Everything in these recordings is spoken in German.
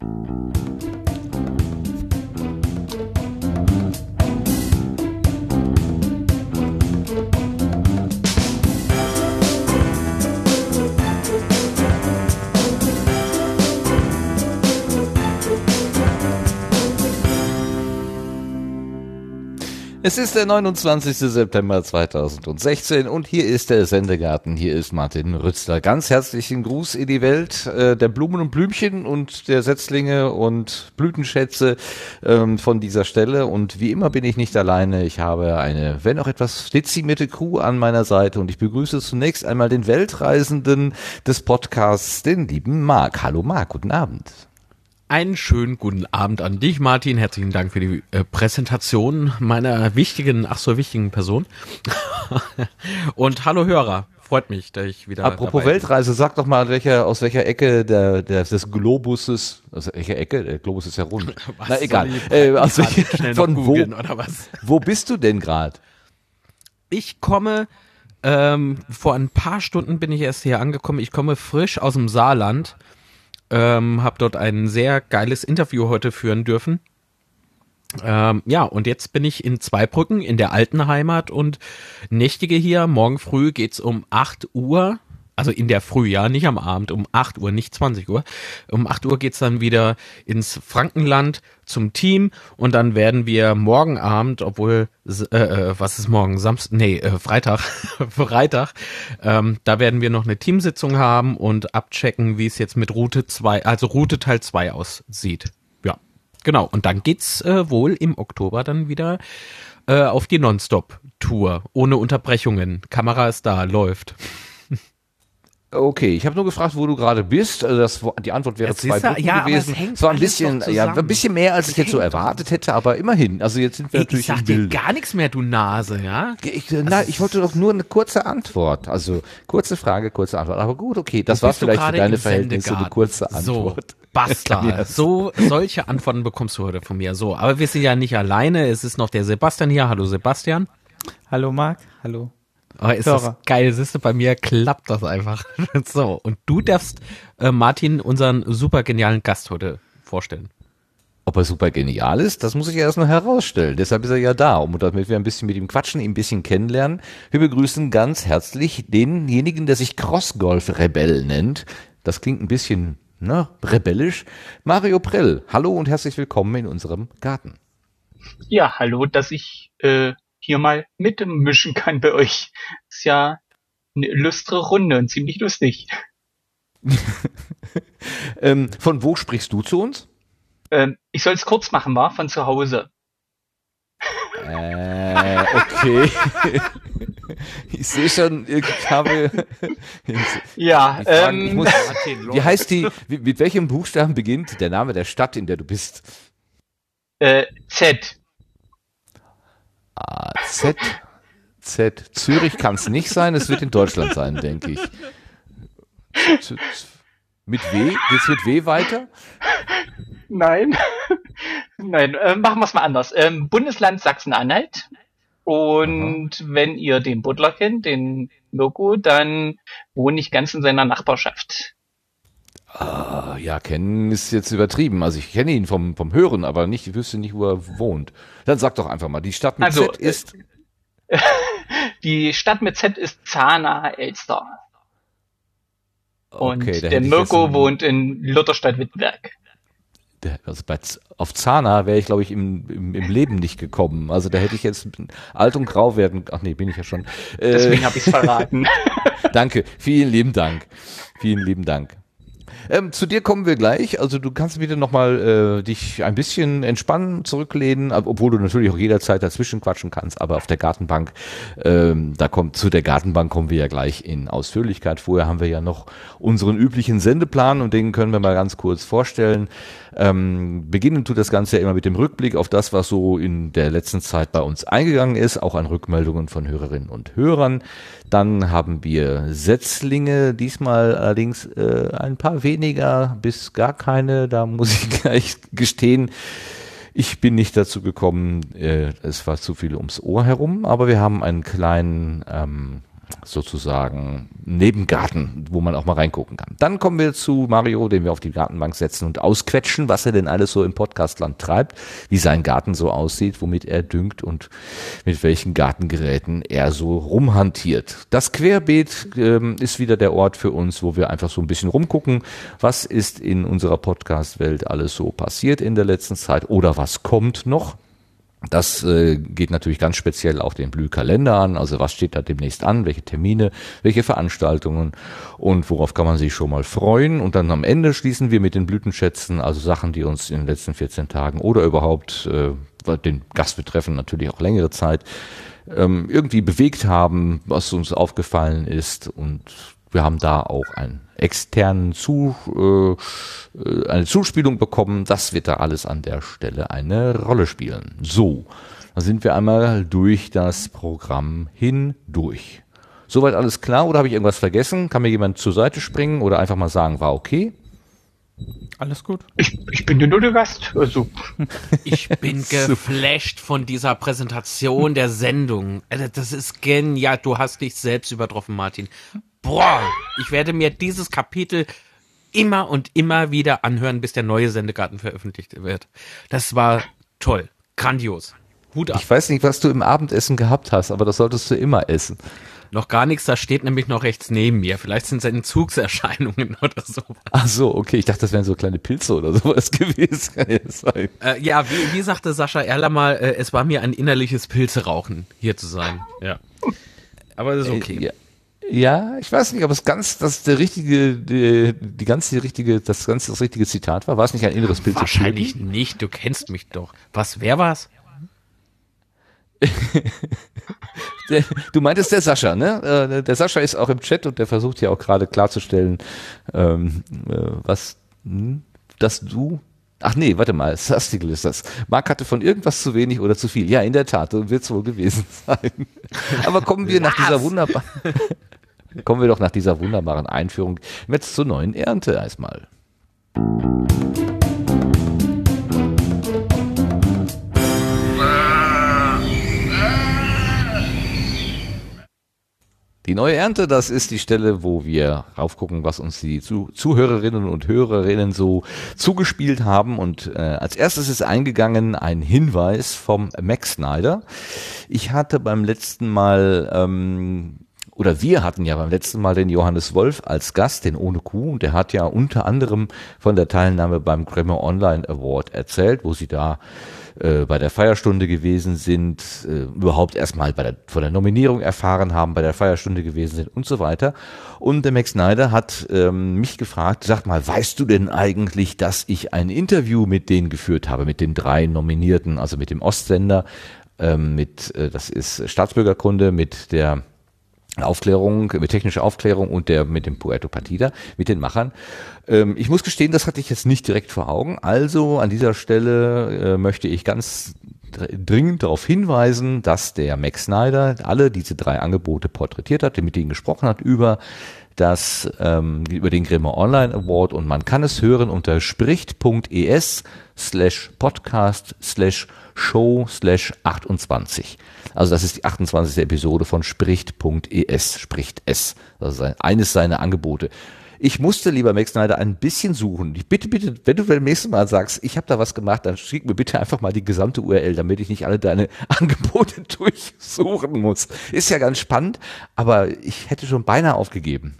Thank you. Es ist der 29. September 2016 und hier ist der Sendegarten. Hier ist Martin Rützler. Ganz herzlichen Gruß in die Welt äh, der Blumen und Blümchen und der Setzlinge und Blütenschätze ähm, von dieser Stelle. Und wie immer bin ich nicht alleine. Ich habe eine, wenn auch etwas dezimierte Crew an meiner Seite und ich begrüße zunächst einmal den Weltreisenden des Podcasts, den lieben Marc. Hallo Marc, guten Abend. Einen schönen guten Abend an dich, Martin. Herzlichen Dank für die äh, Präsentation meiner wichtigen, ach so wichtigen Person. Und hallo Hörer. Freut mich, dass ich wieder. Apropos Weltreise, sag doch mal, welcher, aus welcher Ecke der, der, des Globuses, aus welcher Ecke? Der Globus ist ja rund. Was Na egal. Äh, aus welcher, von wo, oder was? wo bist du denn gerade? Ich komme, ähm, vor ein paar Stunden bin ich erst hier angekommen. Ich komme frisch aus dem Saarland ähm, habe dort ein sehr geiles Interview heute führen dürfen. Ähm, ja, und jetzt bin ich in Zweibrücken in der alten Heimat und nächtige hier. Morgen früh geht's um 8 Uhr also in der Früh, ja, nicht am Abend, um 8 Uhr, nicht 20 Uhr. Um 8 Uhr geht's dann wieder ins Frankenland zum Team und dann werden wir morgen Abend, obwohl, äh, äh, was ist morgen, Samstag, nee, äh, Freitag, Freitag, ähm, da werden wir noch eine Teamsitzung haben und abchecken, wie es jetzt mit Route 2, also Route Teil 2 aussieht. Ja, genau. Und dann geht's äh, wohl im Oktober dann wieder äh, auf die Nonstop-Tour, ohne Unterbrechungen. Kamera ist da, läuft. Okay, ich habe nur gefragt, wo du gerade bist. Also das, die Antwort wäre zwei Brücken ja, gewesen. Es war ein bisschen, ja, ein bisschen mehr, als ich jetzt so erwartet hätte, aber immerhin. Also jetzt sind wir ich natürlich. Ich sag dir gar nichts mehr, du Nase, ja? Ich, äh, na, ich wollte doch nur eine kurze Antwort. Also kurze Frage, kurze Antwort. Aber gut, okay, das war vielleicht für deine Verhältnisse eine kurze Antwort. So. Basta. So, solche Antworten bekommst du heute von mir. So, aber wir sind ja nicht alleine. Es ist noch der Sebastian hier. Hallo Sebastian. Hallo Marc. Hallo Oh, ist Hörer. das geil. Siehst du, bei mir klappt das einfach. so, und du darfst äh, Martin unseren super genialen Gast heute vorstellen. Ob er super genial ist, das muss ich erst noch herausstellen. Deshalb ist er ja da, um damit wir ein bisschen mit ihm quatschen, ihn ein bisschen kennenlernen. Wir begrüßen ganz herzlich denjenigen, der sich Crossgolf-Rebell nennt. Das klingt ein bisschen ne, rebellisch. Mario Prell, hallo und herzlich willkommen in unserem Garten. Ja, hallo, dass ich äh, hier mal mitmischen kann bei euch. Ist ja eine illustre Runde und ziemlich lustig. ähm, von wo sprichst du zu uns? Ähm, ich soll es kurz machen, war von zu Hause. Äh, okay. ich sehe schon, ich habe. ja, ähm, muss, wie heißt die, mit welchem Buchstaben beginnt der Name der Stadt, in der du bist? Äh, Z. Z. Z. Zürich kann es nicht sein, es wird in Deutschland sein, denke ich. Mit W? Geht's mit W weiter? Nein. Nein, äh, machen wir es mal anders. Ähm, Bundesland Sachsen-Anhalt. Und Aha. wenn ihr den Butler kennt, den Mirko, dann wohne ich ganz in seiner Nachbarschaft. Ah, ja, kennen ist jetzt übertrieben. Also ich kenne ihn vom, vom Hören, aber nicht, ich wüsste nicht, wo er wohnt. Dann sag doch einfach mal, die Stadt mit also, Z ist. die Stadt mit Z ist Zana Elster. Und okay, der Mirko wohnt in Lutherstadt-Wittenberg. Also bei, auf Zana wäre ich, glaube ich, im, im, im, Leben nicht gekommen. Also da hätte ich jetzt alt und grau werden. Ach nee, bin ich ja schon. Äh, Deswegen habe ich es verraten. Danke, vielen lieben Dank. Vielen lieben Dank. Ähm, zu dir kommen wir gleich. Also du kannst wieder nochmal äh, dich ein bisschen entspannen, zurücklehnen, obwohl du natürlich auch jederzeit dazwischen quatschen kannst, aber auf der Gartenbank, ähm, da kommt zu der Gartenbank kommen wir ja gleich in Ausführlichkeit. Vorher haben wir ja noch unseren üblichen Sendeplan und den können wir mal ganz kurz vorstellen. Ähm, beginnen tut das Ganze ja immer mit dem Rückblick auf das, was so in der letzten Zeit bei uns eingegangen ist, auch an Rückmeldungen von Hörerinnen und Hörern. Dann haben wir Setzlinge, diesmal allerdings äh, ein paar weniger bis gar keine. Da muss ich gleich gestehen, ich bin nicht dazu gekommen, äh, es war zu viel ums Ohr herum, aber wir haben einen kleinen ähm, sozusagen Nebengarten, wo man auch mal reingucken kann. Dann kommen wir zu Mario, den wir auf die Gartenbank setzen und ausquetschen, was er denn alles so im Podcastland treibt, wie sein Garten so aussieht, womit er düngt und mit welchen Gartengeräten er so rumhantiert. Das Querbeet ähm, ist wieder der Ort für uns, wo wir einfach so ein bisschen rumgucken, was ist in unserer Podcast-Welt alles so passiert in der letzten Zeit oder was kommt noch. Das äh, geht natürlich ganz speziell auf den Blühkalender an. Also was steht da demnächst an, welche Termine, welche Veranstaltungen und worauf kann man sich schon mal freuen. Und dann am Ende schließen wir mit den Blütenschätzen, also Sachen, die uns in den letzten 14 Tagen oder überhaupt äh, den Gast betreffen, natürlich auch längere Zeit, ähm, irgendwie bewegt haben, was uns aufgefallen ist. Und wir haben da auch ein externen Zu, äh, eine Zuspielung bekommen. Das wird da alles an der Stelle eine Rolle spielen. So, dann sind wir einmal durch das Programm hindurch. Soweit alles klar oder habe ich irgendwas vergessen? Kann mir jemand zur Seite springen oder einfach mal sagen, war okay? Alles gut. Ich, ich bin nur der Gast. Also. Ich bin geflasht von dieser Präsentation der Sendung. Also, das ist genial. Du hast dich selbst übertroffen, Martin boah, ich werde mir dieses Kapitel immer und immer wieder anhören, bis der neue Sendegarten veröffentlicht wird. Das war toll, grandios. Hut ab. Ich weiß nicht, was du im Abendessen gehabt hast, aber das solltest du immer essen. Noch gar nichts, da steht nämlich noch rechts neben mir. Vielleicht sind es Entzugserscheinungen oder so. Ach so, okay. Ich dachte, das wären so kleine Pilze oder sowas gewesen. äh, ja, wie, wie sagte Sascha Erler mal, äh, es war mir ein innerliches Pilzerauchen, hier zu sein. Ja. Aber das ist okay. Äh, ja. Ja, ich weiß nicht, ob es ganz das der richtige, die, die ganze richtige, das ganze das richtige Zitat war. War es nicht ein inneres Bild? Wahrscheinlich nicht. Du kennst mich doch. Was? Wer war's? du meintest der Sascha, ne? Äh, der Sascha ist auch im Chat und der versucht ja auch gerade klarzustellen, ähm, äh, was, hm, dass du Ach nee, warte mal, Sastikel ist das. Marc hatte von irgendwas zu wenig oder zu viel. Ja, in der Tat, so wird es wohl gewesen sein. Aber kommen wir nach dieser wunderbaren Kommen wir doch nach dieser wunderbaren Einführung jetzt zur neuen Ernte erstmal. Die neue Ernte, das ist die Stelle, wo wir raufgucken, was uns die Zuhörerinnen und Hörerinnen so zugespielt haben. Und äh, als erstes ist eingegangen ein Hinweis vom Max Snyder. Ich hatte beim letzten Mal ähm, oder wir hatten ja beim letzten Mal den Johannes Wolf als Gast, den ohne Kuh, und der hat ja unter anderem von der Teilnahme beim Grammar Online Award erzählt, wo sie da äh, bei der Feierstunde gewesen sind, äh, überhaupt erstmal bei der, von der Nominierung erfahren haben, bei der Feierstunde gewesen sind und so weiter. Und der Max Snyder hat ähm, mich gefragt, sag mal, weißt du denn eigentlich, dass ich ein Interview mit denen geführt habe, mit den drei Nominierten, also mit dem Ostsender, ähm, mit, äh, das ist Staatsbürgerkunde, mit der Aufklärung, mit technischer Aufklärung und der mit dem Puerto Partida, mit den Machern. Ähm, ich muss gestehen, das hatte ich jetzt nicht direkt vor Augen. Also an dieser Stelle äh, möchte ich ganz dringend darauf hinweisen, dass der Max Snyder alle diese drei Angebote porträtiert hat, mit ihnen gesprochen hat über das ähm, über den Grimme Online Award und man kann es hören unter spricht.es slash podcast slash show slash 28. Also das ist die 28. Episode von spricht.es, spricht es. Das ist eines seiner Angebote. Ich musste, lieber Max Snyder, ein bisschen suchen. Ich bitte, bitte, wenn du beim nächsten Mal sagst, ich habe da was gemacht, dann schick mir bitte einfach mal die gesamte URL, damit ich nicht alle deine Angebote durchsuchen muss. Ist ja ganz spannend, aber ich hätte schon beinahe aufgegeben.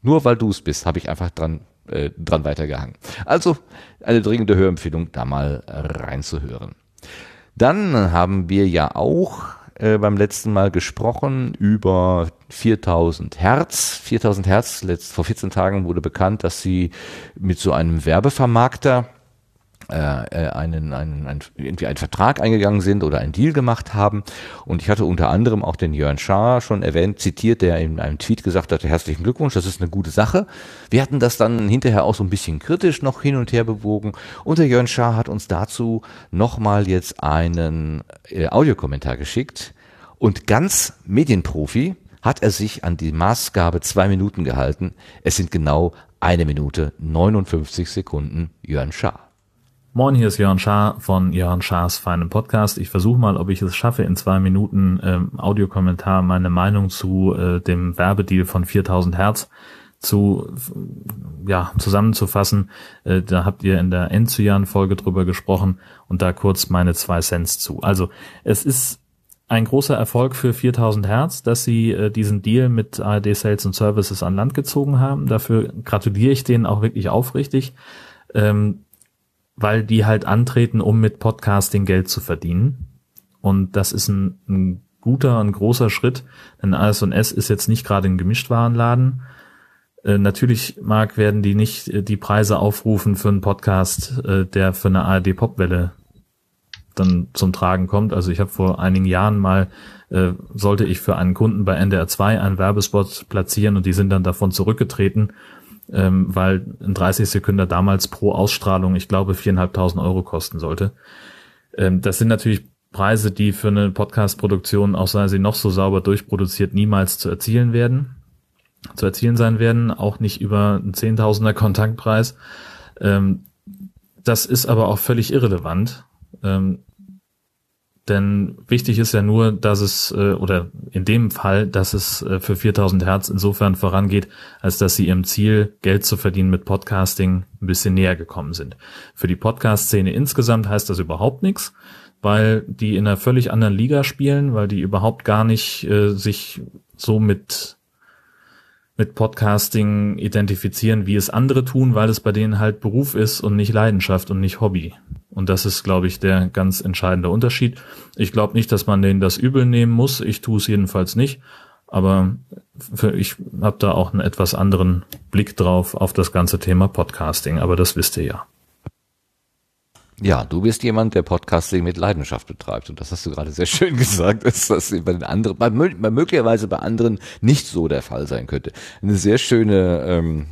Nur weil du es bist, habe ich einfach dran, äh, dran weitergehangen. Also eine dringende Hörempfehlung, da mal reinzuhören. Dann haben wir ja auch äh, beim letzten Mal gesprochen über 4000 Hertz. 4000 Hertz, letzt, vor 14 Tagen wurde bekannt, dass sie mit so einem Werbevermarkter einen, einen, einen, irgendwie einen Vertrag eingegangen sind oder einen Deal gemacht haben. Und ich hatte unter anderem auch den Jörn Schaar schon erwähnt, zitiert, der in einem Tweet gesagt hatte, herzlichen Glückwunsch, das ist eine gute Sache. Wir hatten das dann hinterher auch so ein bisschen kritisch noch hin und her bewogen. Und der Jörn Schaar hat uns dazu nochmal jetzt einen äh, Audiokommentar geschickt. Und ganz Medienprofi hat er sich an die Maßgabe zwei Minuten gehalten. Es sind genau eine Minute 59 Sekunden Jörn Schaar. Moin, hier ist Jörn Schaar von Jörn Schaars feinem Podcast. Ich versuche mal, ob ich es schaffe, in zwei Minuten ähm, Audiokommentar meine Meinung zu äh, dem Werbedeal von 4000 Hertz zu ja zusammenzufassen. Äh, da habt ihr in der Endzyan-Folge drüber gesprochen und da kurz meine zwei Cents zu. Also es ist ein großer Erfolg für 4000 Hertz, dass sie äh, diesen Deal mit ARD Sales and Services an Land gezogen haben. Dafür gratuliere ich denen auch wirklich aufrichtig. Ähm, weil die halt antreten, um mit Podcasting Geld zu verdienen. Und das ist ein, ein guter, ein großer Schritt, denn AS&S ist jetzt nicht gerade ein Gemischtwarenladen. Äh, natürlich, Marc, werden die nicht äh, die Preise aufrufen für einen Podcast, äh, der für eine ARD-Popwelle dann zum Tragen kommt. Also ich habe vor einigen Jahren mal, äh, sollte ich für einen Kunden bei NDR 2 einen Werbespot platzieren und die sind dann davon zurückgetreten, ähm, weil ein 30 Sekunden damals pro Ausstrahlung, ich glaube, viereinhalbtausend Euro kosten sollte. Ähm, das sind natürlich Preise, die für eine Podcast-Produktion, auch sei sie noch so sauber durchproduziert, niemals zu erzielen werden, zu erzielen sein werden, auch nicht über einen Zehntausender Kontaktpreis. Ähm, das ist aber auch völlig irrelevant. Ähm, denn wichtig ist ja nur, dass es, äh, oder in dem Fall, dass es äh, für 4000 Hertz insofern vorangeht, als dass sie ihrem Ziel, Geld zu verdienen mit Podcasting, ein bisschen näher gekommen sind. Für die Podcast-Szene insgesamt heißt das überhaupt nichts, weil die in einer völlig anderen Liga spielen, weil die überhaupt gar nicht äh, sich so mit mit Podcasting identifizieren, wie es andere tun, weil es bei denen halt Beruf ist und nicht Leidenschaft und nicht Hobby. Und das ist, glaube ich, der ganz entscheidende Unterschied. Ich glaube nicht, dass man denen das übel nehmen muss. Ich tue es jedenfalls nicht. Aber für, ich habe da auch einen etwas anderen Blick drauf auf das ganze Thema Podcasting. Aber das wisst ihr ja. Ja, du bist jemand, der Podcasting mit Leidenschaft betreibt. Und das hast du gerade sehr schön gesagt, dass das bei den anderen, bei, möglicherweise bei anderen nicht so der Fall sein könnte. Eine sehr schöne, ähm,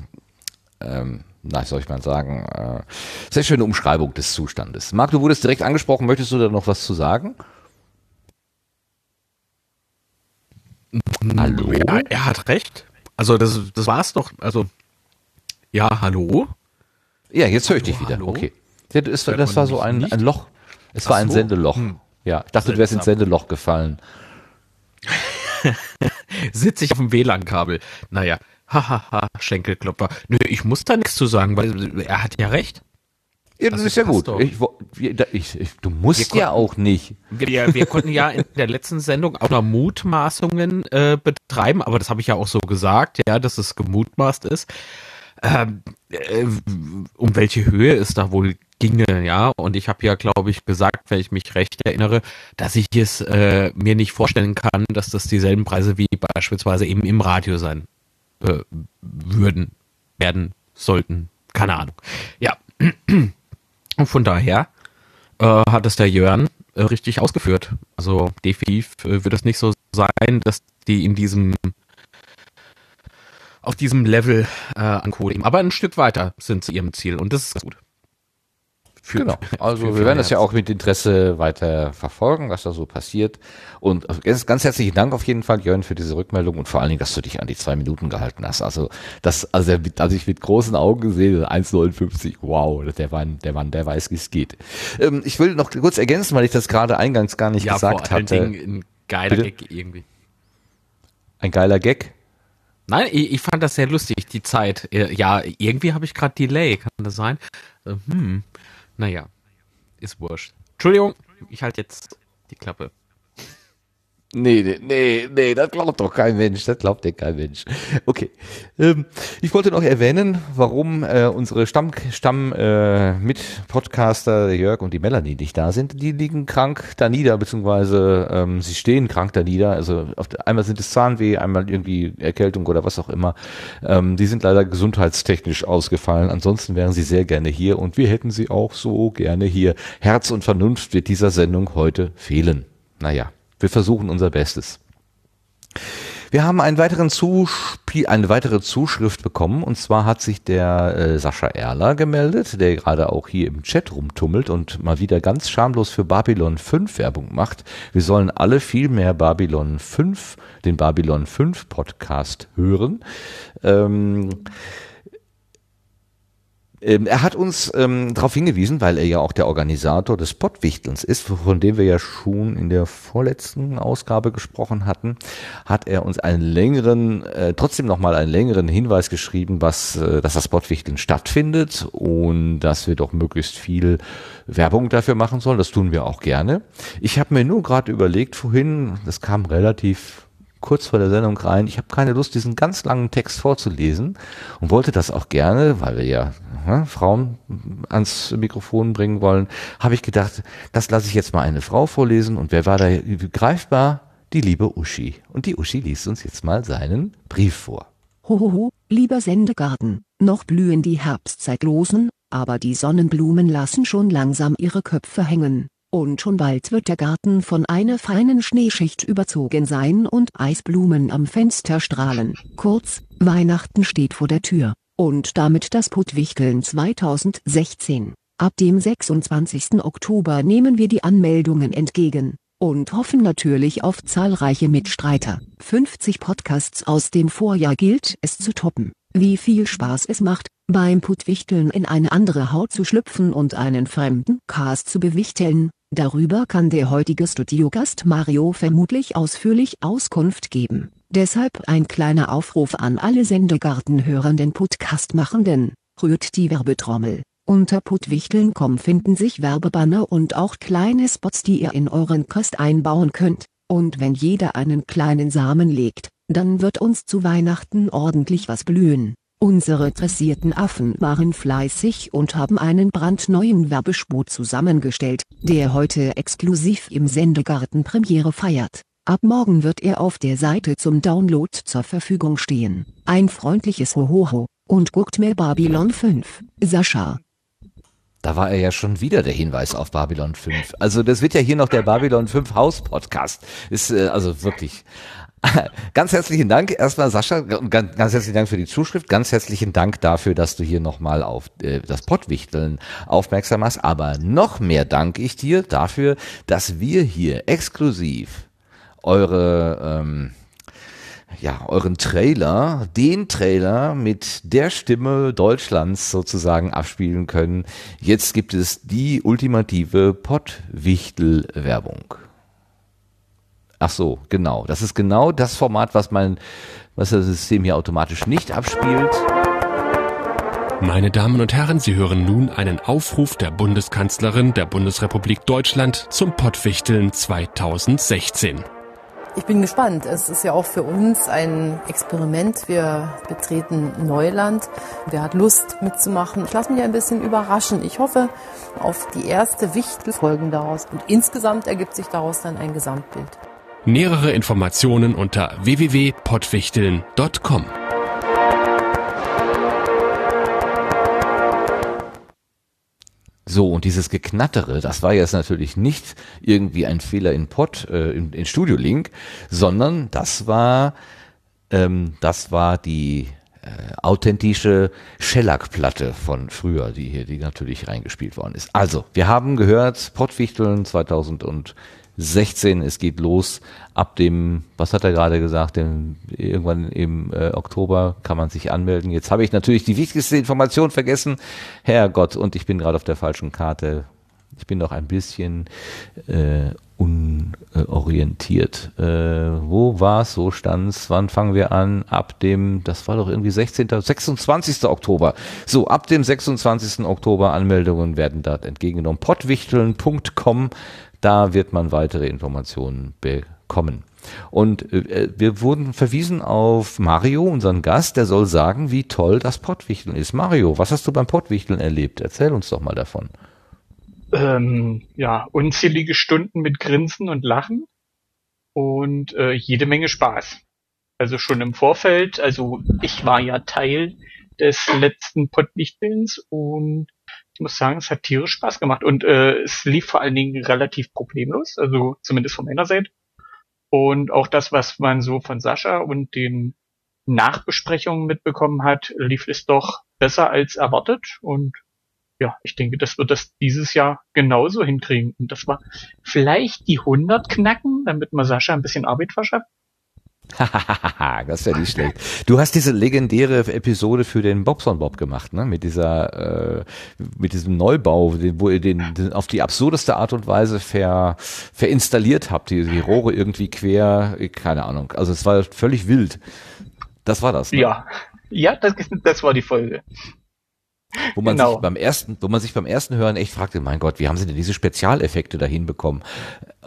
ähm, na, soll ich mal sagen, äh, sehr schöne Umschreibung des Zustandes. Marc, du wurdest direkt angesprochen. Möchtest du da noch was zu sagen? Hallo? Ja, er hat recht. Also das, das war's doch. Also, ja, hallo? Ja, jetzt höre ich dich wieder. Hallo? Okay. Ja, das, das war so ein, ein Loch. Es war so. ein Sendeloch. Hm. Ja, ich dachte, du wärst ins Sendeloch gefallen. Sitze ich auf dem WLAN-Kabel. Naja, hahaha, Schenkelklopper. Nö, ich muss da nichts zu sagen, weil er hat ja recht. Ja, das, das ist ja gut. Ich, ich, ich, du musst ja auch nicht. Wir, wir konnten ja in der letzten Sendung auch noch Mutmaßungen äh, betreiben, aber das habe ich ja auch so gesagt, ja, dass es gemutmaßt ist. Ähm, äh, um welche Höhe es da wohl ginge, ja. Und ich habe ja, glaube ich, gesagt, wenn ich mich recht erinnere, dass ich es äh, mir nicht vorstellen kann, dass das dieselben Preise wie beispielsweise eben im Radio sein äh, würden, werden, sollten. Keine Ahnung. Ja. Und von daher äh, hat es der Jörn äh, richtig ausgeführt. Also definitiv äh, wird es nicht so sein, dass die in diesem auf diesem Level äh, ancoden. Aber ein Stück weiter sind sie ihrem Ziel und das ist gut. Für, genau. Also wir werden das ja auch mit Interesse weiter verfolgen, was da so passiert. Und ganz, ganz herzlichen Dank auf jeden Fall, Jörn, für diese Rückmeldung und vor allen Dingen, dass du dich an die zwei Minuten gehalten hast. Also das, also als ich mit großen Augen gesehen, 1,59, wow, der Mann, der Mann, der weiß, wie es geht. Ähm, ich will noch kurz ergänzen, weil ich das gerade eingangs gar nicht ja, gesagt vor allen hatte. Dingen ein geiler Bitte? Gag irgendwie. Ein geiler Gag? Nein, ich, ich, fand das sehr lustig, die Zeit. Äh, ja, irgendwie habe ich gerade Delay, kann das sein? Äh, hm. Naja, ist wurscht. Entschuldigung, ich halte jetzt die Klappe. Nee, nee, nee, nee, das glaubt doch kein Mensch, das glaubt dir kein Mensch. Okay, ähm, ich wollte noch erwähnen, warum äh, unsere Stamm, Stamm äh, mit Podcaster, Jörg und die Melanie nicht da sind. Die liegen krank da nieder, beziehungsweise ähm, sie stehen krank da nieder. Also auf einmal sind es Zahnweh, einmal irgendwie Erkältung oder was auch immer. Ähm, die sind leider gesundheitstechnisch ausgefallen. Ansonsten wären sie sehr gerne hier und wir hätten sie auch so gerne hier. Herz und Vernunft wird dieser Sendung heute fehlen. Naja. Wir versuchen unser Bestes. Wir haben einen weiteren eine weitere Zuschrift bekommen und zwar hat sich der äh, Sascha Erler gemeldet, der gerade auch hier im Chat rumtummelt und mal wieder ganz schamlos für Babylon 5 Werbung macht. Wir sollen alle viel mehr Babylon 5, den Babylon 5 Podcast hören. Ähm, Ähm, er hat uns ähm, darauf hingewiesen, weil er ja auch der Organisator des Pottwichtelns ist, von dem wir ja schon in der vorletzten Ausgabe gesprochen hatten, hat er uns einen längeren, äh, trotzdem nochmal einen längeren Hinweis geschrieben, was, äh, dass das Pottwichteln stattfindet und dass wir doch möglichst viel Werbung dafür machen sollen. Das tun wir auch gerne. Ich habe mir nur gerade überlegt vorhin, das kam relativ kurz vor der Sendung rein, ich habe keine Lust, diesen ganz langen Text vorzulesen und wollte das auch gerne, weil wir ja ja, Frauen ans Mikrofon bringen wollen, habe ich gedacht, das lasse ich jetzt mal eine Frau vorlesen und wer war da greifbar? Die liebe Uschi. Und die Uschi liest uns jetzt mal seinen Brief vor. Hohoho, lieber Sendegarten, noch blühen die Herbstzeitlosen, aber die Sonnenblumen lassen schon langsam ihre Köpfe hängen. Und schon bald wird der Garten von einer feinen Schneeschicht überzogen sein und Eisblumen am Fenster strahlen. Kurz, Weihnachten steht vor der Tür. Und damit das Puttwichteln 2016. Ab dem 26. Oktober nehmen wir die Anmeldungen entgegen. Und hoffen natürlich auf zahlreiche Mitstreiter. 50 Podcasts aus dem Vorjahr gilt es zu toppen. Wie viel Spaß es macht, beim Puttwichteln in eine andere Haut zu schlüpfen und einen fremden Cast zu bewichteln, Darüber kann der heutige Studiogast Mario vermutlich ausführlich Auskunft geben. Deshalb ein kleiner Aufruf an alle Sendegartenhörenden Podcast-Machenden. Rührt die Werbetrommel. Unter puttwichteln.com finden sich Werbebanner und auch kleine Spots, die ihr in euren Kost einbauen könnt. Und wenn jeder einen kleinen Samen legt, dann wird uns zu Weihnachten ordentlich was blühen. Unsere dressierten Affen waren fleißig und haben einen brandneuen Werbespot zusammengestellt, der heute exklusiv im Sendegarten Premiere feiert. Ab morgen wird er auf der Seite zum Download zur Verfügung stehen. Ein freundliches Hohoho und guckt mir Babylon 5. Sascha. Da war er ja schon wieder der Hinweis auf Babylon 5. Also das wird ja hier noch der Babylon 5 Haus Podcast. Ist äh, also wirklich Ganz herzlichen Dank erstmal Sascha, ganz, ganz herzlichen Dank für die Zuschrift, ganz herzlichen Dank dafür, dass du hier nochmal auf äh, das Pottwichteln aufmerksam machst, aber noch mehr danke ich dir dafür, dass wir hier exklusiv eure ähm, ja, euren Trailer, den Trailer mit der Stimme Deutschlands sozusagen abspielen können. Jetzt gibt es die ultimative Pottwichtel-Werbung. Ach so, genau. Das ist genau das Format, was mein, was das System hier automatisch nicht abspielt. Meine Damen und Herren, Sie hören nun einen Aufruf der Bundeskanzlerin der Bundesrepublik Deutschland zum Pottwichteln 2016. Ich bin gespannt. Es ist ja auch für uns ein Experiment. Wir betreten Neuland. Wer hat Lust mitzumachen? Ich lasse mich ein bisschen überraschen. Ich hoffe auf die erste Wichtelfolgen daraus. Und insgesamt ergibt sich daraus dann ein Gesamtbild. Nähere Informationen unter www.pottwichteln.com. So, und dieses Geknattere, das war jetzt natürlich nicht irgendwie ein Fehler in Pod, äh, in, in Studio Link, sondern das war, ähm, das war die äh, authentische Shellac-Platte von früher, die hier, die natürlich reingespielt worden ist. Also, wir haben gehört, Pottwichteln 2000 und 16. Es geht los ab dem, was hat er gerade gesagt, dem, irgendwann im äh, Oktober kann man sich anmelden. Jetzt habe ich natürlich die wichtigste Information vergessen. Herrgott, und ich bin gerade auf der falschen Karte. Ich bin noch ein bisschen äh, unorientiert. Äh, wo war's? So stand's. Wann fangen wir an? Ab dem, das war doch irgendwie 16. 26. Oktober. So, ab dem 26. Oktober Anmeldungen werden dort entgegengenommen. Pottwichteln.com da wird man weitere Informationen bekommen. Und äh, wir wurden verwiesen auf Mario, unseren Gast, der soll sagen, wie toll das Pottwichteln ist. Mario, was hast du beim Pottwichteln erlebt? Erzähl uns doch mal davon. Ähm, ja, unzählige Stunden mit Grinsen und Lachen und äh, jede Menge Spaß. Also schon im Vorfeld, also ich war ja Teil des letzten Pottwichtelns und ich muss sagen, es hat tierisch Spaß gemacht und äh, es lief vor allen Dingen relativ problemlos, also zumindest von meiner Seite. Und auch das, was man so von Sascha und den Nachbesprechungen mitbekommen hat, lief es doch besser als erwartet. Und ja, ich denke, das wird das dieses Jahr genauso hinkriegen. Und das war vielleicht die 100 knacken, damit man Sascha ein bisschen Arbeit verschafft. das ja nicht schlecht. Du hast diese legendäre Episode für den Bobson Bob gemacht, ne? Mit dieser, äh, mit diesem Neubau, wo ihr den, den auf die absurdeste Art und Weise ver, verinstalliert habt, die, die Rohre irgendwie quer, keine Ahnung. Also es war völlig wild. Das war das. Ne? Ja, ja, das, das war die Folge. Wo man genau. sich beim ersten, wo man sich beim ersten Hören echt fragte, mein Gott, wie haben sie denn diese Spezialeffekte dahin bekommen?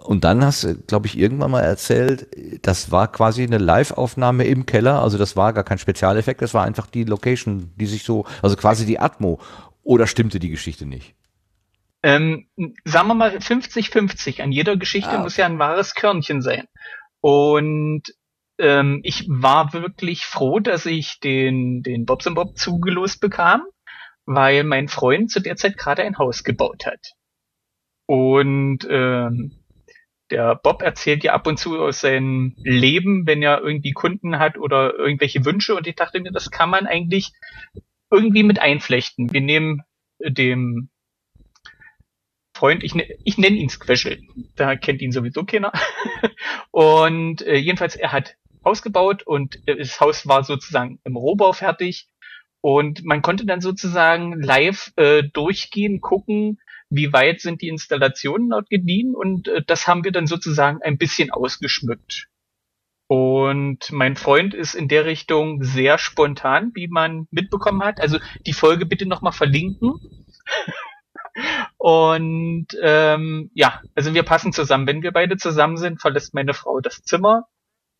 Und dann hast du, glaube ich, irgendwann mal erzählt, das war quasi eine Live-Aufnahme im Keller, also das war gar kein Spezialeffekt, das war einfach die Location, die sich so, also quasi die Atmo. Oder stimmte die Geschichte nicht? Ähm, sagen wir mal 50-50. An jeder Geschichte ah. muss ja ein wahres Körnchen sein. Und ähm, ich war wirklich froh, dass ich den, den Bobs Bob zugelost bekam weil mein Freund zu der Zeit gerade ein Haus gebaut hat. Und ähm, der Bob erzählt ja ab und zu aus seinem Leben, wenn er irgendwie Kunden hat oder irgendwelche Wünsche. Und ich dachte mir, das kann man eigentlich irgendwie mit einflechten. Wir nehmen dem Freund, ich, ne, ich nenne ihn Squashel, da kennt ihn sowieso keiner. und äh, jedenfalls, er hat Haus gebaut und äh, das Haus war sozusagen im Rohbau fertig und man konnte dann sozusagen live äh, durchgehen, gucken, wie weit sind die Installationen dort gediehen und äh, das haben wir dann sozusagen ein bisschen ausgeschmückt. Und mein Freund ist in der Richtung sehr spontan, wie man mitbekommen hat. Also die Folge bitte nochmal verlinken. und ähm, ja, also wir passen zusammen. Wenn wir beide zusammen sind, verlässt meine Frau das Zimmer,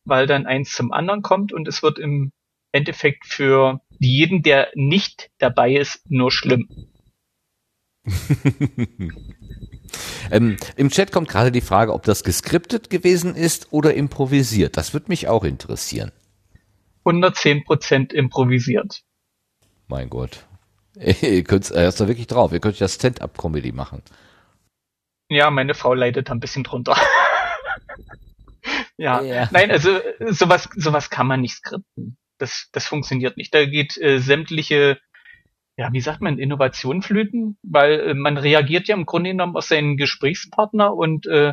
weil dann eins zum anderen kommt und es wird im Endeffekt für jeden, der nicht dabei ist, nur schlimm. ähm, Im Chat kommt gerade die Frage, ob das geskriptet gewesen ist oder improvisiert. Das würde mich auch interessieren. 110% improvisiert. Mein Gott. Ihr könnt äh, ist da wirklich drauf. Ihr könnt ja Stand-up-Comedy machen. Ja, meine Frau leidet ein bisschen drunter. ja. ja. Nein, also sowas, sowas kann man nicht skripten das, das funktioniert nicht. Da geht äh, sämtliche, ja, wie sagt man, Innovation flöten, weil äh, man reagiert ja im Grunde genommen auf seinen Gesprächspartner und äh,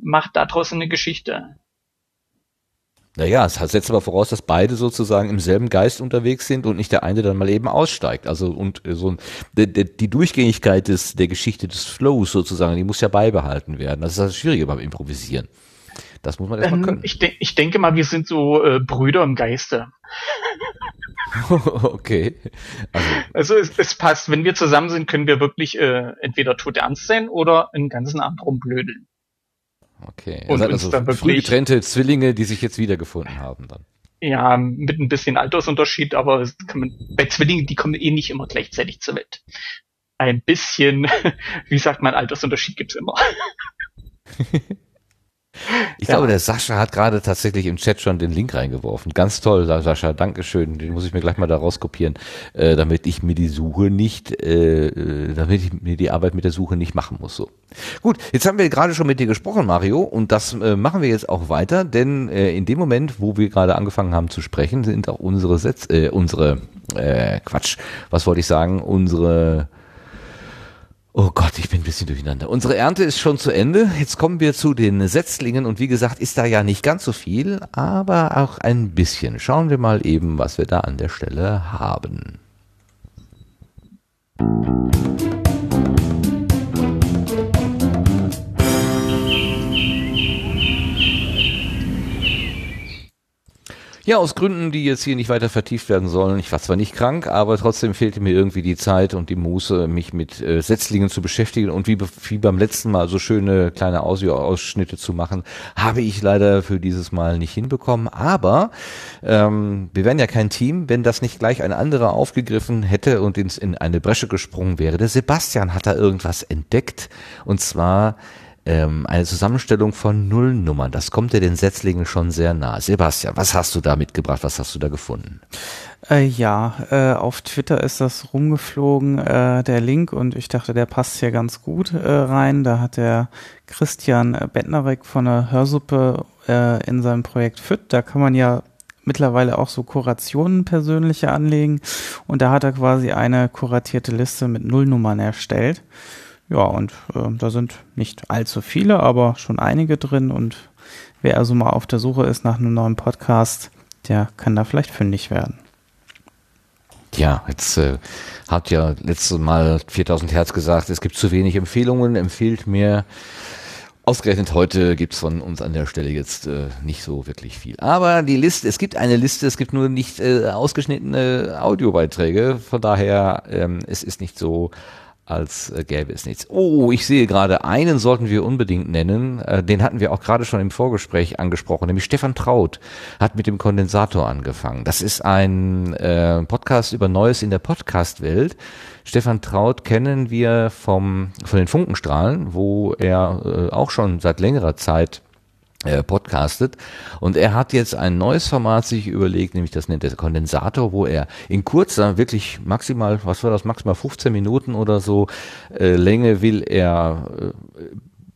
macht daraus eine Geschichte. Naja, es setzt aber voraus, dass beide sozusagen im selben Geist unterwegs sind und nicht der eine dann mal eben aussteigt. Also und äh, so die, die Durchgängigkeit des der Geschichte des Flows sozusagen, die muss ja beibehalten werden. Das ist das Schwierige beim Improvisieren. Das muss man erstmal ähm, können. Ich, de ich denke mal, wir sind so äh, Brüder im Geiste. okay. Also, also es, es, passt. Wenn wir zusammen sind, können wir wirklich äh, entweder tot ernst sein oder einen ganzen Abend rumblödeln. Okay. Und also uns früh getrennte Zwillinge, die sich jetzt wiedergefunden haben dann. Ja, mit ein bisschen Altersunterschied, aber man, bei Zwillingen, die kommen eh nicht immer gleichzeitig zur Welt. Ein bisschen, wie sagt man, Altersunterschied gibt's immer. Ich ja. glaube, der Sascha hat gerade tatsächlich im Chat schon den Link reingeworfen. Ganz toll, Sascha, Dankeschön. Den muss ich mir gleich mal da rauskopieren, äh, damit ich mir die Suche nicht, äh, äh, damit ich mir die Arbeit mit der Suche nicht machen muss. So. Gut, jetzt haben wir gerade schon mit dir gesprochen, Mario, und das äh, machen wir jetzt auch weiter, denn äh, in dem Moment, wo wir gerade angefangen haben zu sprechen, sind auch unsere Sätze, äh, unsere äh, Quatsch, was wollte ich sagen, unsere Oh Gott, ich bin ein bisschen durcheinander. Unsere Ernte ist schon zu Ende. Jetzt kommen wir zu den Setzlingen und wie gesagt, ist da ja nicht ganz so viel, aber auch ein bisschen. Schauen wir mal eben, was wir da an der Stelle haben. Ja, aus Gründen, die jetzt hier nicht weiter vertieft werden sollen. Ich war zwar nicht krank, aber trotzdem fehlte mir irgendwie die Zeit und die Muße, mich mit äh, Setzlingen zu beschäftigen und wie, wie beim letzten Mal so schöne kleine Audio-Ausschnitte zu machen, habe ich leider für dieses Mal nicht hinbekommen. Aber ähm, wir wären ja kein Team, wenn das nicht gleich ein anderer aufgegriffen hätte und ins, in eine Bresche gesprungen wäre. Der Sebastian hat da irgendwas entdeckt und zwar ähm, eine Zusammenstellung von Nullnummern. Das kommt dir den Setzlingen schon sehr nah. Sebastian, was hast du da mitgebracht? Was hast du da gefunden? Äh, ja, äh, auf Twitter ist das rumgeflogen, äh, der Link, und ich dachte, der passt hier ganz gut äh, rein. Da hat der Christian Bettnerek von der Hörsuppe äh, in seinem Projekt FIT, da kann man ja mittlerweile auch so Kurationen persönliche anlegen. Und da hat er quasi eine kuratierte Liste mit Nullnummern erstellt. Ja, und äh, da sind nicht allzu viele, aber schon einige drin und wer also mal auf der Suche ist nach einem neuen Podcast, der kann da vielleicht fündig werden. Ja, jetzt äh, hat ja letztes Mal 4000 Hertz gesagt, es gibt zu wenig Empfehlungen, empfiehlt mir. Ausgerechnet heute gibt's von uns an der Stelle jetzt äh, nicht so wirklich viel. Aber die Liste, es gibt eine Liste, es gibt nur nicht äh, ausgeschnittene Audiobeiträge. Von daher, ähm, es ist nicht so als äh, gäbe es nichts. Oh, ich sehe gerade, einen sollten wir unbedingt nennen. Äh, den hatten wir auch gerade schon im Vorgespräch angesprochen, nämlich Stefan Traut hat mit dem Kondensator angefangen. Das ist ein äh, Podcast über Neues in der Podcast-Welt. Stefan Traut kennen wir vom, von den Funkenstrahlen, wo er auch schon seit längerer Zeit äh, podcastet. Und er hat jetzt ein neues Format sich überlegt, nämlich das nennt er Kondensator, wo er in kurzer, wirklich maximal, was war das, maximal 15 Minuten oder so äh, Länge will er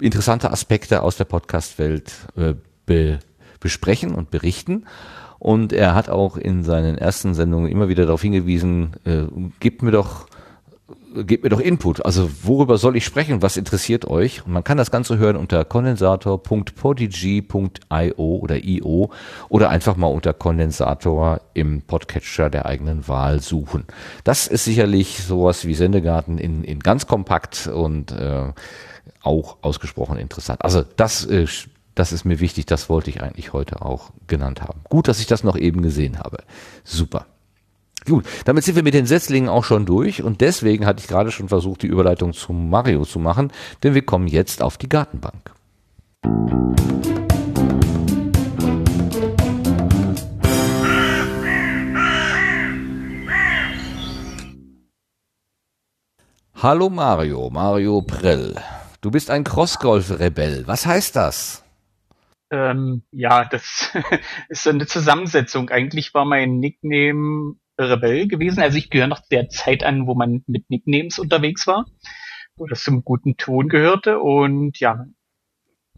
äh, interessante Aspekte aus der Podcast-Welt äh, be besprechen und berichten. Und er hat auch in seinen ersten Sendungen immer wieder darauf hingewiesen, äh, gebt mir doch gebt mir doch Input. Also worüber soll ich sprechen? Was interessiert euch? Und man kann das Ganze hören unter kondensator.podigy.io oder io oder einfach mal unter Kondensator im Podcatcher der eigenen Wahl suchen. Das ist sicherlich sowas wie Sendegarten in, in ganz kompakt und äh, auch ausgesprochen interessant. Also das äh, das ist mir wichtig, das wollte ich eigentlich heute auch genannt haben. Gut, dass ich das noch eben gesehen habe. Super. Gut, damit sind wir mit den Setzlingen auch schon durch und deswegen hatte ich gerade schon versucht, die Überleitung zu Mario zu machen, denn wir kommen jetzt auf die Gartenbank. Hallo Mario, Mario Prell. Du bist ein Crossgolf-Rebell. Was heißt das? Ähm, ja, das ist so eine Zusammensetzung. Eigentlich war mein Nickname Rebell gewesen. Also ich gehöre noch der Zeit an, wo man mit Nicknames unterwegs war, wo das zum guten Ton gehörte. Und ja,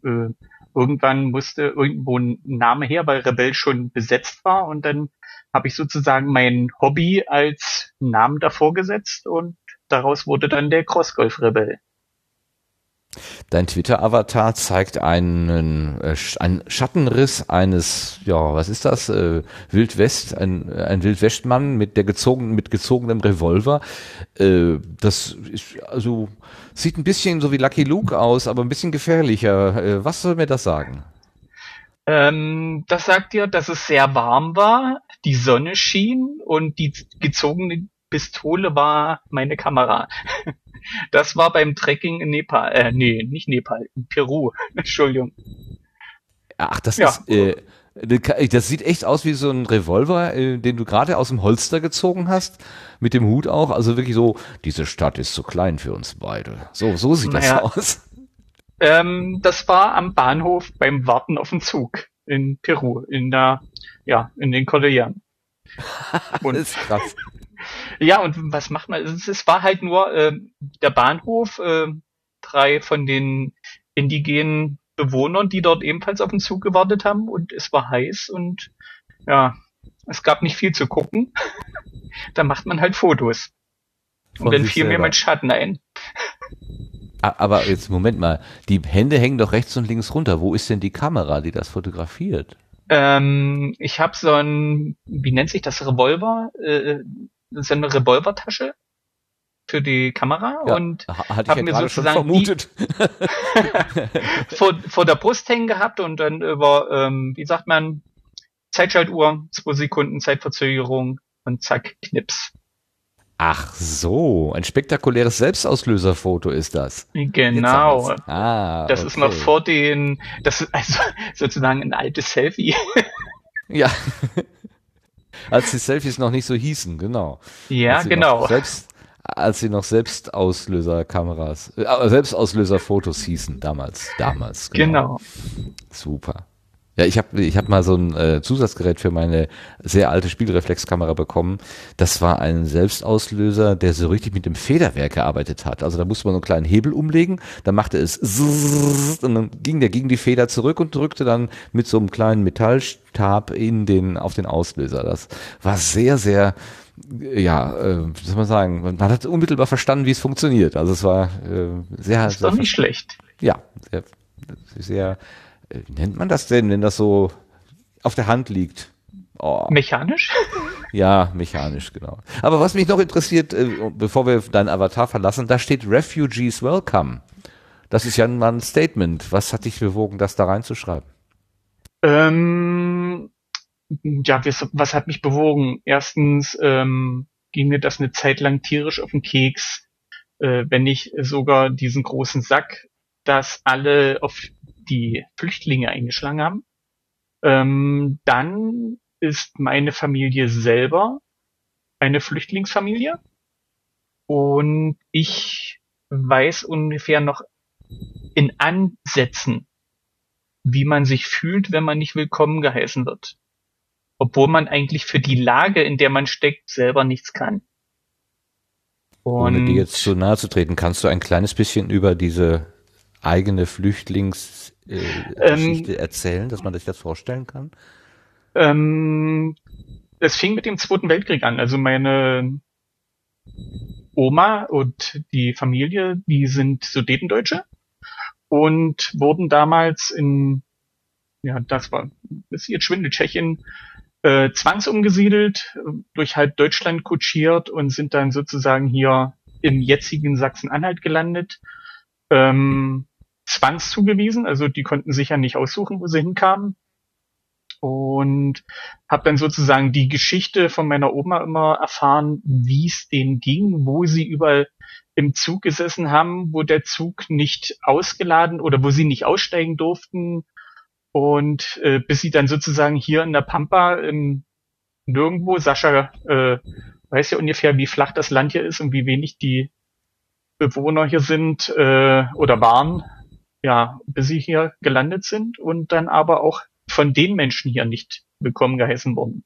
äh, irgendwann musste irgendwo ein Name her, weil Rebell schon besetzt war. Und dann habe ich sozusagen mein Hobby als Namen davor gesetzt und daraus wurde dann der Crossgolf Rebell. Dein Twitter-Avatar zeigt einen, äh, einen Schattenriss eines, ja, was ist das? Äh, Wildwest, ein, ein Wildwestmann mit der gezogenen, mit gezogenem Revolver. Äh, das ist, also, sieht ein bisschen so wie Lucky Luke aus, aber ein bisschen gefährlicher. Äh, was soll mir das sagen? Ähm, das sagt dir, dass es sehr warm war, die Sonne schien und die gezogene Pistole war meine Kamera. Das war beim Trekking in Nepal. Äh, nee, nicht Nepal, in Peru. Entschuldigung. Ach, das ja. ist. Äh, das sieht echt aus wie so ein Revolver, äh, den du gerade aus dem Holster gezogen hast, mit dem Hut auch. Also wirklich so, diese Stadt ist zu klein für uns beide. So, so sieht naja, das aus. Ähm, das war am Bahnhof beim Warten auf den Zug in Peru, in der, ja, in den Kordilleren. das ist krass. Ja, und was macht man? Es, es war halt nur äh, der Bahnhof, äh, drei von den indigenen Bewohnern, die dort ebenfalls auf den Zug gewartet haben und es war heiß und ja, es gab nicht viel zu gucken. da macht man halt Fotos. Von und dann fiel selber. mir mein Schatten ein. Aber jetzt, Moment mal, die Hände hängen doch rechts und links runter. Wo ist denn die Kamera, die das fotografiert? Ähm, ich habe so ein, wie nennt sich das, Revolver? Äh, so eine Revolvertasche für die Kamera ja, und habe mir sozusagen vermutet. vor, vor der Brust hängen gehabt und dann über, ähm, wie sagt man, Zeitschaltuhr, zwei Sekunden Zeitverzögerung und zack, Knips. Ach so, ein spektakuläres Selbstauslöserfoto ist das. Genau. Ah, das okay. ist noch vor den, das ist also sozusagen ein altes Selfie. ja. Als die Selfies noch nicht so hießen, genau. Ja, genau. Selbst, als sie noch Selbstauslöserkameras, äh, Selbstauslöserfotos hießen damals, damals. Genau. genau. Super. Ja, ich habe ich hab mal so ein äh, Zusatzgerät für meine sehr alte Spielreflexkamera bekommen. Das war ein Selbstauslöser, der so richtig mit dem Federwerk gearbeitet hat. Also da musste man so einen kleinen Hebel umlegen, dann machte es und dann ging der gegen die Feder zurück und drückte dann mit so einem kleinen Metallstab in den auf den Auslöser. Das war sehr sehr ja, äh, wie soll man sagen, man hat unmittelbar verstanden, wie es funktioniert. Also es war äh, sehr. Das ist doch nicht schlecht. Ja, sehr, sehr wie nennt man das denn, wenn das so auf der Hand liegt? Oh. Mechanisch? Ja, mechanisch, genau. Aber was mich noch interessiert, äh, bevor wir deinen Avatar verlassen, da steht Refugees Welcome. Das ist ja mal ein Statement. Was hat dich bewogen, das da reinzuschreiben? Ähm, ja, was hat mich bewogen? Erstens ähm, ging mir das eine Zeit lang tierisch auf den Keks, äh, wenn ich sogar diesen großen Sack, dass alle auf die Flüchtlinge eingeschlagen haben. Ähm, dann ist meine Familie selber eine Flüchtlingsfamilie und ich weiß ungefähr noch in Ansätzen, wie man sich fühlt, wenn man nicht willkommen geheißen wird. Obwohl man eigentlich für die Lage, in der man steckt, selber nichts kann. Und Ohne dir jetzt zu nahe zu treten, kannst du ein kleines bisschen über diese eigene Flüchtlingsgeschichte ähm, erzählen, dass man sich das vorstellen kann? Ähm, es fing mit dem Zweiten Weltkrieg an. Also meine Oma und die Familie, die sind Sudetendeutsche und wurden damals in, ja, das war, das ist jetzt Schwindel, Tschechien, äh, zwangsumgesiedelt, durch halb Deutschland kutschiert und sind dann sozusagen hier im jetzigen Sachsen-Anhalt gelandet. Ähm, zwangszugewiesen, also die konnten sich ja nicht aussuchen, wo sie hinkamen. Und habe dann sozusagen die Geschichte von meiner Oma immer erfahren, wie es denen ging, wo sie überall im Zug gesessen haben, wo der Zug nicht ausgeladen oder wo sie nicht aussteigen durften. Und äh, bis sie dann sozusagen hier in der Pampa in nirgendwo, Sascha äh, weiß ja ungefähr, wie flach das Land hier ist und wie wenig die Bewohner hier sind äh, oder waren, ja, bis sie hier gelandet sind und dann aber auch von den Menschen hier nicht willkommen geheißen wurden.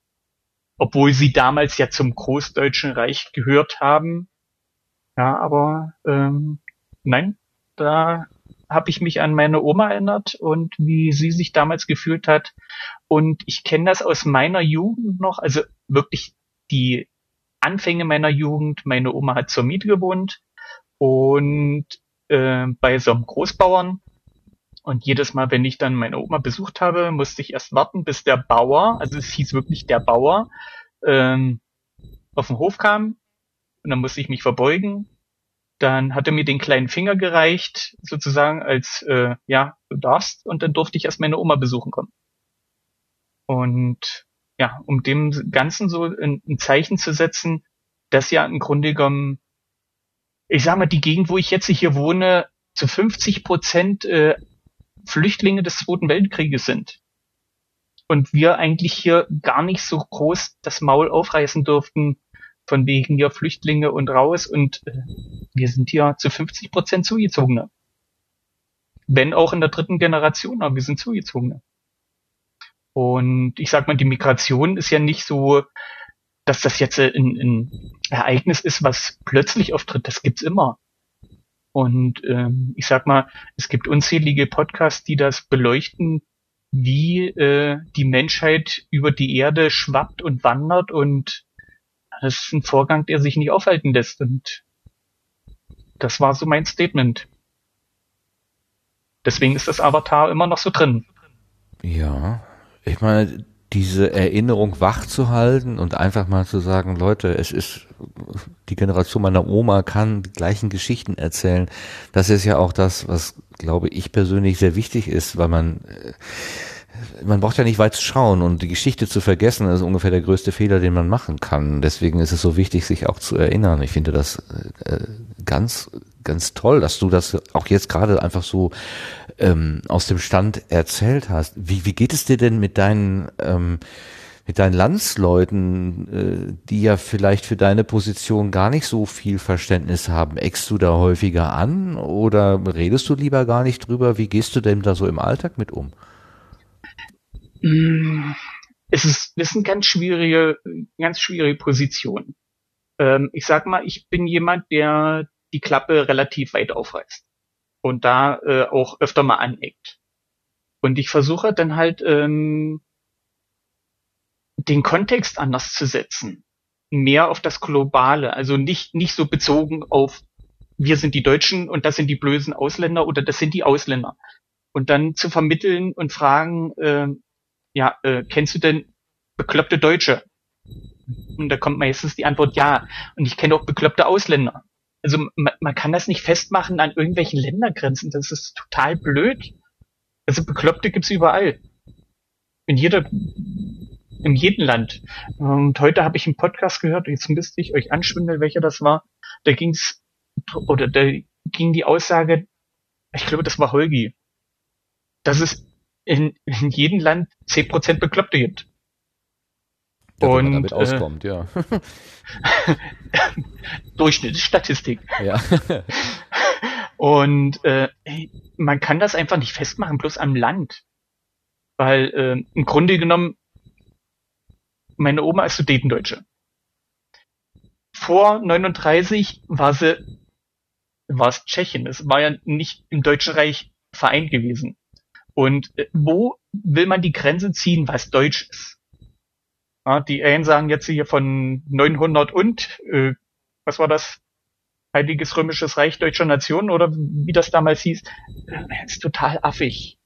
Obwohl sie damals ja zum Großdeutschen Reich gehört haben, ja, aber ähm, nein, da habe ich mich an meine Oma erinnert und wie sie sich damals gefühlt hat. Und ich kenne das aus meiner Jugend noch, also wirklich die Anfänge meiner Jugend. Meine Oma hat zur Miete gewohnt und äh, bei so einem Großbauern. Und jedes Mal, wenn ich dann meine Oma besucht habe, musste ich erst warten, bis der Bauer, also es hieß wirklich der Bauer, ähm, auf den Hof kam und dann musste ich mich verbeugen. Dann hat er mir den kleinen Finger gereicht, sozusagen als, äh, ja, du darfst. Und dann durfte ich erst meine Oma besuchen kommen. Und ja, um dem Ganzen so ein, ein Zeichen zu setzen, dass ja im Grunde genommen, ich sag mal, die Gegend, wo ich jetzt hier wohne, zu 50 Prozent äh, Flüchtlinge des Zweiten Weltkrieges sind. Und wir eigentlich hier gar nicht so groß das Maul aufreißen durften, von wegen hier Flüchtlinge und raus und äh, wir sind hier zu 50 Prozent Zugezogene. Wenn auch in der dritten Generation, aber wir sind Zugezogene. Und ich sag mal, die Migration ist ja nicht so, dass das jetzt ein, ein Ereignis ist, was plötzlich auftritt. Das gibt's immer. Und ähm, ich sag mal, es gibt unzählige Podcasts, die das beleuchten, wie äh, die Menschheit über die Erde schwappt und wandert und das ist ein Vorgang, der sich nicht aufhalten lässt. Und das war so mein Statement. Deswegen ist das Avatar immer noch so drin. Ja, ich meine, diese Erinnerung wach zu halten und einfach mal zu sagen, Leute, es ist die Generation meiner Oma kann die gleichen Geschichten erzählen. Das ist ja auch das, was glaube ich persönlich sehr wichtig ist, weil man äh, man braucht ja nicht weit zu schauen und die Geschichte zu vergessen ist ungefähr der größte Fehler, den man machen kann. Deswegen ist es so wichtig, sich auch zu erinnern. Ich finde das äh, ganz, ganz toll, dass du das auch jetzt gerade einfach so ähm, aus dem Stand erzählt hast. Wie, wie geht es dir denn mit deinen ähm, mit deinen Landsleuten, äh, die ja vielleicht für deine Position gar nicht so viel Verständnis haben, eckst du da häufiger an oder redest du lieber gar nicht drüber? Wie gehst du denn da so im Alltag mit um? Mm, es ist, das ist eine ganz schwierige, ganz schwierige Position. Ähm, ich sag mal, ich bin jemand, der die Klappe relativ weit aufreißt und da äh, auch öfter mal aneckt. Und ich versuche dann halt ähm, den Kontext anders zu setzen, mehr auf das Globale, also nicht nicht so bezogen auf wir sind die Deutschen und das sind die bösen Ausländer oder das sind die Ausländer, und dann zu vermitteln und fragen, äh, ja, äh, kennst du denn bekloppte Deutsche? Und da kommt meistens die Antwort ja. Und ich kenne auch bekloppte Ausländer. Also man, man kann das nicht festmachen an irgendwelchen Ländergrenzen. Das ist total blöd. Also Bekloppte gibt's überall. In jeder, in jedem Land. Und heute habe ich einen Podcast gehört, jetzt müsste ich euch anschwindeln, welcher das war. Da ging's, oder da ging die Aussage, ich glaube, das war Holgi, dass es in, in jedem Land 10% Bekloppte gibt. Wenn Und, man damit äh, auskommt, ja. Durchschnittsstatistik. ja. Und äh, man kann das einfach nicht festmachen, bloß am Land. Weil äh, im Grunde genommen, meine Oma ist Sudetendeutsche. Vor 39 war sie, war es Tschechien. Es war ja nicht im Deutschen Reich vereint gewesen. Und äh, wo will man die Grenze ziehen, was Deutsch ist? Ja, die einen sagen jetzt hier von 900 und, äh, was war das? Heiliges Römisches Reich Deutscher Nation oder wie das damals hieß, äh, ist total affig.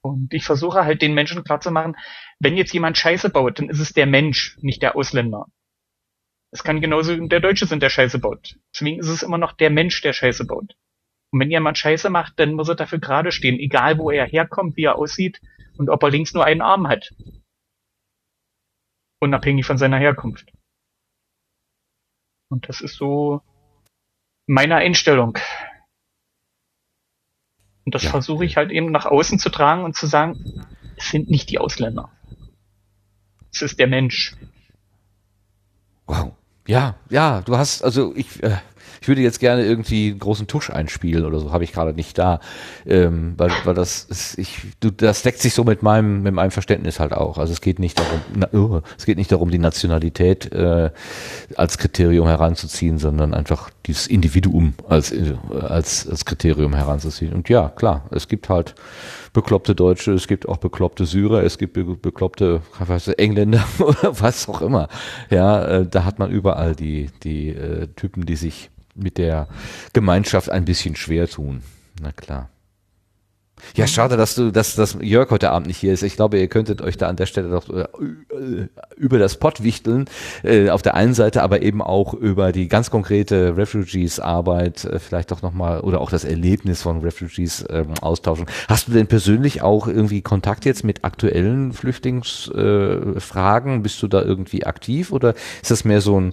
Und ich versuche halt den Menschen klarzumachen, wenn jetzt jemand Scheiße baut, dann ist es der Mensch, nicht der Ausländer. Es kann genauso der Deutsche sein, der Scheiße baut. Deswegen ist es immer noch der Mensch, der Scheiße baut. Und wenn jemand Scheiße macht, dann muss er dafür gerade stehen, egal wo er herkommt, wie er aussieht und ob er links nur einen Arm hat. Unabhängig von seiner Herkunft. Und das ist so meine Einstellung. Und das Ja. versuche ich halt eben nach außen zu tragen und zu sagen, es sind nicht die Ausländer. Es ist der Mensch. Wow. Ja, ja, du hast, also ich, äh, ich würde jetzt gerne irgendwie einen großen Tusch einspielen oder so, habe ich gerade nicht da. Ähm, weil, weil das ist, ich, du, das deckt sich so mit meinem, mit meinem Verständnis halt auch. Also es geht nicht darum, na, oh, es geht nicht darum, die Nationalität äh, als Kriterium heranzuziehen, sondern einfach dieses Individuum als, äh, als, als Kriterium heranzuziehen. Und ja, klar, es gibt halt bekloppte Deutsche, es gibt auch bekloppte Syrer, es gibt be bekloppte weiß Engländer oder was auch immer. Ja, äh, da hat man überall die, die äh, Typen, die sich mit der Gemeinschaft ein bisschen schwer tun. Na klar. Ja, schade, dass du, dass, dass Jörg heute Abend nicht hier ist. Ich glaube, ihr könntet euch da an der Stelle doch äh, über das Pott wichteln, äh, auf der einen Seite, aber eben auch über die ganz konkrete Refugees-Arbeit, äh, vielleicht doch nochmal, oder auch das Erlebnis von Refugees ähm, austauschen. Hast du denn persönlich auch irgendwie Kontakt jetzt mit aktuellen Flüchtlingsfragen? Äh? Bist du da irgendwie aktiv oder ist das mehr so ein,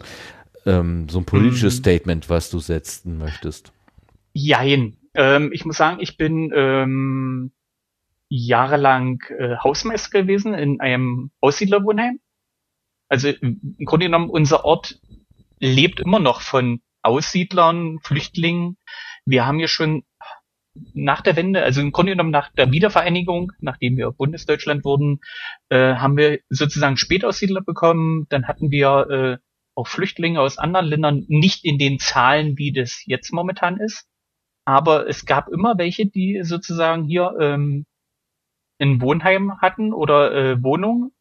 ähm, so ein politisches Mhm. Statement, was du setzen möchtest? Jein. Ähm, ich muss sagen, ich bin ähm, jahrelang äh, Hausmeister gewesen in einem Aussiedlerwohnheim. Also im Grunde genommen, unser Ort lebt immer noch von Aussiedlern, Flüchtlingen. Wir haben hier schon nach der Wende, also im Grunde genommen nach der Wiedervereinigung, nachdem wir Bundesdeutschland wurden, äh, haben wir sozusagen Spätaussiedler bekommen. Dann hatten wir äh, auch Flüchtlinge aus anderen Ländern, nicht in den Zahlen, wie das jetzt momentan ist. Aber es gab immer welche, die sozusagen hier ähm, ein Wohnheim hatten oder äh, Wohnung.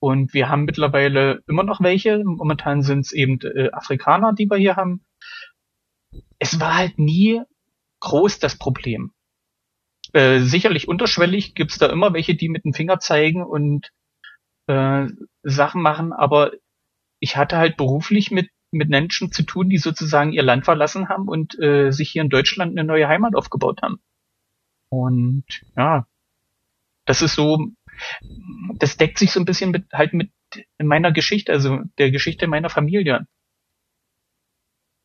Und wir haben mittlerweile immer noch welche. Momentan sind es eben äh, Afrikaner, die wir hier haben. Es war halt nie groß das Problem. Äh, sicherlich unterschwellig gibt's da immer welche, die mit dem Finger zeigen und äh, Sachen machen, aber ich hatte halt beruflich mit mit Menschen zu tun, die sozusagen ihr Land verlassen haben und äh, sich hier in Deutschland eine neue Heimat aufgebaut haben. Und ja, das ist so, das deckt sich so ein bisschen mit halt mit meiner Geschichte, also der Geschichte meiner Familie.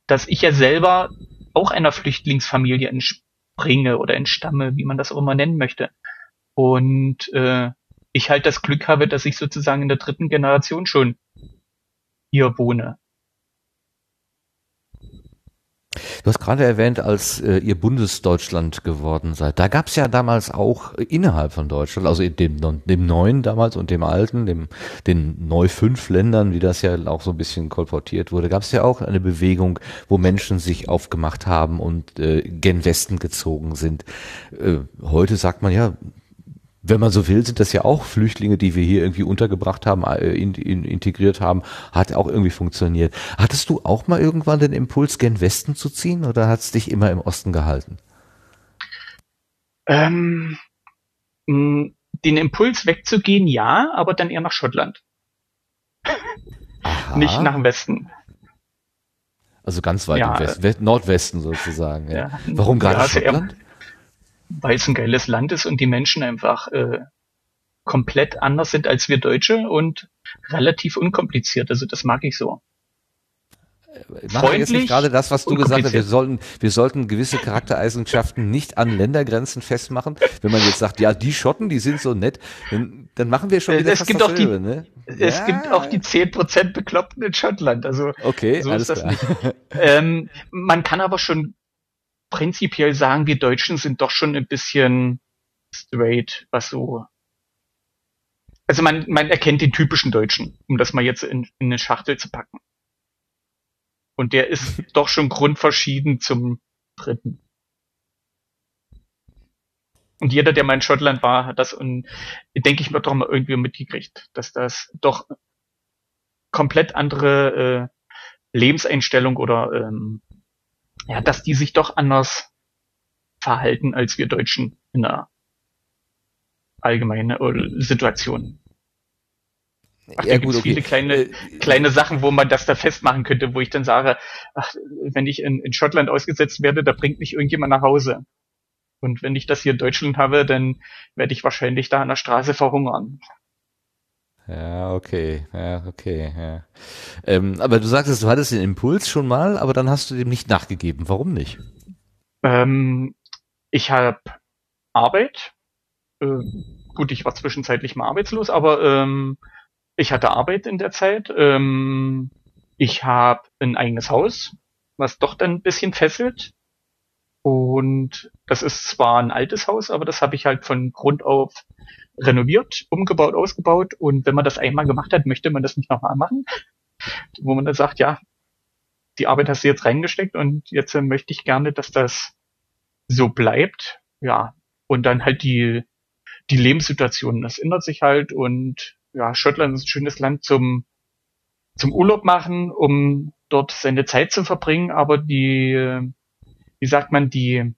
Dass ich ja selber auch einer Flüchtlingsfamilie entspringe oder entstamme, wie man das auch immer nennen möchte. Und äh, ich halt das Glück habe, dass ich sozusagen in der dritten Generation schon wohne. Du hast gerade erwähnt, als äh, ihr Bundesdeutschland geworden seid. Da gab es ja damals auch innerhalb von Deutschland, also dem, dem neuen damals und dem alten, dem, den neu fünf Ländern, wie das ja auch so ein bisschen kolportiert wurde, gab es ja auch eine Bewegung, wo Menschen sich aufgemacht haben und äh, gen Westen gezogen sind. Äh, heute sagt man ja, wenn man so will, sind das ja auch Flüchtlinge, die wir hier irgendwie untergebracht haben, äh, in, in, integriert haben, hat auch irgendwie funktioniert. Hattest du auch mal irgendwann den Impuls, gen Westen zu ziehen oder hat es dich immer im Osten gehalten? Ähm, den Impuls wegzugehen, ja, aber dann eher nach Schottland. Aha. Nicht nach dem Westen. Also ganz weit Ja, im West, West, Nordwesten sozusagen. Ja. Ja. Warum gerade Ja, also Schottland? Weil es ein geiles Land ist und die Menschen einfach äh, komplett anders sind als wir Deutsche und relativ unkompliziert. Also das mag ich so. Machen wir jetzt nicht gerade das, was du gesagt hast, wir sollten, wir sollten gewisse Charaktereigenschaften nicht an Ländergrenzen festmachen. Wenn man jetzt sagt, ja, die Schotten, die sind so nett, dann, dann machen wir schon Äh, wieder es gibt auch die- ne? Es Ja, gibt auch die 10% Bekloppten in Schottland. Also Okay, so alles ist das klar. Ähm, man kann aber schon prinzipiell sagen, wir Deutschen sind doch schon ein bisschen straight, was so. Also man, man erkennt den typischen Deutschen, um das mal jetzt in, in eine Schachtel zu packen. Und der ist doch schon grundverschieden zum Dritten. Und jeder, der mal in Schottland war, hat das und denke ich mir doch mal irgendwie mitgekriegt, dass das doch komplett andere äh, Lebenseinstellung oder ähm, ja, dass die sich doch anders verhalten als wir Deutschen in der allgemeinen äh, Situation. Ach, da gibt's viele kleine, Äh, kleine Sachen, wo man das da festmachen könnte, wo ich dann sage, ach, wenn ich in, in Schottland ausgesetzt werde, da bringt mich irgendjemand nach Hause. Und wenn ich das hier in Deutschland habe, dann werde ich wahrscheinlich da an der Straße verhungern. Ja, okay, ja, okay, ja. Ähm, aber du sagtest, du hattest den Impuls schon mal, aber dann hast du dem nicht nachgegeben. Warum nicht? Ähm, ich habe Arbeit. Äh, gut, ich war zwischenzeitlich mal arbeitslos, aber ähm, ich hatte Arbeit in der Zeit. Ähm, ich habe ein eigenes Haus, was doch dann ein bisschen fesselt. Und das ist zwar ein altes Haus, aber das habe ich halt von Grund auf renoviert, umgebaut, ausgebaut. Und wenn man das einmal gemacht hat, möchte man das nicht nochmal machen. Wo man dann sagt, ja, die Arbeit hast du jetzt reingesteckt und jetzt äh, möchte ich gerne, dass das so bleibt. Ja, und dann halt die, die Lebenssituation, das ändert sich halt und ja, Schottland ist ein schönes Land zum, zum Urlaub machen, um dort seine Zeit zu verbringen, aber die, äh, wie sagt man, die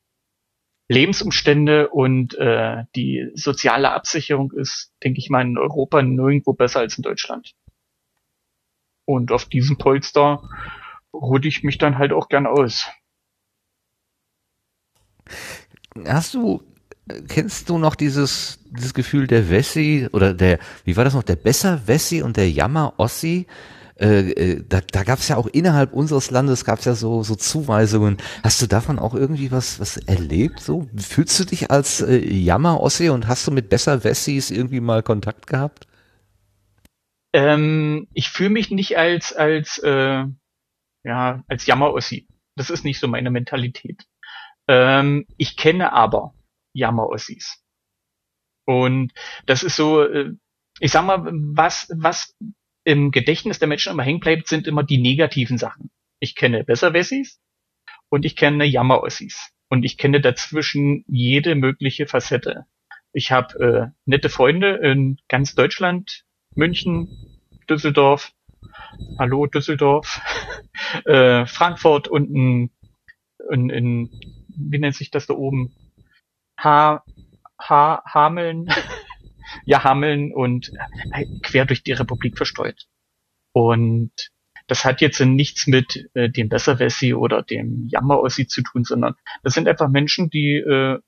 Lebensumstände und äh, die soziale Absicherung ist, denke ich mal, in Europa nirgendwo besser als in Deutschland. Und auf diesem Polster ruhe ich mich dann halt auch gern aus. Hast du, kennst du noch dieses, dieses Gefühl der Wessi oder der, wie war das noch, der Besser-Wessi und der Jammer-Ossi? Äh, äh, da, da gab es ja auch innerhalb unseres Landes gab es ja so so Zuweisungen. Hast du davon auch irgendwie was was erlebt? So fühlst du dich als äh, Jammer-Ossi und hast du mit Besser-Wessis irgendwie mal Kontakt gehabt? Ähm, ich fühle mich nicht als als äh, ja als Jammerossi. Das ist nicht so meine Mentalität. Ähm, ich kenne aber Jammerossis. Und das ist so, äh, ich sag mal, was was im Gedächtnis der Menschen immer hängen bleibt, sind immer die negativen Sachen. Ich kenne Besserwessis und ich kenne Jammerossis. Und ich kenne dazwischen jede mögliche Facette. Ich habe äh, nette Freunde in ganz Deutschland, München, Düsseldorf, hallo Düsseldorf, äh, Frankfurt und in, in, in, wie nennt sich das da oben? Ha, ha, Hameln, ja, Hameln und äh, quer durch die Republik verstreut. Und das hat jetzt nichts mit äh, dem Besserwessi oder dem Jammerossi zu tun, sondern das sind einfach Menschen, die äh,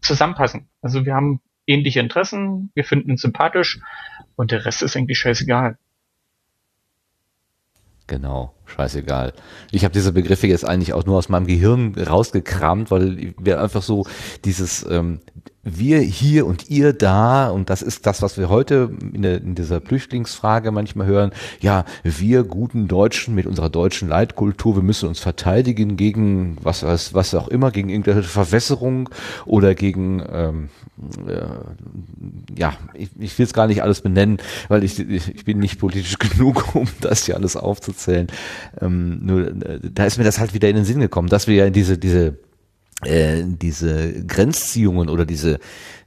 zusammenpassen. Also wir haben ähnliche Interessen, wir finden uns sympathisch und der Rest ist eigentlich scheißegal. Genau, scheißegal. Ich habe diese Begriffe jetzt eigentlich auch nur aus meinem Gehirn rausgekramt, weil wir einfach so dieses ähm, wir hier und ihr da und das ist das, was wir heute in, der, in dieser Flüchtlingsfrage manchmal hören. Ja, wir guten Deutschen mit unserer deutschen Leitkultur, wir müssen uns verteidigen gegen was was, was auch immer, gegen irgendeine Verwässerung oder gegen ähm, äh, ja, ich, ich will es gar nicht alles benennen, weil ich, ich, bin nicht politisch genug, um das hier alles aufzuzählen. Ähm, nur äh, da ist mir das halt wieder in den Sinn gekommen, dass wir ja diese diese äh, diese Grenzziehungen oder diese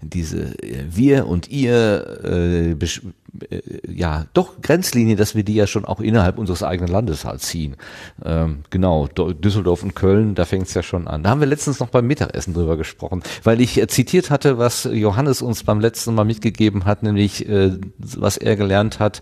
diese äh, wir und ihr äh, äh, ja, doch Grenzlinie, dass wir die ja schon auch innerhalb unseres eigenen Landes halt ziehen. Ähm, genau, Düsseldorf und Köln, da fängt es ja schon an. Da haben wir letztens noch beim Mittagessen drüber gesprochen, weil ich äh, zitiert hatte, was Johannes uns beim letzten Mal mitgegeben hat, nämlich was er gelernt hat,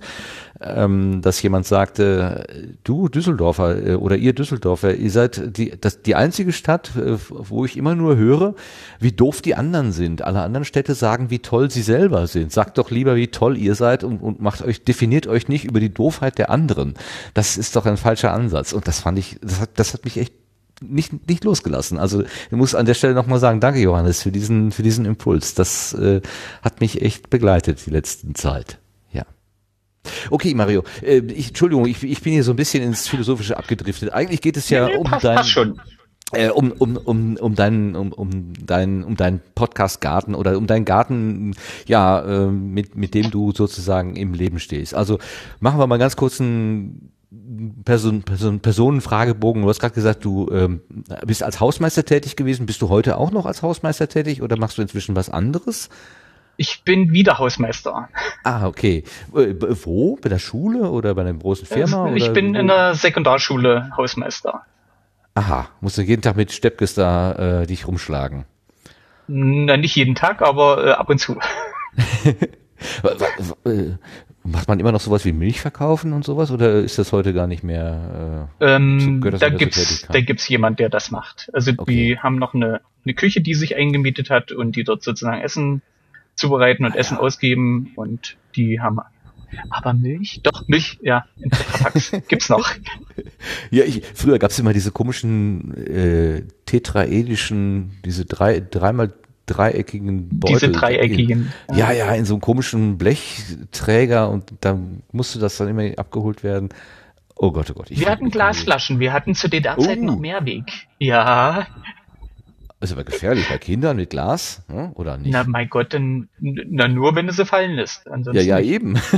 ähm, dass jemand sagte, du Düsseldorfer äh, oder ihr Düsseldorfer, ihr seid die, das, die einzige Stadt, äh, wo ich immer nur höre, wie doof die anderen sind. Alle anderen Städte sagen, wie toll sie selber sind. Sagt doch lieber, wie toll ihr seid und, und macht euch, definiert euch nicht über die Doofheit der anderen. Das ist doch ein falscher Ansatz. Und das fand ich, das hat, das hat mich echt nicht, nicht losgelassen. Also ich muss an der Stelle nochmal sagen, danke Johannes für diesen, für diesen Impuls. Das äh, hat mich echt begleitet die letzten Zeit. Okay, Mario, äh, ich, Entschuldigung, ich, ich bin hier so ein bisschen ins Philosophische abgedriftet. Eigentlich geht es ja nee, nee, um passt, dein, passt schon. Äh, um, um, um, um deinen um, um dein, um deinen Podcast-Garten oder um deinen Garten, ja, äh, mit, mit dem du sozusagen im Leben stehst. Also machen wir mal ganz kurz einen Person, Person, Personenfragebogen. Du hast gerade gesagt, du ähm, bist als Hausmeister tätig gewesen. Bist du heute auch noch als Hausmeister tätig oder machst du inzwischen was anderes? Ich bin wieder Hausmeister. Ah, okay. Äh, wo? Bei der Schule oder bei einer großen Firma? Ich bin wo? in der Sekundarschule Hausmeister. Aha, musst du jeden Tag mit Steppkes da äh, dich rumschlagen? Na, nicht jeden Tag, aber äh, ab und zu. Äh, macht man immer noch sowas wie Milch verkaufen und sowas oder ist das heute gar nicht mehr? Äh, ähm, da gibt's, da gibt's jemand, der das macht. Also okay. die haben noch eine, eine Küche, die sich eingemietet hat und die dort sozusagen Essen zubereiten und ah, Essen ja. ausgeben und die haben aber Milch? Doch, Milch, ja, in Tetrapacks gibt's noch. Ja, ich, früher gab's immer diese komischen äh, tetraedischen, diese drei, dreimal dreieckigen Beutel. Diese dreieckigen. Ja, ja, in so einem komischen Blechträger und dann musste das dann immer abgeholt werden. Oh Gott, oh Gott. wir hatten Glasflaschen, wir hatten zu DDR-Zeiten oh. noch Mehrweg. Ja. Ist aber gefährlich bei Kindern mit Glas, ne? oder nicht? Na, mein Gott, dann, na, nur wenn du sie fallen lässt. Ansonsten ja, ja, eben.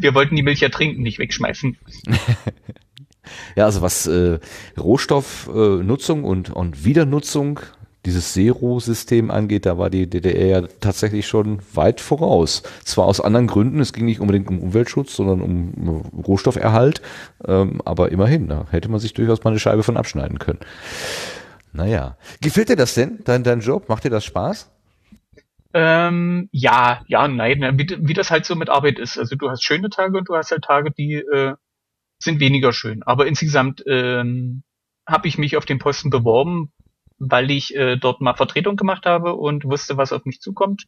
Wir wollten die Milch ja trinken, nicht wegschmeißen. ja, also was äh, Rohstoffnutzung äh, und, und Wiedernutzung dieses Zero-System angeht, da war die DDR ja tatsächlich schon weit voraus. Zwar aus anderen Gründen, es ging nicht unbedingt um Umweltschutz, sondern um Rohstofferhalt, ähm, aber immerhin, da hätte man sich durchaus mal eine Scheibe von abschneiden können. Naja. Gefällt dir das denn, dein, dein Job? Macht dir das Spaß? Ähm, ja, ja, nein, wie, wie das halt so mit Arbeit ist. Also du hast schöne Tage und du hast halt Tage, die äh, sind weniger schön. Aber insgesamt ähm, habe ich mich auf den Posten beworben, weil ich äh, dort mal Vertretung gemacht habe und wusste, was auf mich zukommt.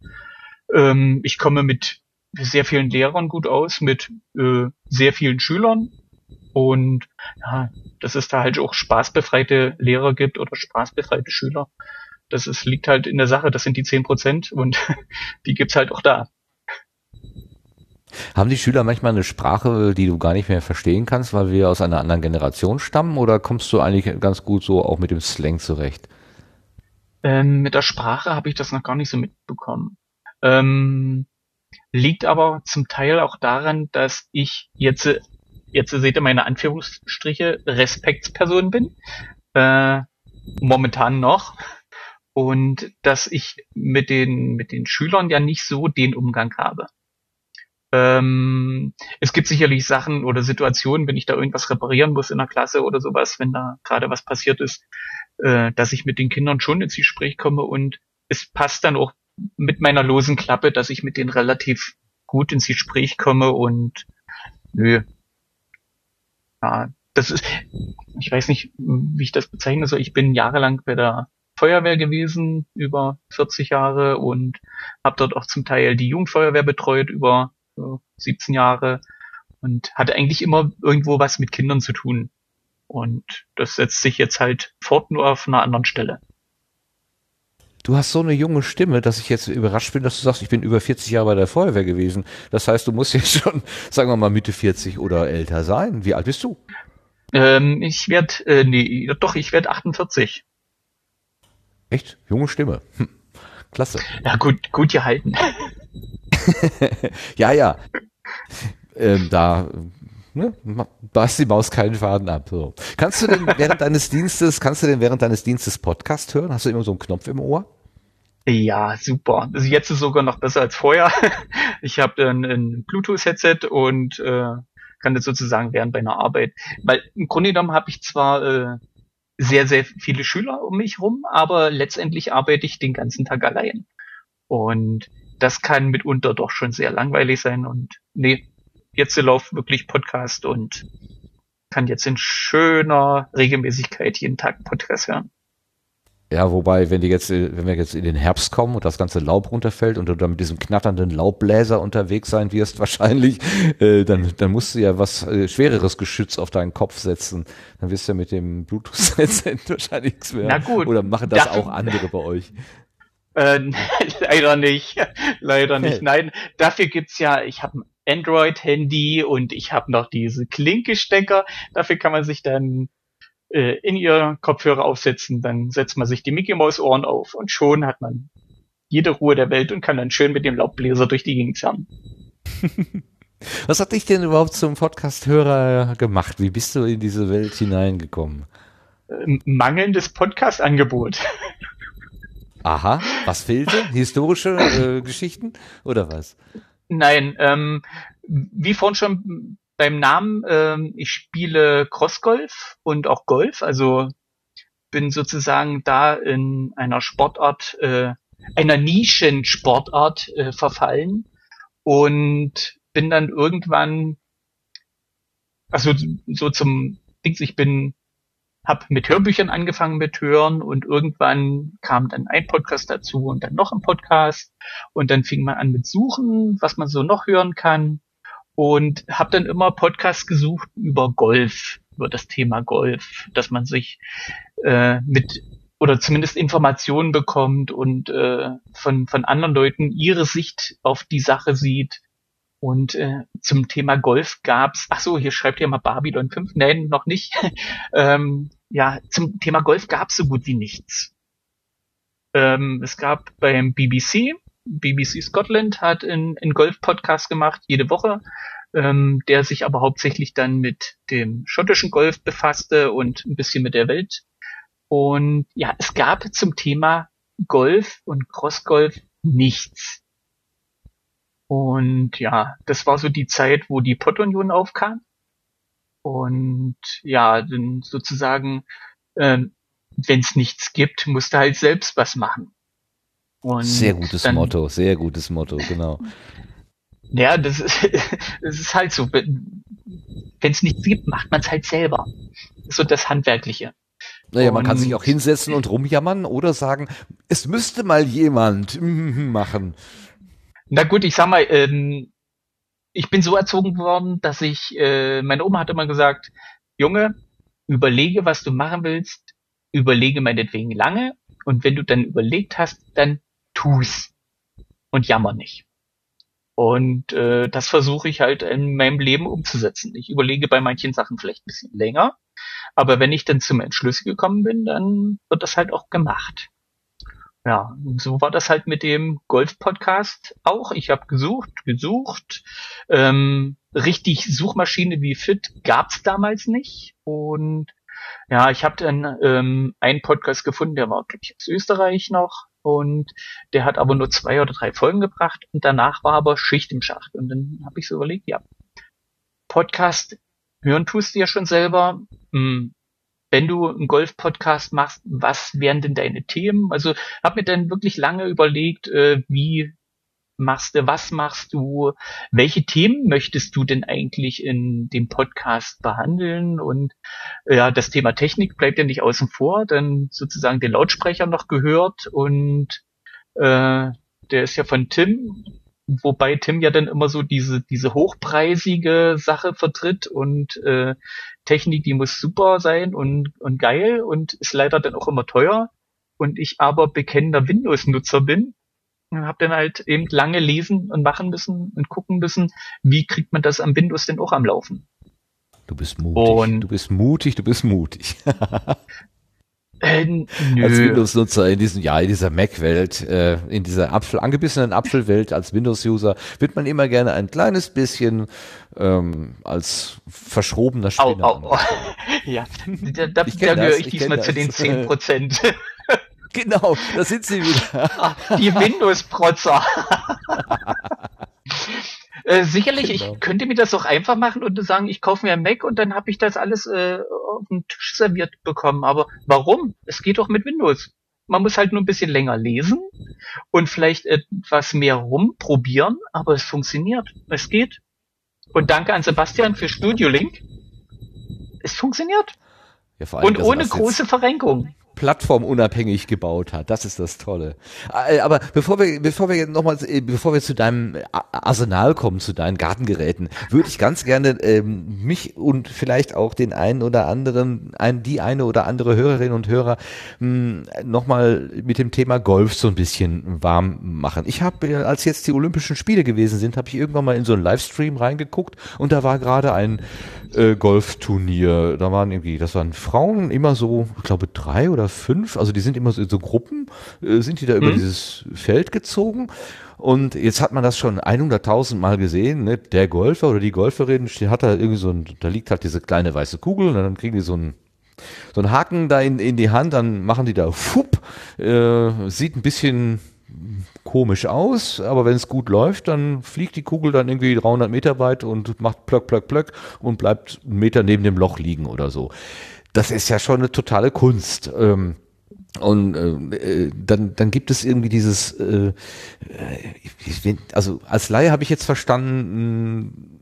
Ähm, ich komme mit sehr vielen Lehrern gut aus, mit äh, sehr vielen Schülern und ja, dass es da halt auch spaßbefreite Lehrer gibt oder spaßbefreite Schüler. Das ist, liegt halt in der Sache, das sind die zehn Prozent und die gibt's halt auch da. Haben die Schüler manchmal eine Sprache, die du gar nicht mehr verstehen kannst, weil wir aus einer anderen Generation stammen, oder kommst du eigentlich ganz gut so auch mit dem Slang zurecht? Ähm, mit der Sprache habe ich das noch gar nicht so mitbekommen. Ähm, liegt aber zum Teil auch daran, dass ich jetzt, jetzt seht ihr meine Anführungsstriche, Respektsperson bin. Äh, momentan noch. Und dass ich mit den, mit den Schülern ja nicht so den Umgang habe. Ähm, es gibt sicherlich Sachen oder Situationen, wenn ich da irgendwas reparieren muss in der Klasse oder sowas, wenn da gerade was passiert ist, äh, dass ich mit den Kindern schon ins Gespräch komme und es passt dann auch mit meiner losen Klappe, dass ich mit denen relativ gut ins Gespräch komme und nö. Ja, das ist, ich weiß nicht, wie ich das bezeichnen soll. Ich bin jahrelang bei der Feuerwehr gewesen, über 40 Jahre und habe dort auch zum Teil die Jugendfeuerwehr betreut über äh, 17 Jahre und hatte eigentlich immer irgendwo was mit Kindern zu tun. Und das setzt sich jetzt halt fort, nur auf einer anderen Stelle. Du hast so eine junge Stimme, dass ich jetzt überrascht bin, dass du sagst, ich bin über 40 Jahre bei der Feuerwehr gewesen. Das heißt, du musst jetzt schon, sagen wir mal, Mitte 40 oder älter sein. Wie alt bist du? Ähm, ich werde, äh, nee, doch, ich werde 48. Echt? Junge Stimme. Hm. Klasse. Ja, gut, gut gehalten. ja, ja. Ähm, da ne, beißt die Maus keinen Faden ab. So. Kannst du denn während deines Dienstes, kannst du denn während deines Dienstes Podcast hören? Hast du immer so einen Knopf im Ohr? Ja, super. Also jetzt ist sogar noch besser als vorher. Ich habe ein, ein Bluetooth-Headset und äh, kann das sozusagen während meiner Arbeit. Weil im Grunde genommen habe ich zwar äh, sehr, sehr viele Schüler um mich rum, aber letztendlich arbeite ich den ganzen Tag allein. Und das kann mitunter doch schon sehr langweilig sein. Und nee, jetzt läuft wirklich Podcast und kann jetzt in schöner Regelmäßigkeit jeden Tag Podcast hören. Ja, wobei, wenn die jetzt, wenn wir jetzt in den Herbst kommen und das ganze Laub runterfällt und du dann mit diesem knatternden Laubbläser unterwegs sein wirst, wahrscheinlich, äh, dann, dann musst du ja was äh, schwereres Geschütz auf deinen Kopf setzen. Dann wirst du ja mit dem Bluetooth-Headset wahrscheinlich nichts mehr. Na gut, Oder machen das auch andere bei euch? Äh, leider nicht. Leider nicht. Nein, dafür gibt's ja, ich habe Android-Handy und ich habe noch diese Klinkestecker. Dafür kann man sich dann äh, in ihr Kopfhörer aufsetzen. Dann setzt man sich die Mickey Maus Ohren auf und schon hat man jede Ruhe der Welt und kann dann schön mit dem Laubbläser durch die Gegend zerren. Was hat dich denn überhaupt zum Podcast-Hörer gemacht? Wie bist du in diese Welt hineingekommen? Ähm, mangelndes Podcast-Angebot. Aha, was fehlte? Historische äh, Geschichten oder was? Nein, ähm, wie vorhin schon beim Namen, ähm, ich spiele Crossgolf und auch Golf, also bin sozusagen da in einer Sportart, äh, einer Nischensportart äh, verfallen und bin dann irgendwann, also so zum Dings, ich bin, hab mit Hörbüchern angefangen mit Hören und irgendwann kam dann ein Podcast dazu und dann noch ein Podcast und dann fing man an mit Suchen, was man so noch hören kann. Und habe dann immer Podcasts gesucht über Golf, über das Thema Golf, dass man sich äh, mit oder zumindest Informationen bekommt und äh, von, von anderen Leuten ihre Sicht auf die Sache sieht. Und äh, zum Thema Golf gab's, ach so, hier schreibt ihr mal Babylon 5, nein, noch nicht. ähm, ja, zum Thema Golf gab's so gut wie nichts. Ähm, es gab beim BBC, BBC Scotland hat einen, einen Golf-Podcast gemacht, jede Woche, ähm, der sich aber hauptsächlich dann mit dem schottischen Golf befasste und ein bisschen mit der Welt. Und ja, es gab zum Thema Golf und Crossgolf nichts. Und ja, das war so die Zeit, wo die Pottunion aufkam. Und ja, dann sozusagen, ähm, wenn es nichts gibt, musst du halt selbst was machen. Und Sehr gutes dann, Motto, sehr gutes Motto, genau. Ja, das ist, das ist halt so. Wenn es nichts gibt, macht man es halt selber. So das Handwerkliche. Naja, man kann sich Und- auch hinsetzen und rumjammern oder sagen, es müsste mal jemand machen. Na gut, ich sag mal, ähm, ich bin so erzogen worden, dass ich, äh, meine Oma hat immer gesagt, Junge, überlege, was du machen willst, überlege meinetwegen lange und wenn du dann überlegt hast, dann tu's und jammer nicht. Und äh, das versuche ich halt in meinem Leben umzusetzen. Ich überlege bei manchen Sachen vielleicht ein bisschen länger, aber wenn ich dann zum Entschluss gekommen bin, dann wird das halt auch gemacht. Ja, so war das halt mit dem Golf-Podcast auch. Ich habe gesucht, gesucht. Ähm, richtig Suchmaschine wie Fit gab's damals nicht. Und ja, ich habe dann ähm, einen Podcast gefunden, der war, glaube ich, aus Österreich noch. Und der hat aber nur zwei oder drei Folgen gebracht. Und danach war aber Schicht im Schacht. Und dann habe ich so überlegt, ja, Podcast hören tust du ja schon selber. Hm, wenn du einen Golf-Podcast machst, was wären denn deine Themen? Also habe mir dann wirklich lange überlegt, äh, wie machst du, was machst du, welche Themen möchtest du denn eigentlich in dem Podcast behandeln? Und ja, das Thema Technik bleibt ja nicht außen vor, dann sozusagen den Lautsprecher noch gehört und äh, der ist ja von Tim, wobei Tim ja dann immer so diese diese hochpreisige Sache vertritt und äh, Technik, die muss super sein und und geil und ist leider dann auch immer teuer und ich aber bekennender Windows-Nutzer bin und habe dann halt eben lange lesen und machen müssen und gucken müssen, wie kriegt man das am Windows denn auch am Laufen. Du bist mutig, Und- du bist mutig, du bist mutig. Äh. Als Windows-Nutzer in diesem, ja, in dieser Mac-Welt, äh, in dieser Apfel, angebissenen Apfelwelt als Windows-User wird man immer gerne ein kleines bisschen ähm, als verschrobener Au, Spinner. au, au. Ja, da, da, Ich da gehöre das, ich ich diesmal kenn zu den das. 10 Prozent. Genau, da sind sie wieder. Die Windows-Protzer. Äh, sicherlich, Genau. ich könnte mir das auch einfach machen und sagen, ich kaufe mir ein Mac und dann habe ich das alles äh, auf den Tisch serviert bekommen. Aber warum? Es geht doch mit Windows. Man muss halt nur ein bisschen länger lesen und vielleicht etwas mehr rumprobieren, aber es funktioniert. Es geht. Und danke an Sebastian für Studio Link. Es funktioniert. Ja, Und er ohne große Verrenkung. Plattformunabhängig gebaut hat. Das ist das Tolle. Äh, Aber bevor wir, bevor wir nochmal, bevor wir zu deinem Arsenal kommen, zu deinen Gartengeräten, würde ich ganz gerne ähm, mich und vielleicht auch den einen oder anderen, ein, die eine oder andere Hörerin und Hörer nochmal mit dem Thema Golf so ein bisschen warm machen. Ich habe, äh, als jetzt die Olympischen Spiele gewesen sind, habe ich irgendwann mal in so einen Livestream reingeguckt und da war gerade ein äh, Golfturnier. Da waren irgendwie, das waren Frauen immer so, ich glaube drei oder fünf, also die sind immer so in so Gruppen, äh, sind die da über Mhm. dieses Feld gezogen. Und jetzt hat man das schon 100.000 Mal gesehen, ne? Der Golfer oder die Golferin steht- hat da irgendwie so ein, da liegt halt diese kleine weiße Kugel und dann kriegen die so ein so einen Haken da in, in die Hand, dann machen die da fupp, äh, sieht ein bisschen komisch aus, aber wenn es gut läuft, dann fliegt die Kugel dann irgendwie 300 Meter weit und macht plöck, plöck, plöck und bleibt einen Meter neben dem Loch liegen oder so. Das ist ja schon eine totale Kunst. Ähm, und äh, äh, dann, dann gibt es irgendwie dieses, äh, äh, also als Laie habe ich jetzt verstanden,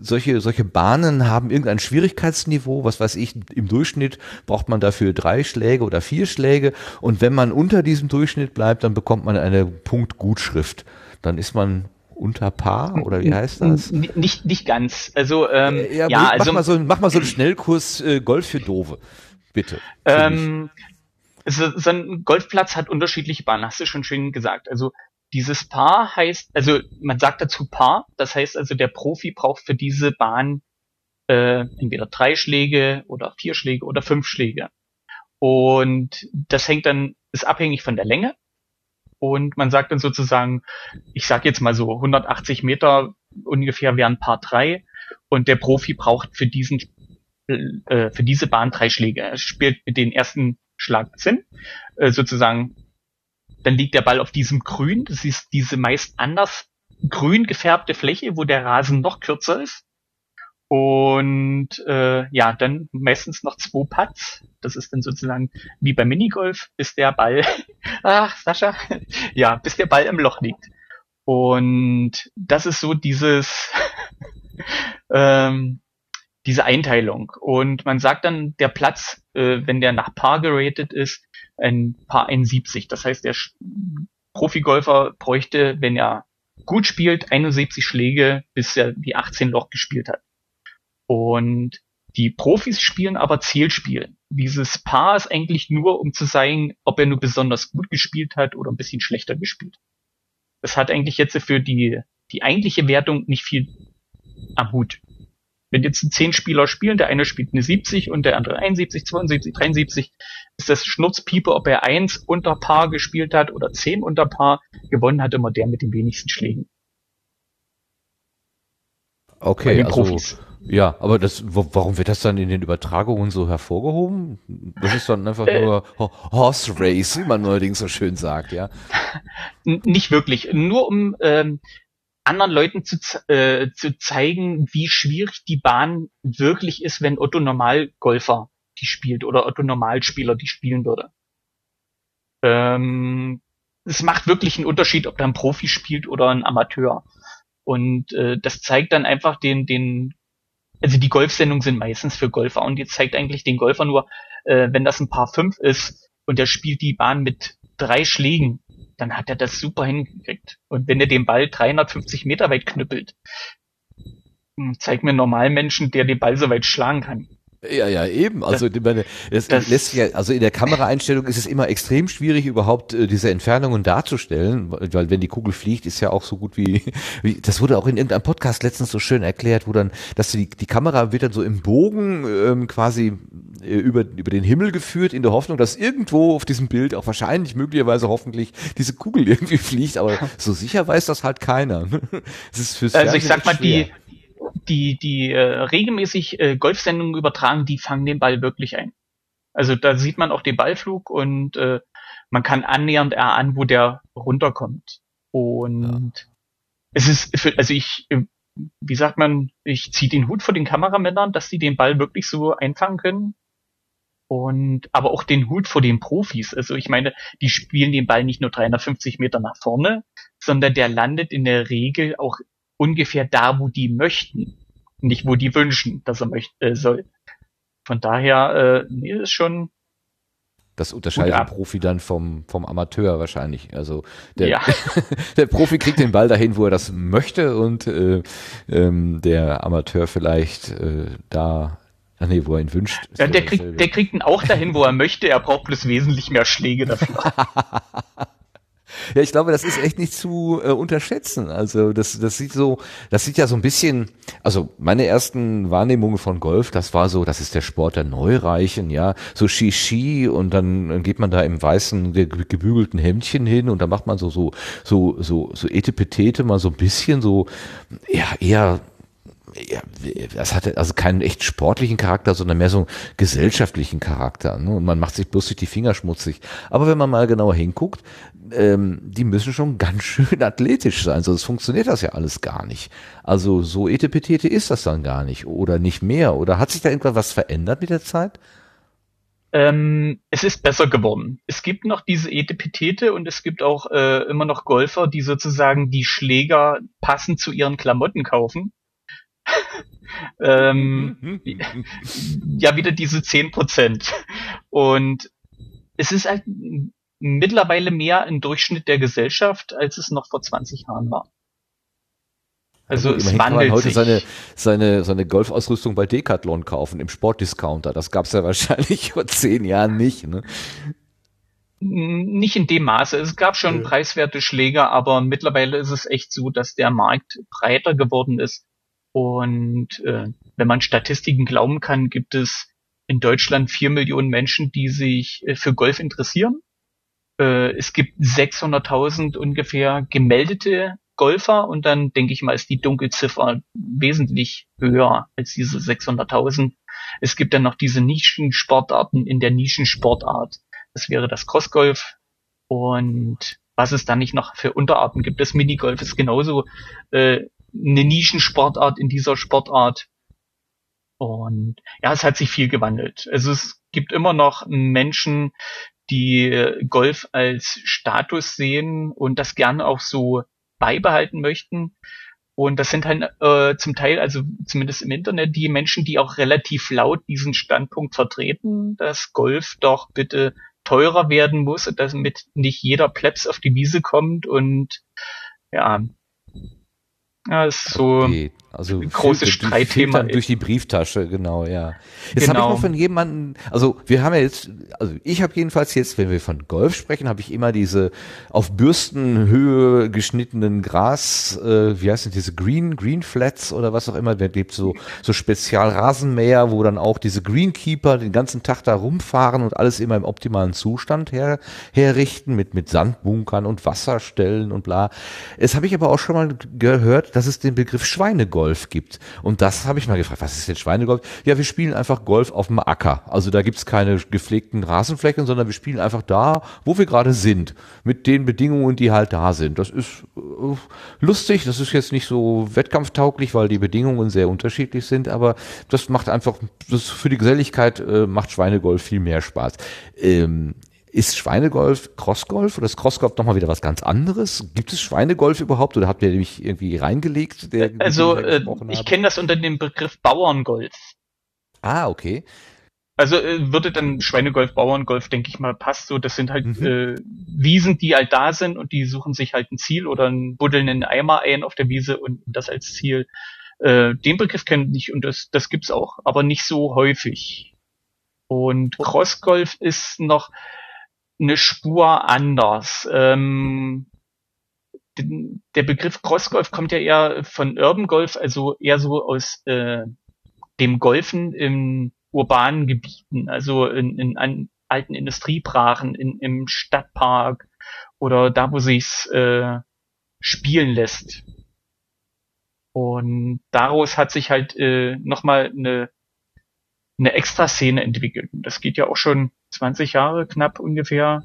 solche, solche Bahnen haben irgendein Schwierigkeitsniveau, was weiß ich, im Durchschnitt braucht man dafür drei Schläge oder vier Schläge und wenn man unter diesem Durchschnitt bleibt, dann bekommt man eine Punktgutschrift. Dann ist man unter Paar oder wie heißt das? N- Nicht, nicht ganz. Also, ähm, Äh, ja, mach also, mal so, mach mal so einen Schnellkurs äh, Golf für Dove. Bitte. Ähm, so, so ein Golfplatz hat unterschiedliche Bahnen, hast du schon schön gesagt. Also, dieses Paar heißt, also, man sagt dazu Paar, das heißt also, der Profi braucht für diese Bahn, äh, entweder drei Schläge oder vier Schläge oder fünf Schläge. Und das hängt dann, ist abhängig von der Länge. Und man sagt dann sozusagen, ich sag jetzt mal so 180 Meter ungefähr wären Paar drei und der Profi braucht für diesen äh, für diese Bahn drei Schläge. Er spielt mit den ersten Schlag Sinn, äh, sozusagen. Dann liegt der Ball auf diesem Grün. Das ist diese meist anders grün gefärbte Fläche, wo der Rasen noch kürzer ist. Und äh, ja, dann meistens noch zwei Putts. Das ist dann sozusagen wie beim Minigolf, bis der Ball, ach Sascha, ja, bis der Ball im Loch liegt. Und das ist so dieses, ähm, diese Einteilung. Und man sagt dann, der Platz, äh, wenn der nach Paar geratet ist, ein Paar 71. Das heißt, der Profigolfer bräuchte, wenn er gut spielt, 71 Schläge, bis er die 18 Loch gespielt hat. Und die Profis spielen aber Zählspiel. Dieses Paar ist eigentlich nur, um zu zeigen, ob er nur besonders gut gespielt hat oder ein bisschen schlechter gespielt. Das hat eigentlich jetzt für die, die eigentliche Wertung nicht viel am Hut. Wenn jetzt zehn Spieler spielen, der eine spielt eine 70 und der andere 71, 72, 73, ist das Schnurzpiepe, ob er eins unter Paar gespielt hat oder zehn unter Paar. Gewonnen hat immer der mit den wenigsten Schlägen. Okay, also Profis. ja, aber das, warum wird das dann in den Übertragungen so hervorgehoben? Das ist dann einfach Äh. nur Ho- Horse Race, wie man neuerdings so schön sagt, ja. Nicht wirklich. Nur um ähm, anderen Leuten zu, äh, zu zeigen, wie schwierig die Bahn wirklich ist, wenn Otto Normalgolfer die spielt oder Otto Normalspieler die spielen würde. Ähm, es macht wirklich einen Unterschied, ob da ein Profi spielt oder ein Amateur. Und äh, das zeigt dann einfach den, den, also die Golfsendungen sind meistens für Golfer und jetzt zeigt eigentlich den Golfer nur, äh, wenn das ein Paar 5 ist und der spielt die Bahn mit drei Schlägen, dann hat er das super hingekriegt. Und wenn er den Ball 350 Meter weit knüppelt, hm, zeig mir einen normalen Menschen, der den Ball so weit schlagen kann. Ja, ja, eben. Also ich meine, es das- lässt sich ja, also in der Kameraeinstellung ist es immer extrem schwierig, überhaupt äh, diese Entfernungen darzustellen, weil, wenn die Kugel fliegt, ist ja auch so gut wie, wie, das wurde auch in irgendeinem Podcast letztens so schön erklärt, wo dann, dass die, die Kamera wird dann so im Bogen ähm, quasi äh, über, über den Himmel geführt, in der Hoffnung, dass irgendwo auf diesem Bild auch wahrscheinlich, möglicherweise hoffentlich, diese Kugel irgendwie fliegt, aber so sicher weiß das halt keiner. Es ist fürs Also ich sag mal, schwer. die, die, die äh, regelmäßig äh, Golfsendungen übertragen, die fangen den Ball wirklich ein. Also da sieht man auch den Ballflug und äh, man kann annähernd erahnen, wo der runterkommt. Und ja. es ist, für, also ich, wie sagt man, ich ziehe den Hut vor den Kameramännern, dass sie den Ball wirklich so einfangen können. Und aber auch den Hut vor den Profis. Also ich meine, die spielen den Ball nicht nur 350 Meter nach vorne, sondern der landet in der Regel auch ungefähr da, wo die möchten. Nicht wo die wünschen, dass er möchte, äh, soll. Von daher, äh, nee, ist schon, das unterscheidet den Profi dann vom, vom Amateur wahrscheinlich. Also der, ja. der Profi kriegt den Ball dahin, wo er das möchte und äh, ähm, der Amateur vielleicht äh, da, ach nee, wo er ihn wünscht. Ja, der kriegt, der kriegt ihn auch dahin, wo er möchte. Er braucht bloß wesentlich mehr Schläge dafür. Ja, ich glaube, das ist echt nicht zu äh, unterschätzen. Also das, das sieht so, das sieht ja so ein bisschen, also meine ersten Wahrnehmungen von Golf, das war so, das ist der Sport der Neureichen, ja, so Shishi und dann, geht man da im weißen gebügelten Hemdchen hin und dann macht man so so so so so Etepetete mal so ein bisschen so ja eher das hatte also keinen echt sportlichen Charakter, sondern mehr so einen gesellschaftlichen Charakter. Ne? Und man macht sich bloß durch die Finger schmutzig. Aber wenn man mal genauer hinguckt, ähm, die müssen schon ganz schön athletisch sein, sonst funktioniert das ja alles gar nicht. Also so etepetete ist das dann gar nicht oder nicht mehr. Oder hat sich da irgendwas verändert mit der Zeit? Ähm, es ist besser geworden. Es gibt noch diese Etepetete und es gibt auch äh, immer noch Golfer, die sozusagen die Schläger passend zu ihren Klamotten kaufen. ähm, ja, wieder diese zehn Prozent. Und es ist halt mittlerweile mehr im Durchschnitt der Gesellschaft, als es noch vor 20 Jahren war. Also es wandelt kann man heute sich. seine seine seine Golfausrüstung bei Decathlon kaufen im Sportdiscounter. Das gab's ja wahrscheinlich vor zehn Jahren nicht. Ne? Nicht in dem Maße. Es gab schon ja. preiswerte Schläger, aber mittlerweile ist es echt so, dass der Markt breiter geworden ist. Und äh, wenn man Statistiken glauben kann, gibt es in Deutschland vier Millionen Menschen, die sich äh, für Golf interessieren äh, es gibt 600.000 ungefähr gemeldete Golfer und dann denke ich mal ist die Dunkelziffer wesentlich höher als diese 600.000. Es gibt dann noch diese Nischensportarten in der Nischensportart. Das wäre das Crossgolf und was es da nicht noch für Unterarten gibt. Das Minigolf ist genauso äh, eine Nischensportart in dieser Sportart. Und ja, es hat sich viel gewandelt. Also es gibt immer noch Menschen, die Golf als Status sehen und das gerne auch so beibehalten möchten. Und das sind halt äh, zum Teil, also zumindest im Internet, die Menschen, die auch relativ laut diesen Standpunkt vertreten, dass Golf doch bitte teurer werden muss, damit nicht jeder Plebs auf die Wiese kommt und ja, ja, ist so okay. Also ein großes Streitthema. Durch die Brieftasche, genau, ja. Jetzt genau. habe ich noch von jemandem, also wir haben ja jetzt, also ich habe jedenfalls jetzt, wenn wir von Golf sprechen, habe ich immer diese auf Bürstenhöhe geschnittenen Gras, äh, wie heißt denn diese Green, Green Flats oder was auch immer, der gibt so, so Spezialrasenmäher, wo dann auch diese Greenkeeper den ganzen Tag da rumfahren und alles immer im optimalen Zustand her, herrichten mit, mit Sandbunkern und Wasserstellen und bla. Es habe ich aber auch schon mal gehört, dass es den Begriff Schweinegolf gibt. Und das habe ich mal gefragt, was ist denn Schweinegolf? Ja, wir spielen einfach Golf auf dem Acker. Also da gibt's keine gepflegten Rasenflächen, sondern wir spielen einfach da, wo wir gerade sind, mit den Bedingungen, die halt da sind. Das ist äh, lustig, das ist jetzt nicht so wettkampftauglich, weil die Bedingungen sehr unterschiedlich sind, aber das macht einfach, das für die Geselligkeit äh, macht Schweinegolf viel mehr Spaß. Ähm, ist Schweinegolf Crossgolf oder ist Crossgolf nochmal wieder was ganz anderes? Gibt es Schweinegolf überhaupt oder habt ihr mich irgendwie reingelegt? Der, also äh, ich kenne das unter dem Begriff Bauerngolf. Ah, okay. Also äh, würde dann Schweinegolf, Bauerngolf, denke ich mal, passt so. Das sind halt mhm. äh, Wiesen, die halt da sind und die suchen sich halt ein Ziel oder einen buddeln einen Eimer ein auf der Wiese und das als Ziel. Äh, den Begriff kenne ich und das, das gibt's auch, aber nicht so häufig. Und Crossgolf ist noch, eine Spur anders. Ähm, der Begriff Crossgolf kommt ja eher von Urban Golf, also eher so aus äh, dem Golfen in urbanen Gebieten, also in, in an, alten Industriebrachen, in, im Stadtpark oder da, wo sich's äh, spielen lässt. Und daraus hat sich halt äh, nochmal eine, eine Extraszene entwickelt. Und das geht ja auch schon 20 Jahre knapp ungefähr.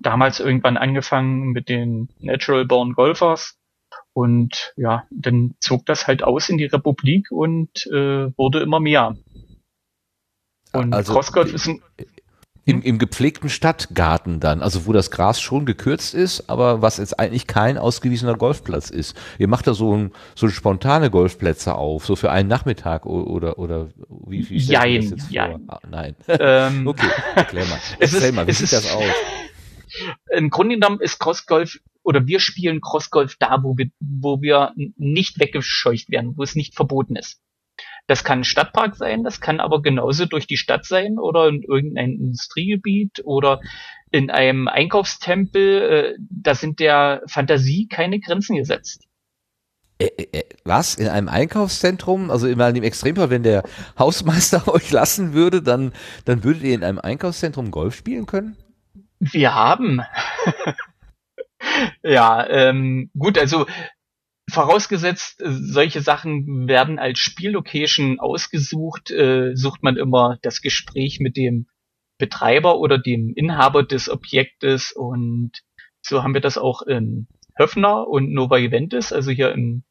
damals irgendwann angefangen mit den Natural Born Golfers und ja, dann zog das halt aus in die Republik und äh, wurde immer mehr. Und Also, Crossgolf ist ein, Im, Im gepflegten Stadtgarten dann, also wo das Gras schon gekürzt ist, aber was jetzt eigentlich kein ausgewiesener Golfplatz ist. Ihr macht da so, ein, so spontane Golfplätze auf, so für einen Nachmittag oder, oder wie, wie stellt ihr das Jein, jetzt vor? jein. Ah, nein. ähm, Okay, erklär mal. Es Erzähl ist- mal, wie sieht ist- das aus? im Grunde genommen ist Crossgolf oder wir spielen Crossgolf da, wo wir, wo wir nicht weggescheucht werden, wo es nicht verboten ist. Das kann ein Stadtpark sein, das kann aber genauso durch die Stadt sein oder in irgendein Industriegebiet oder in einem Einkaufstempel. Äh, da sind der Fantasie keine Grenzen gesetzt. Äh, äh, äh, was? In einem Einkaufszentrum? Also in einem Extremfall, wenn der Hausmeister euch lassen würde, dann, dann würdet ihr in einem Einkaufszentrum Golf spielen können? Wir haben. ja, ähm, gut, also vorausgesetzt, äh, solche Sachen werden als Spiellocation ausgesucht, äh, sucht man immer das Gespräch mit dem Betreiber oder dem Inhaber des Objektes und so haben wir das auch in Höfner und Nova Juventus, also hier im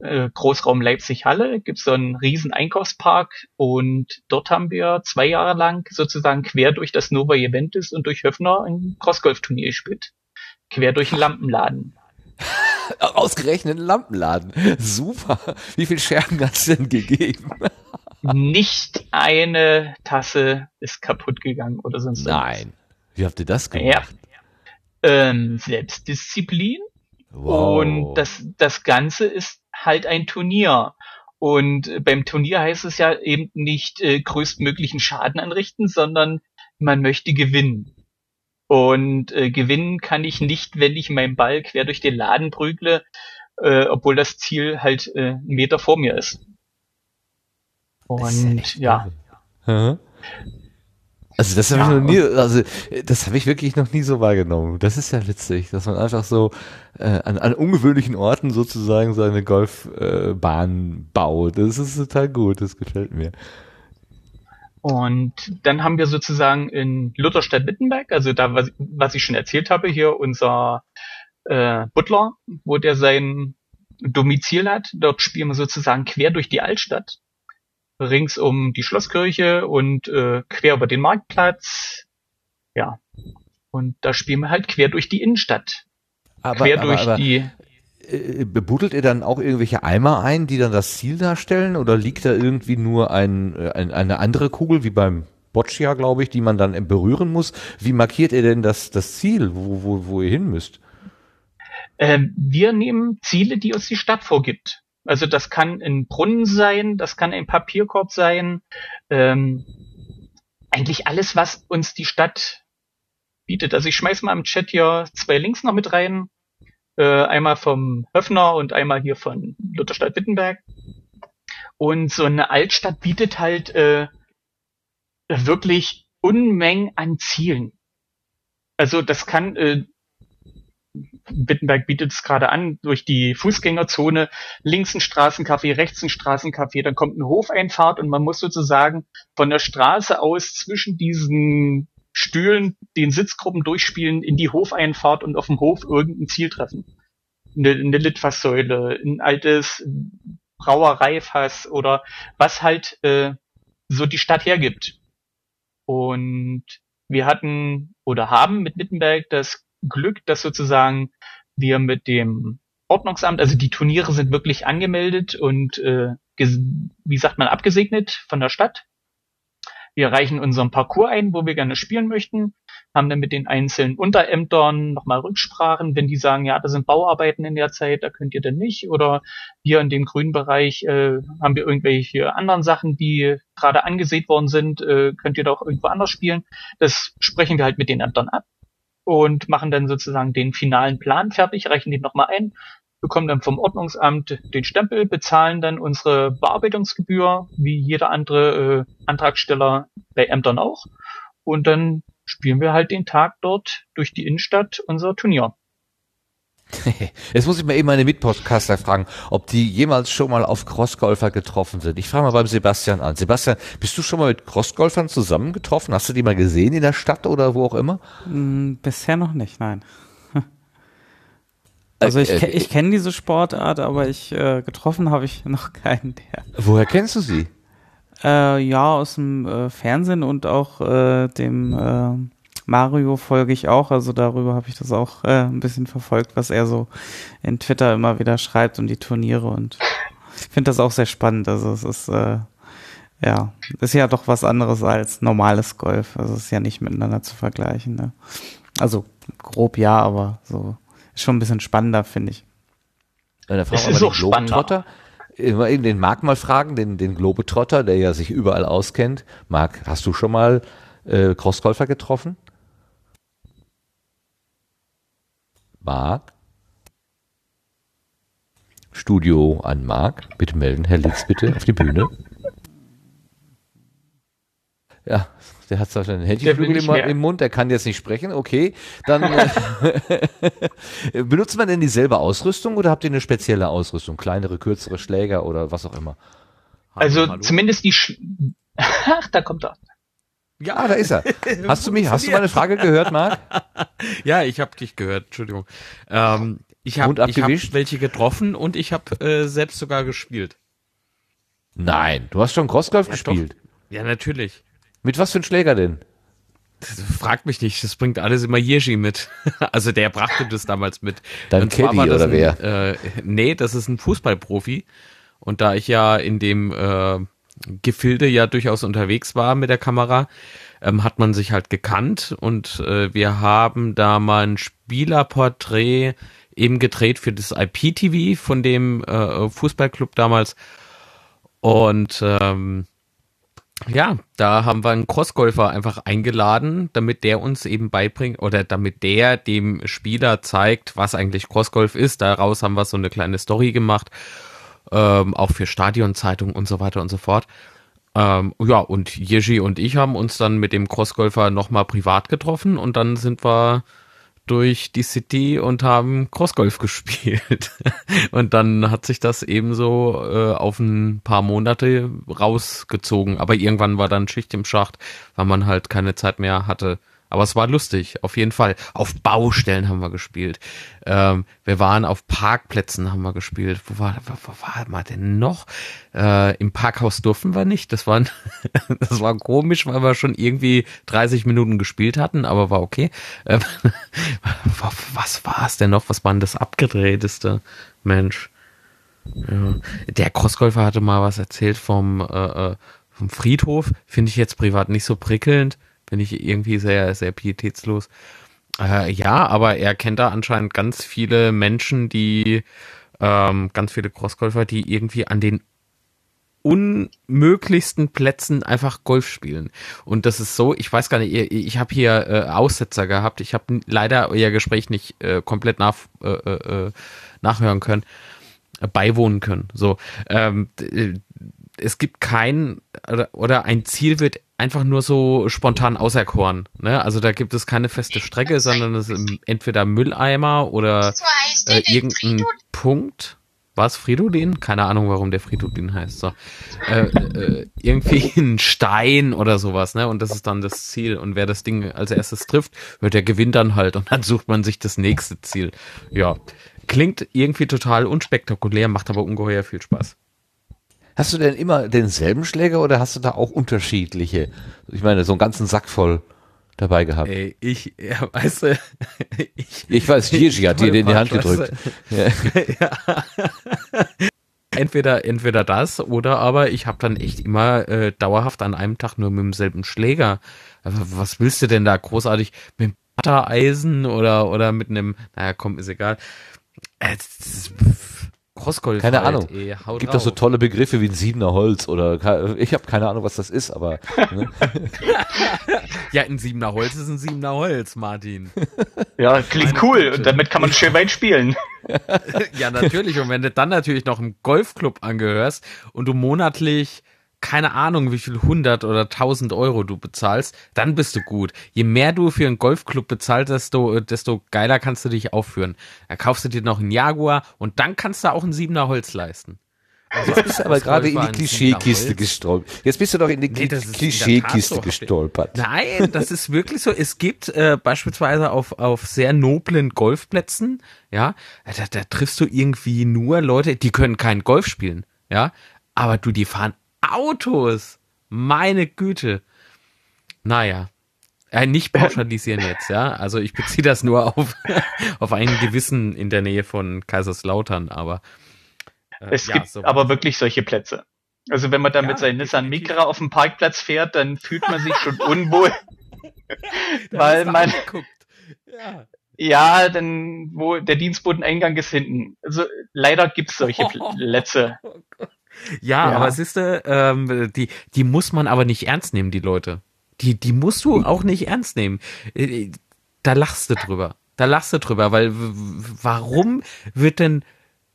äh, Großraum Leipzig-Halle gibt's so einen riesen Einkaufspark und dort haben wir zwei Jahre lang sozusagen quer durch das Nova Juventus und durch Höfner ein Crossgolf-Turnier gespielt. Quer durch den Lampenladen. Ausgerechnet ein Lampenladen. Super. Wie viel Scherben hat's denn gegeben? Nicht eine Tasse ist kaputt gegangen oder sonst irgendwas. Nein. Wie habt ihr das Ja. gemacht? Ähm, Selbstdisziplin Wow. Und das, das Ganze ist halt ein Turnier. Und beim Turnier heißt es ja eben nicht äh, größtmöglichen Schaden anrichten, sondern man möchte gewinnen. Und äh, gewinnen kann ich nicht, wenn ich meinen Ball quer durch den Laden prügle, äh, obwohl das Ziel halt äh, einen Meter vor mir ist. Ist Und echt ja? Also das habe Ja. ich noch nie, also das habe ich wirklich noch nie so wahrgenommen. Das ist ja witzig, dass man einfach so äh, an, an ungewöhnlichen Orten sozusagen seine Golfbahn äh, Bahn baut. Das ist total gut, das gefällt mir. Und dann haben wir sozusagen in Lutherstadt-Wittenberg, also da, was, was ich schon erzählt habe, hier unser äh, Butler, wo der sein Domizil hat. Dort spielen wir sozusagen quer durch die Altstadt, rings um die Schlosskirche und äh, quer über den Marktplatz. Ja. Und da spielen wir halt quer durch die Innenstadt, Aber, quer aber, durch aber die. Äh, bebuddelt ihr dann auch irgendwelche Eimer ein, die dann das Ziel darstellen? Oder liegt da irgendwie nur ein, äh, ein, eine andere Kugel, wie beim Boccia, glaube ich, die man dann berühren muss? Wie markiert ihr denn das, das Ziel, wo, wo, wo ihr hin müsst? Ähm, wir nehmen Ziele, die uns die Stadt vorgibt. Also das kann ein Brunnen sein, das kann ein Papierkorb sein, ähm, eigentlich alles, was uns die Stadt bietet. Also ich schmeiß mal im Chat hier zwei Links noch mit rein. Äh, einmal vom Höfner und einmal hier von Lutherstadt Wittenberg. Und so eine Altstadt bietet halt äh, wirklich Unmengen an Zielen. Also das kann äh, Wittenberg bietet es gerade an, durch die Fußgängerzone, links ein Straßencafé, rechts ein Straßencafé, dann kommt eine Hofeinfahrt und man muss sozusagen von der Straße aus zwischen diesen Stühlen den Sitzgruppen durchspielen in die Hofeinfahrt und auf dem Hof irgendein Ziel treffen. Eine, eine Litfaßsäule, ein altes Brauereifass oder was halt äh, so die Stadt hergibt. Und wir hatten oder haben mit Wittenberg das Glück, dass sozusagen wir mit dem Ordnungsamt, also die Turniere sind wirklich angemeldet und äh, wie sagt man, abgesegnet von der Stadt. Wir reichen unseren Parcours ein, wo wir gerne spielen möchten, haben dann mit den einzelnen Unterämtern nochmal Rücksprachen, wenn die sagen, ja, da sind Bauarbeiten in der Zeit, da könnt ihr denn nicht. Oder hier in dem grünen Bereich äh, haben wir irgendwelche anderen Sachen, die gerade angesät worden sind, äh, könnt ihr doch irgendwo anders spielen. Das sprechen wir halt mit den Ämtern ab und machen dann sozusagen den finalen Plan fertig, reichen den nochmal ein, bekommen dann vom Ordnungsamt den Stempel, bezahlen dann unsere Bearbeitungsgebühr, wie jeder andere äh, Antragsteller bei Ämtern auch. Und dann spielen wir halt den Tag dort durch die Innenstadt unser Turnier. Jetzt muss ich mal eben meine Mitpodcaster fragen, ob die jemals schon mal auf Crossgolfer getroffen sind. Ich frage mal beim Sebastian an. Sebastian, bist du schon mal mit Crossgolfern zusammengetroffen? Hast du die mal gesehen in der Stadt oder wo auch immer? Hm, bisher noch nicht, nein. Also ich, Äh, äh, ich kenne diese Sportart, aber ich äh, getroffen habe ich noch keinen der. Woher kennst du sie? Äh, ja, aus dem äh, Fernsehen und auch äh, dem äh, Mario folge ich auch. Also darüber habe ich das auch äh, ein bisschen verfolgt, was er so in Twitter immer wieder schreibt und die Turniere. Und ich finde das auch sehr spannend. Also es ist äh, ja ist ja doch was anderes als normales Golf. Also es ist ja nicht miteinander zu vergleichen. Ne? Also grob ja, aber so ist schon ein bisschen spannender, finde ich. Äh, Da fragen Es wir ist mal auch den Globetrotter. Eben Den Marc mal fragen, den, den Globetrotter, der ja sich überall auskennt. Marc, hast du schon mal äh, Crossgolfer getroffen? Marc? Studio an Marc. Bitte melden, Herr Litz, bitte auf die Bühne. Ja, der hat zwar schon einen nicht im, im Mund, der kann jetzt nicht sprechen. Okay, dann äh, benutzt man denn dieselbe Ausrüstung oder habt ihr eine spezielle Ausrüstung? Kleinere, kürzere Schläger oder was auch immer? Also Hallo? zumindest die Sch Ach, da kommt er. Ja, Ah, da ist er. Hast du mich, hast du meine Frage gehört, Marc? Ja, ich habe dich gehört, Entschuldigung. Ähm, ich habe hab abgewischt? welche getroffen und ich habe äh, selbst sogar gespielt. Nein, du hast schon Crossgolf Ja, gespielt. Ja, natürlich. Mit was für einem Schläger denn? Das fragt mich nicht, das bringt alles immer Yeji mit. Also der brachte das damals mit. Dein Caddy oder ein, wer? Äh, nee, das ist ein Fußballprofi. Und da ich ja in dem äh, Gefilde ja durchaus unterwegs war mit der Kamera, ähm, hat man sich halt gekannt und äh, wir haben da mal ein Spielerporträt eben gedreht für das IPTV von dem äh, Fußballclub damals. Und ähm, ja, da haben wir einen Crossgolfer einfach eingeladen, damit der uns eben beibringt oder damit der dem Spieler zeigt, was eigentlich Crossgolf ist. Daraus haben wir so eine kleine Story gemacht, ähm, auch für Stadionzeitung und so weiter und so fort. Ähm, ja, und Yeji und ich haben uns dann mit dem Crossgolfer nochmal privat getroffen und dann sind wir durch die City und haben Crossgolf gespielt. Und dann hat sich das eben so äh, auf ein paar Monate rausgezogen. Aber irgendwann war dann Schicht im Schacht, weil man halt keine Zeit mehr hatte. Aber es war lustig, auf jeden Fall. Auf Baustellen haben wir gespielt. Ähm, wir waren auf Parkplätzen, haben wir gespielt. Wo war, wo, wo war man denn noch? Äh, Im Parkhaus durften wir nicht. Das war, das war komisch, weil wir schon irgendwie 30 Minuten gespielt hatten, aber war okay. Ähm, was war es denn noch? Was war denn das abgedrehteste? Mensch. Ja. Der Crossgolfer hatte mal was erzählt vom, äh, äh, vom Friedhof. Finde ich jetzt privat nicht so prickelnd. Finde ich irgendwie sehr, sehr pietätslos. Äh, ja, aber er kennt da anscheinend ganz viele Menschen, die, ähm, ganz viele Crossgolfer, die irgendwie an den unmöglichsten Plätzen einfach Golf spielen. Und das ist so, ich weiß gar nicht, ich, ich habe hier äh, Aussetzer gehabt. Ich habe leider euer Gespräch nicht äh, komplett nach, äh, äh, nachhören können, äh, beiwohnen können. So, ähm, d- es gibt kein oder, oder ein Ziel wird einfach nur so spontan auserkoren. Ne? Also da gibt es keine feste Strecke, sondern es ist entweder Mülleimer oder äh, irgendein Punkt. Was, Fridolin? Keine Ahnung, warum der Fridolin heißt. So. Äh, äh, irgendwie ein Stein oder sowas, ne? Und das ist dann das Ziel. Und wer das Ding als erstes trifft, wird der gewinnt dann halt. Und dann sucht man sich das nächste Ziel. Ja. Klingt irgendwie total unspektakulär, macht aber ungeheuer viel Spaß. Hast du denn immer denselben Schläger oder hast du da auch unterschiedliche? Ich meine, so einen ganzen Sack voll dabei gehabt. Ey, ich, ja, weißt du, ich, Ich weiß, Gigi hat dir den in die Hand gedrückt. Ja. ja. Entweder, entweder das oder aber ich habe dann echt immer äh, dauerhaft an einem Tag nur mit demselben Schläger. Also, was willst du denn da großartig mit dem Buttereisen oder oder mit einem? Naja, komm, ist egal. Äh, das ist- Crossgolf. Keine halt, Ahnung. Ey, haut Gibt doch so tolle Begriffe wie ein Siebener Holz oder ich habe keine Ahnung, was das ist, aber ne? Ja, ein Siebener Holz ist ein Siebener Holz, Martin. Ja, klingt Meine cool. Und damit kann man schön weit spielen. ja, natürlich. Und wenn du dann natürlich noch im Golfclub angehörst und du monatlich keine Ahnung, wie viel 100 oder 1000 Euro du bezahlst, dann bist du gut. Je mehr du für einen Golfclub bezahlst, desto, desto geiler kannst du dich aufführen. Da kaufst du dir noch einen Jaguar und dann kannst du auch einen Siebener Holz leisten. Also jetzt bist du aber gerade in die Klischeekiste gestolpert. Jetzt bist du doch in die Nee, Klischeekiste so. gestolpert. Nein, das ist wirklich so. Es gibt äh, beispielsweise auf, auf sehr noblen Golfplätzen, ja, da, da triffst du irgendwie nur Leute, die können kein Golf spielen, ja, aber du, die fahren Autos. Meine Güte. Naja. Äh, nicht pauschalisieren jetzt, ja. Also ich beziehe das nur auf, auf einen gewissen in der Nähe von Kaiserslautern, aber äh, Es ja, gibt so- aber wirklich solche Plätze. Also wenn man da Ja, mit seinem Nissan. Micra auf dem Parkplatz fährt, dann fühlt man sich schon unwohl. Weil man-. Ja. Ja, dann wo der Dienstboteneingang ist hinten. Also leider gibt's solche Plätze. Ja, Ja. aber siehst du, ähm, die, die muss man aber nicht ernst nehmen, die Leute. Die, die musst du auch nicht ernst nehmen. Äh, Da lachst du drüber. Da lachst du drüber, weil warum wird denn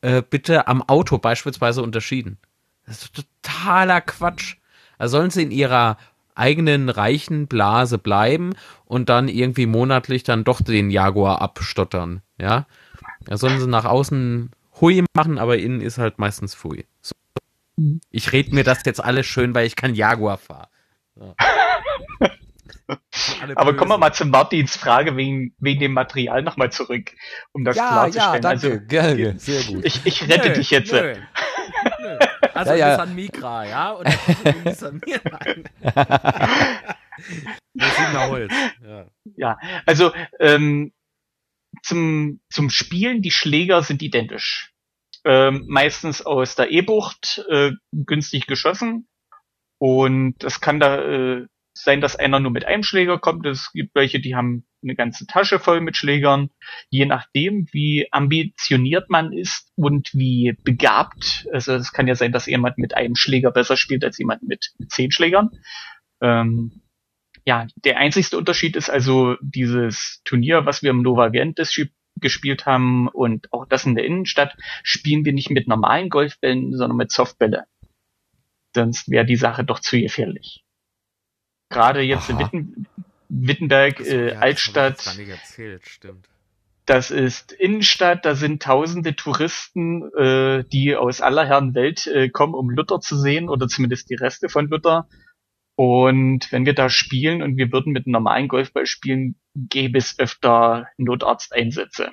äh, bitte am Auto beispielsweise unterschieden? Das ist totaler Quatsch. Da sollen sie in ihrer eigenen reichen Blase bleiben und dann irgendwie monatlich dann doch den Jaguar abstottern, ja? Da sollen sie nach außen Hui machen, aber innen ist halt meistens Fui. So. Ich rede mir das jetzt alles schön, weil ich kein Jaguar fahre. Ja. Alle Aber kommen wir mal zum Martins Frage wegen, wegen dem Material nochmal zurück, um das klarzustellen. also gerne, sehr gut. ich, ich rette Nö, dich jetzt. Nö. Nö. Also Ja, ja. Nissan Micra, ja? Ein Nissan Micra. Das ist ein Holz. Ja. Ja, also ähm, zum, zum Spielen, die Schläger sind identisch. Ähm, meistens aus der E-Bucht, äh, günstig geschossen. Und es kann da äh, sein, dass einer nur mit einem Schläger kommt. Es gibt welche, die haben eine ganze Tasche voll mit Schlägern. Je nachdem, wie ambitioniert man ist und wie begabt. Also es kann ja sein, dass jemand mit einem Schläger besser spielt als jemand mit, mit zehn Schlägern. Ähm, ja, der einzigste Unterschied ist also dieses Turnier, was wir im Nova Gentis schi- gespielt haben und auch das in der Innenstadt, spielen wir nicht mit normalen Golfbällen, sondern mit Softbälle. Sonst wäre die Sache doch zu gefährlich. Gerade jetzt in Aha. Witten, Wittenberg, so, äh, ja, das Altstadt, nicht erzählt, das ist Innenstadt, da sind tausende Touristen, äh, die aus aller Herren Welt äh, kommen, um Luther zu sehen oder zumindest die Reste von Luther. Und wenn wir da spielen und wir würden mit einem normalen Golfball spielen, gäbe es öfter Notarzteinsätze.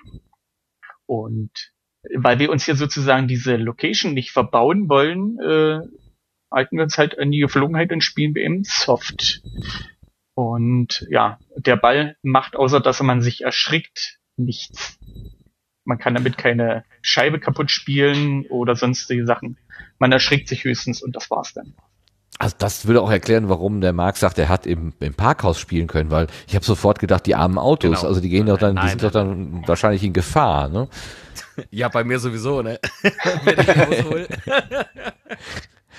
Und weil wir uns hier sozusagen diese Location nicht verbauen wollen, äh, halten wir uns halt an die Geflogenheit und spielen wir eben soft. Und ja, der Ball macht, außer dass man sich erschrickt, nichts. Man kann damit keine Scheibe kaputt spielen oder sonstige Sachen. Man erschrickt sich höchstens und das war's dann. Also das würde auch erklären, warum der Marc sagt, er hat im, im Parkhaus spielen können, weil ich habe sofort gedacht, die armen Autos, Genau. also die gehen doch dann, die Nein, sind doch dann wahrscheinlich in Gefahr, ne? Ja, bei mir sowieso, ne? Wenn ich aushol.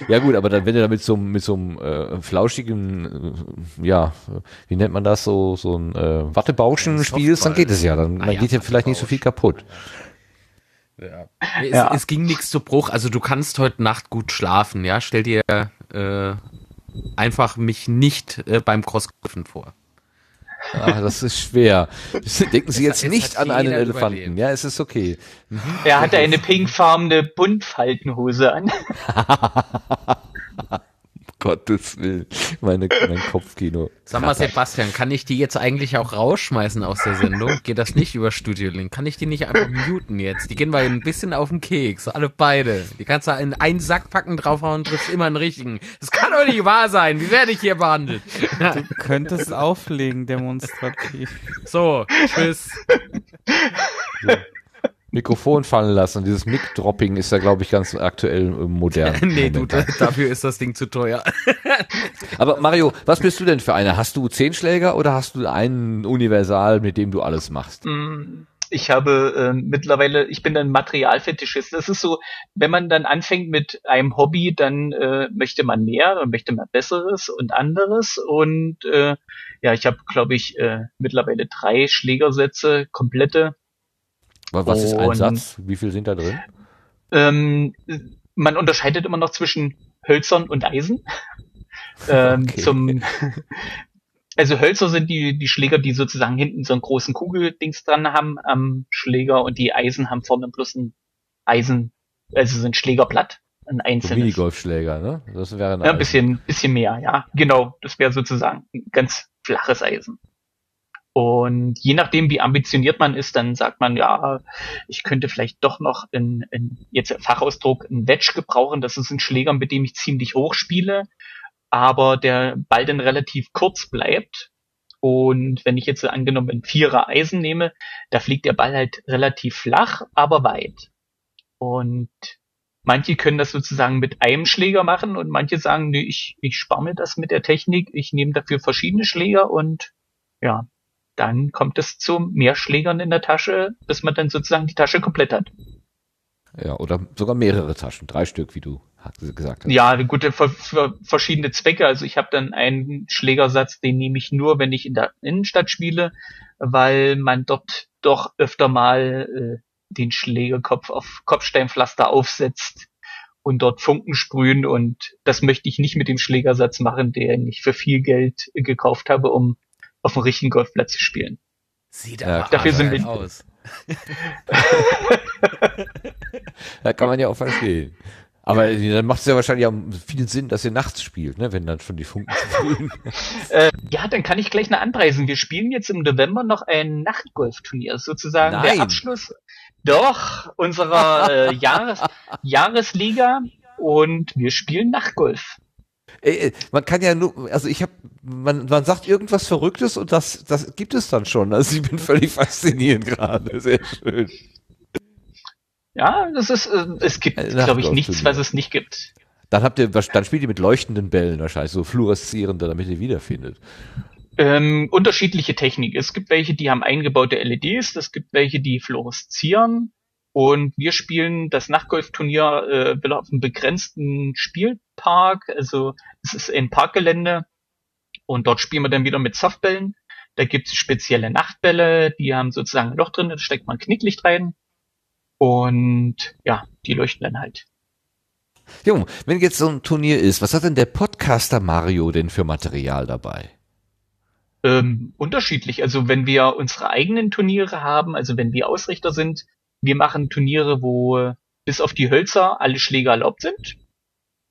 Ja gut, aber dann, wenn du da mit so, einem- mit so einem äh, flauschigen, äh, ja, wie nennt man das, so, so ein äh, Wattebauschen Ein spielst, dann geht es ja, dann, Ah dann ja, geht ja vielleicht nicht so viel kaputt. Ja. Es, Ja. es ging nichts zu Bruch. Also du kannst heute Nacht gut schlafen, ja. Stell dir äh, einfach mich nicht äh, beim Crossgriffen vor. Ah, das ist schwer. Denken Sie jetzt es nicht hat an einen Elefanten. überlebt. Ja, es ist okay. Er hatte eine pinkfarbene Buntfaltenhose an. Gottes Willen. Meine, mein Kopfkino. Sag mal, Sebastian, kann ich die jetzt eigentlich auch rausschmeißen aus der Sendung? Geht das nicht über Studio Link? Kann ich die nicht einfach muten jetzt? Die gehen wir ein bisschen auf den Keks, alle beide. Die kannst du in einen Sack packen, draufhauen, triffst immer einen richtigen. Das kann doch nicht wahr sein. Wie werde ich hier behandelt? Du könntest auflegen, demonstrativ. So, tschüss. Mikrofon fallen lassen. Dieses Mic-Dropping ist ja, glaube ich, ganz aktuell äh, modern. nee, du, dafür ist das Ding zu teuer. Aber Mario, was bist du denn für einer? Hast du zehn Schläger oder hast du einen Universal, mit dem du alles machst? Mm, Ich habe äh, mittlerweile, ich bin ein Materialfetischist. Das ist so, wenn man dann anfängt mit einem Hobby, dann äh, möchte man mehr, dann möchte man Besseres und anderes. Und äh, ja, ich habe, glaube ich, äh, mittlerweile drei Schlägersätze, komplette. Was ist ein Satz? Wie viel sind da drin? Ähm, man unterscheidet immer noch zwischen Hölzern und Eisen. Ähm, Okay. Zum also Hölzer sind die, die Schläger, die sozusagen hinten so einen großen Kugeldings dran haben am Schläger und die Eisen haben vorne bloß ein Eisen, also so ein Schlägerblatt, ein So einzelnes. Minigolfschläger, ne? Das wäre Ja, ein bisschen, bisschen mehr, ja. Genau, das wäre sozusagen ein ganz flaches Eisen. Und je nachdem, wie ambitioniert man ist, dann sagt man, ja, ich könnte vielleicht doch noch in, in jetzt Fachausdruck ein Wedge gebrauchen. Das ist ein Schläger, mit dem ich ziemlich hoch spiele, aber der Ball dann relativ kurz bleibt. Und wenn ich jetzt angenommen ein Vierer Eisen nehme, da fliegt der Ball halt relativ flach, aber weit. Und Manche können das sozusagen mit einem Schläger machen und manche sagen, nee, ich, ich spare mir das mit der Technik, ich nehme dafür verschiedene Schläger und ja, dann kommt es zu mehr Schlägern in der Tasche, bis man dann sozusagen die Tasche komplett hat. Ja, oder sogar mehrere Taschen, drei Stück, wie du gesagt hast. Ja, gut, für, für verschiedene Zwecke. Also ich habe dann einen Schlägersatz, den nehme ich nur, wenn ich in der Innenstadt spiele, weil man dort doch öfter mal äh, den Schlägerkopf auf Kopfsteinpflaster aufsetzt und dort Funken sprühen und das möchte ich nicht mit dem Schlägersatz machen, den ich für viel Geld äh, gekauft habe, um auf dem richtigen Golfplatz zu spielen. Sieht Ja, aber dafür sind wir- aus. Da kann man ja auch verstehen. Aber dann macht es ja wahrscheinlich auch viel Sinn, dass ihr nachts spielt, ne? wenn dann schon die Funken sprühen. Äh, ja, dann kann ich gleich eine anpreisen. Wir spielen jetzt im November noch ein Nachtgolfturnier, sozusagen Nein. der Abschluss doch unserer äh, Jahres Jahresliga und wir spielen Nachtgolf. Ey, ey, man kann ja nur, also ich habe, man, man sagt irgendwas Verrücktes und das, das gibt es dann schon. Also ich bin völlig fasziniert gerade. Sehr schön. Ja, das ist, äh, es gibt, Ein glaube ich, nichts, was es nicht gibt. Dann habt ihr, dann spielt ihr mit leuchtenden Bällen wahrscheinlich, so fluoreszierende, damit ihr wiederfindet. Ähm, unterschiedliche Technik. Es gibt welche, die haben eingebaute LEDs, es gibt welche, die fluoreszieren. Und wir spielen das Nachtgolfturnier äh, wieder auf einem begrenzten Spielpark. Also es ist ein Parkgelände. Und dort spielen wir dann wieder mit Softbällen. Da gibt's spezielle Nachtbälle, die haben sozusagen ein Loch drin, da steckt man Knicklicht rein. Und ja, die leuchten dann halt. Jung, wenn jetzt so ein Turnier ist, was hat denn der Podcaster Mario denn für Material dabei? Ähm, unterschiedlich. Also wenn wir unsere eigenen Turniere haben, also wenn wir Ausrichter sind, wir machen Turniere, wo bis auf die Hölzer alle Schläge erlaubt sind.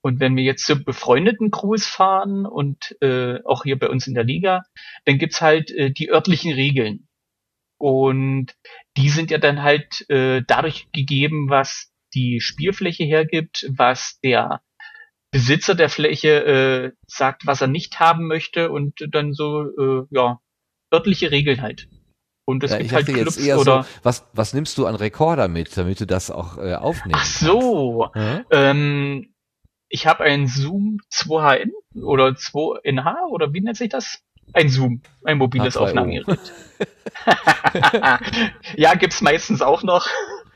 Und wenn wir jetzt zu befreundeten Crews fahren und äh, auch hier bei uns in der Liga, dann gibt's halt äh, die örtlichen Regeln. Und die sind ja dann halt äh, dadurch gegeben, was die Spielfläche hergibt, was der Besitzer der Fläche äh, sagt, was er nicht haben möchte und dann so, äh, ja, örtliche Regeln halt. Und es Ja, gibt ich halt Clubs jetzt eher oder. so, was, was nimmst du an Rekorder mit, damit du das auch äh, aufnehmen Ach so. kannst? Ähm, ich habe ein Zoom 2HN oder 2NH oder wie nennt sich das? Ein Zoom, ein mobiles H2O. Aufnahmegerät. ja, gibt's meistens auch noch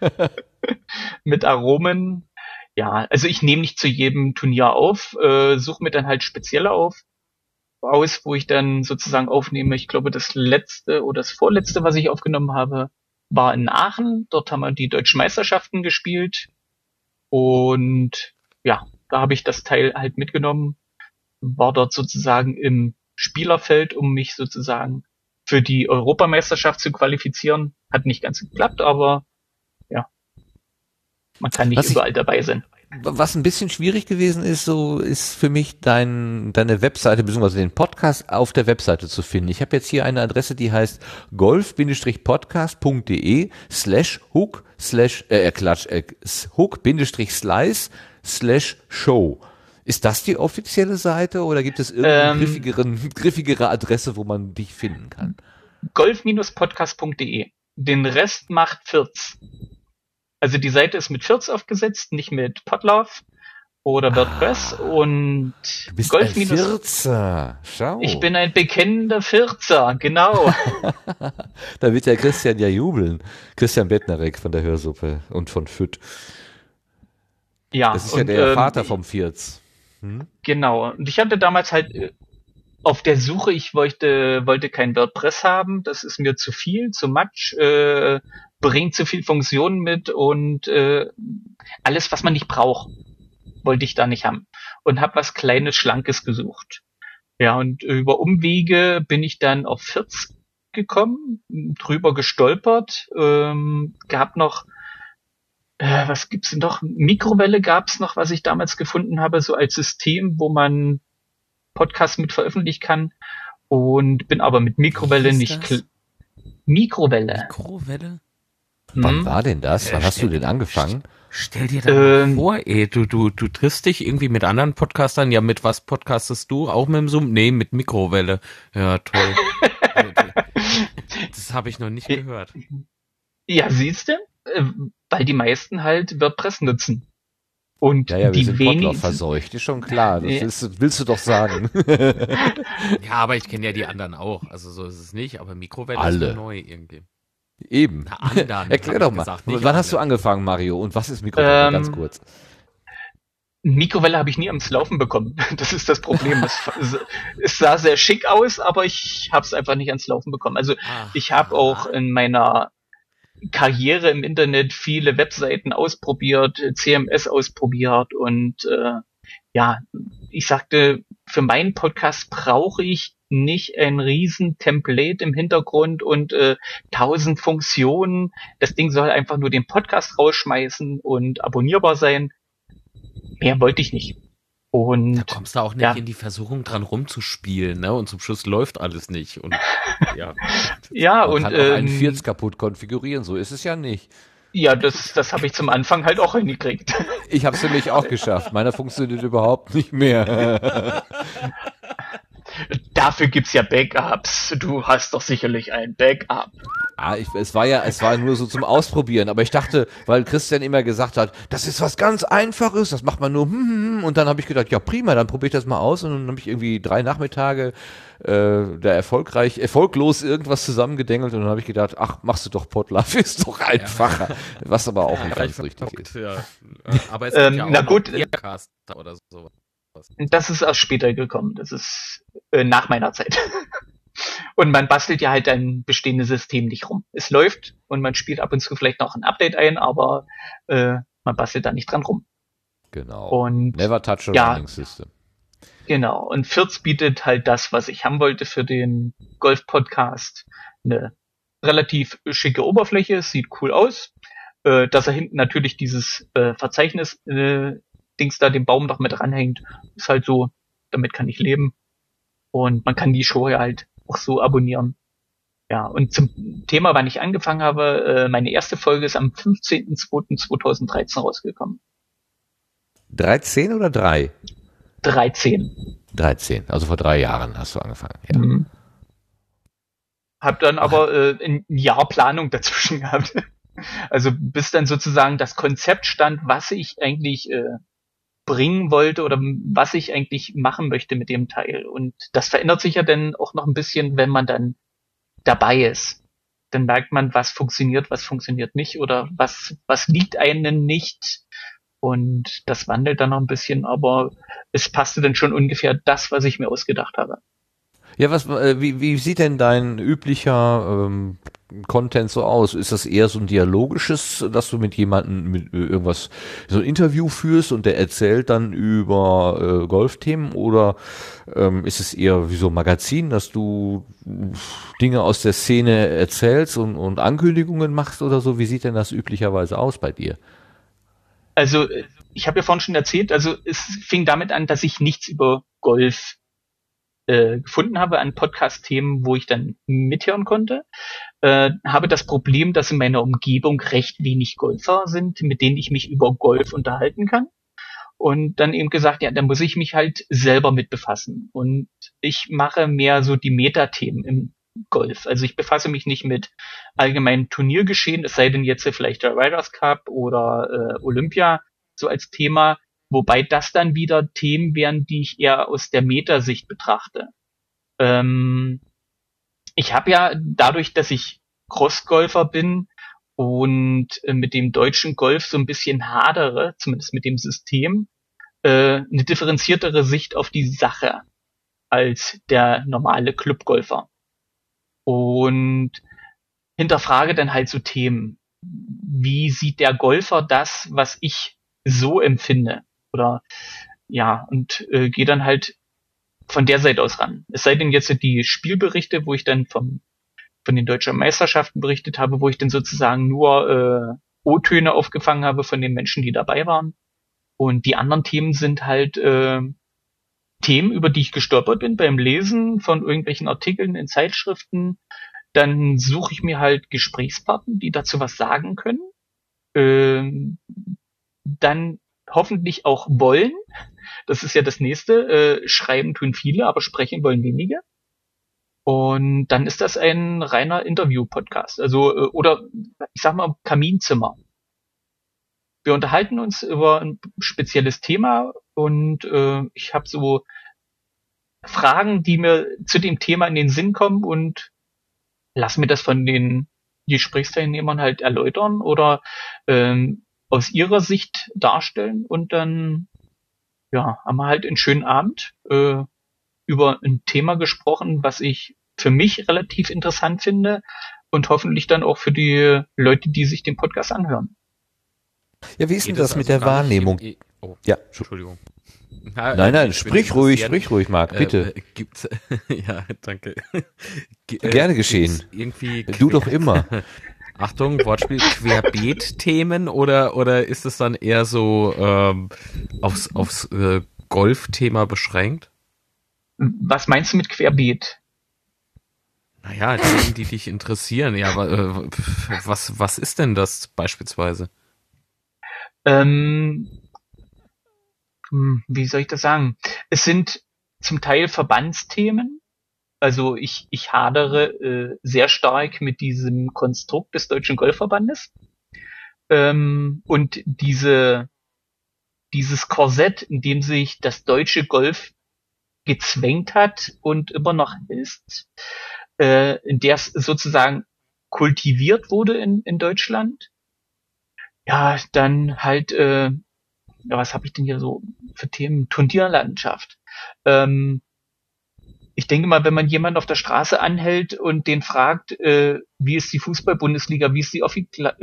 mit Aromen. Ja, also ich nehme nicht zu jedem Turnier auf, äh, suche mir dann halt spezielle auf aus, wo ich dann sozusagen aufnehme. Ich glaube, das letzte oder das vorletzte, was ich aufgenommen habe, war in Aachen. Dort haben wir die deutschen Meisterschaften gespielt. Und ja, da habe ich das Teil halt mitgenommen, war dort sozusagen im Spielerfeld, um mich sozusagen für die Europameisterschaft zu qualifizieren. Hat nicht ganz geklappt, aber ja, man kann nicht Was ich- überall dabei sein. Was ein bisschen schwierig gewesen ist, so ist für mich dein, deine Webseite bzw. den Podcast auf der Webseite zu finden. Ich habe jetzt hier eine Adresse, die heißt golf-podcast.de slash hook slash äh, Klatsch, äh, hook-slice slash show. Ist das die offizielle Seite oder gibt es irgendeine Ähm. griffigere Adresse, wo man dich finden kann? golf-podcast.de. Den Rest macht Firz. Also die Seite ist mit Firz aufgesetzt, nicht mit Podlove oder WordPress und Du bist Golf ein Vierzer. Schau. ich bin ein bekennender Firzer, genau. Da wird der Christian ja jubeln. Christian Bettnerek von der Hörsuppe und von FÜD. ja, Das ist ja und, der ähm, Vater vom Vierz. Hm? Genau. Und ich hatte damals halt äh, auf der Suche, ich wollte, wollte kein WordPress haben, das ist mir zu viel, zu much, äh, bringt zu viel Funktionen mit und äh, alles, was man nicht braucht, wollte ich da nicht haben. und habe was Kleines, Schlankes gesucht. Ja, und über Umwege bin ich dann auf 40 gekommen, drüber gestolpert, ähm, gab noch, äh, was gibt's denn noch? Mikrowelle gab's noch, was ich damals gefunden habe, so als System, wo man Podcasts mit veröffentlichen kann. Und bin aber mit Mikrowelle nicht. Das? Mikrowelle. Mikrowelle? Wann hm? war denn das? Wann hast du denn angefangen? Stell dir das ähm, vor, ey, du, du, du triffst dich irgendwie mit anderen Podcastern. Ja, mit was podcastest du? Auch mit dem Zoom? Nee, mit Mikrowelle. Ja, toll. das habe ich noch nicht gehört. Ja, siehst du? Äh, weil die meisten halt WordPress nutzen. Und ja, ja, die wir sind verseucht, ist schon klar. Das willst, willst du doch sagen. ja, aber ich kenne ja die anderen auch. Also so ist es nicht, aber Mikrowelle Alle. ist neu irgendwie. Eben. Na, anderen, Erklär doch mal. gesagt, Wann hast du angefangen, Mario? Und was ist Mikrowelle? Ähm, Ganz kurz. Mikrowelle habe ich nie ans Laufen bekommen. Das ist das Problem. Es, es sah sehr schick aus, aber ich habe es einfach nicht ans Laufen bekommen. Also Aha. ich habe auch in meiner Karriere im Internet viele Webseiten ausprobiert, CMS ausprobiert und äh, ja, ich sagte, für meinen Podcast brauche ich nicht ein riesen Template im Hintergrund und äh, tausend Funktionen. Das Ding soll einfach nur den Podcast rausschmeißen und abonnierbar sein. Mehr wollte ich nicht. Und Da kommst du auch nicht ja. in die Versuchung dran rumzuspielen, ne? Und zum Schluss läuft alles nicht. Und ja. ja, Man und kann auch einen ähm, Vierz kaputt konfigurieren, so ist es ja nicht. ja, das, das habe ich zum Anfang halt auch hingekriegt. Ich habe es nämlich auch geschafft. Meiner funktioniert überhaupt nicht mehr. Dafür gibt's ja Backups. Du hast doch sicherlich ein Backup. Ah, ich, es war ja, es war nur so zum Ausprobieren, aber ich dachte, weil Christian immer gesagt hat, das ist was ganz Einfaches, das macht man nur, hm, hm, hm, und dann habe ich gedacht, ja prima, dann probiere ich das mal aus und dann habe ich irgendwie drei Nachmittage äh, da erfolgreich, erfolglos irgendwas zusammengedengelt und dann habe ich gedacht, ach, machst du doch Podlove, ist doch einfacher, was aber auch nicht ganz richtig ist. Ja. Äh, Aber es Ähm, ja auch na gut, oder sowas. Das ist erst später gekommen. Das ist äh, nach meiner Zeit. Und man bastelt ja halt ein bestehendes System nicht rum. Es läuft und man spielt ab und zu vielleicht noch ein Update ein, aber äh, man bastelt da nicht dran rum. Genau. Und Never touch a ja. running system. Genau. Und Fürth bietet halt das, was ich haben wollte für den Golf-Podcast. Eine relativ schicke Oberfläche, sieht cool aus. Äh, dass er hinten natürlich dieses äh, Verzeichnis äh, Dings da den Baum noch mit ranhängt, ist halt so, damit kann ich leben. Und man kann die Show ja halt auch so abonnieren. Ja, und zum Thema, wann ich angefangen habe, äh, meine erste Folge ist am 15.02.2013 rausgekommen. 13 oder 3? 13. 13, also vor drei Jahren hast du angefangen. Ja. Mhm. Hab dann aber äh, ein Jahr Planung dazwischen gehabt. Also bis dann sozusagen das Konzept stand, was ich eigentlich äh, bringen wollte oder was ich eigentlich machen möchte mit dem Teil. Und das verändert sich ja dann auch noch ein bisschen, wenn man dann dabei ist. Dann merkt man, was funktioniert, was funktioniert nicht oder was, was liegt einem nicht. Und das wandelt dann noch ein bisschen, aber es passte dann schon ungefähr das, was ich mir ausgedacht habe. Ja, was, äh, wie, wie sieht denn dein üblicher ähm, Content so aus? Ist das eher so ein dialogisches, dass du mit jemandem mit äh, irgendwas, so ein Interview führst und der erzählt dann über äh, Golfthemen oder ähm, ist es eher wie so ein Magazin, dass du Dinge aus der Szene erzählst und, und Ankündigungen machst oder so? Wie sieht denn das üblicherweise aus bei dir? Also, ich habe ja vorhin schon erzählt, also es fing damit an, dass ich nichts über Golf äh, gefunden habe an Podcast-Themen, wo ich dann mithören konnte. Äh, habe das Problem, dass in meiner Umgebung recht wenig Golfer sind, mit denen ich mich über Golf unterhalten kann. Und dann eben gesagt, ja, dann muss ich mich halt selber mit befassen. Und ich mache mehr so die Metathemen im Golf. Also ich befasse mich nicht mit allgemeinen Turniergeschehen, es sei denn jetzt vielleicht der Riders Cup oder äh, Olympia so als Thema, wobei das dann wieder Themen wären, die ich eher aus der Metasicht betrachte. Ähm, ich habe ja dadurch, dass ich Crossgolfer bin und äh, mit dem deutschen Golf so ein bisschen hadere, zumindest mit dem System, äh, eine differenziertere Sicht auf die Sache als der normale Clubgolfer. Und hinterfrage dann halt so Themen. Wie sieht der Golfer das, was ich so empfinde? Oder ja, und äh, gehe dann halt von der Seite aus ran. Es sei denn jetzt die Spielberichte, wo ich dann vom, von den deutschen Meisterschaften berichtet habe, wo ich dann sozusagen nur äh, O-Töne aufgefangen habe von den Menschen, die dabei waren. Und die anderen Themen sind halt äh, Themen, über die ich gestolpert bin beim Lesen von irgendwelchen Artikeln in Zeitschriften. Dann suche ich mir halt Gesprächspartner, die dazu was sagen können. Ähm, dann hoffentlich auch wollen. Das ist ja das nächste. Äh, schreiben tun viele, aber sprechen wollen wenige. Und dann ist das ein reiner Interview-Podcast. Also, äh, oder ich sag mal Kaminzimmer. Wir unterhalten uns über ein spezielles Thema und äh, ich habe so Fragen, die mir zu dem Thema in den Sinn kommen und lass mir das von den Gesprächsteilnehmern halt erläutern oder ähm, aus ihrer Sicht darstellen und dann ja, haben wir halt einen schönen Abend äh, über ein Thema gesprochen, was ich für mich relativ interessant finde und hoffentlich dann auch für die Leute, die sich den Podcast anhören. Ja, wie ist denn das mit der Wahrnehmung? Im, oh, Ja, Entschuldigung. nein, nein, sprich ruhig, sprich ruhig, Marc, bitte. Äh, gibt's, ja, danke. Ge- Gerne geschehen. Irgendwie Du doch immer. Achtung, Wortspiel, Querbeet-Themen oder, oder ist es dann eher so ähm, aufs, aufs äh, Golf-Thema beschränkt? Was meinst du mit Querbeet? Naja, Themen, die dich interessieren. Ja, aber äh, was, was ist denn das beispielsweise? Ähm, hm, wie soll ich das sagen? Es sind zum Teil Verbandsthemen. Also ich, ich hadere äh, sehr stark mit diesem Konstrukt des Deutschen Golfverbandes. Ähm, und diese, dieses Korsett, in dem sich das deutsche Golf gezwängt hat und immer noch ist, äh, in der es sozusagen kultiviert wurde in, in Deutschland. Ja, dann halt, äh, ja, was habe ich denn hier so für Themen? Turnierlandschaft. Ähm, ich denke mal, wenn man jemanden auf der Straße anhält und den fragt, äh, wie ist die Fußball-Bundesliga, wie ist die aufgegliedert,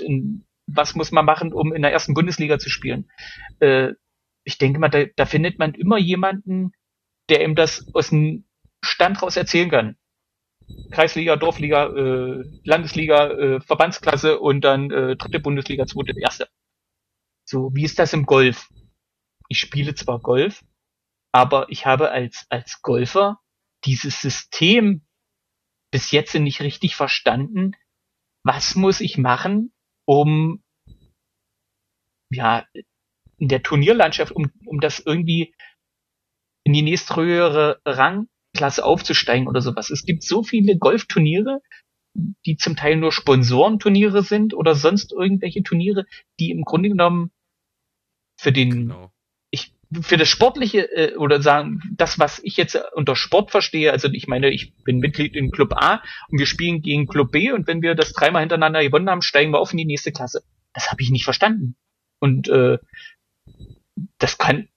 äh, in was muss man machen, um in der ersten Bundesliga zu spielen? Äh, ich denke mal, da, da findet man immer jemanden, der ihm das aus dem Stand raus erzählen kann. Kreisliga, Dorfliga, äh, Landesliga, äh, Verbandsklasse und dann äh, dritte Bundesliga, zweite, erste. So, wie ist das im Golf? Ich spiele zwar Golf, aber ich habe als, als Golfer dieses System bis jetzt nicht richtig verstanden. Was muss ich machen, um, ja, in der Turnierlandschaft, um, um das irgendwie in die nächsthöhere Rangklasse aufzusteigen oder sowas. Es gibt so viele Golfturniere, die zum Teil nur Sponsorenturniere sind oder sonst irgendwelche Turniere, die im Grunde genommen für den Genau. Für das Sportliche äh, oder sagen, das, was ich jetzt unter Sport verstehe, also ich meine, ich bin Mitglied in Club A und wir spielen gegen Club B und wenn wir das dreimal hintereinander gewonnen haben, steigen wir auf in die nächste Klasse. Das habe ich nicht verstanden. Und äh, das kann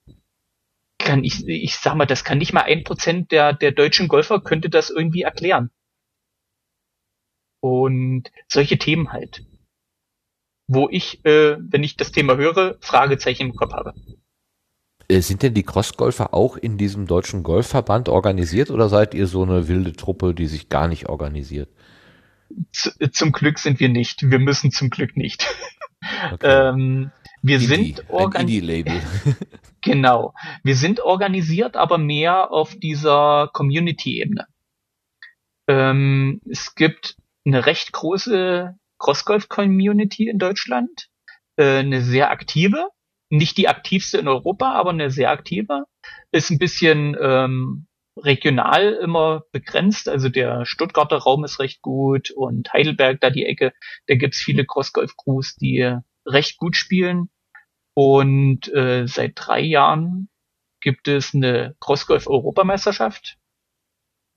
kann ich, ich sag mal, das kann nicht mal ein Prozent der, der deutschen Golfer könnte das irgendwie erklären. Und solche Themen halt. Wo ich, äh, wenn ich das Thema höre, Fragezeichen im Kopf habe. Äh, Sind denn die Crossgolfer auch in diesem deutschen Golfverband organisiert oder seid ihr so eine wilde Truppe, die sich gar nicht organisiert? Z zum Glück sind wir nicht. Wir müssen zum Glück nicht. Okay. ähm, wir Indie, sind organisiert. Genau. Wir sind organisiert, aber mehr auf dieser Community-Ebene. Ähm, es gibt eine recht große Crossgolf-Community in Deutschland, äh, eine sehr aktive, nicht die aktivste in Europa, aber eine sehr aktive. Ist ein bisschen ähm, regional immer begrenzt, also der Stuttgarter Raum ist recht gut und Heidelberg, da die Ecke, da gibt's viele Crossgolf-Crews, die recht gut spielen. Und äh, seit drei Jahren gibt es eine Crossgolf-Europameisterschaft,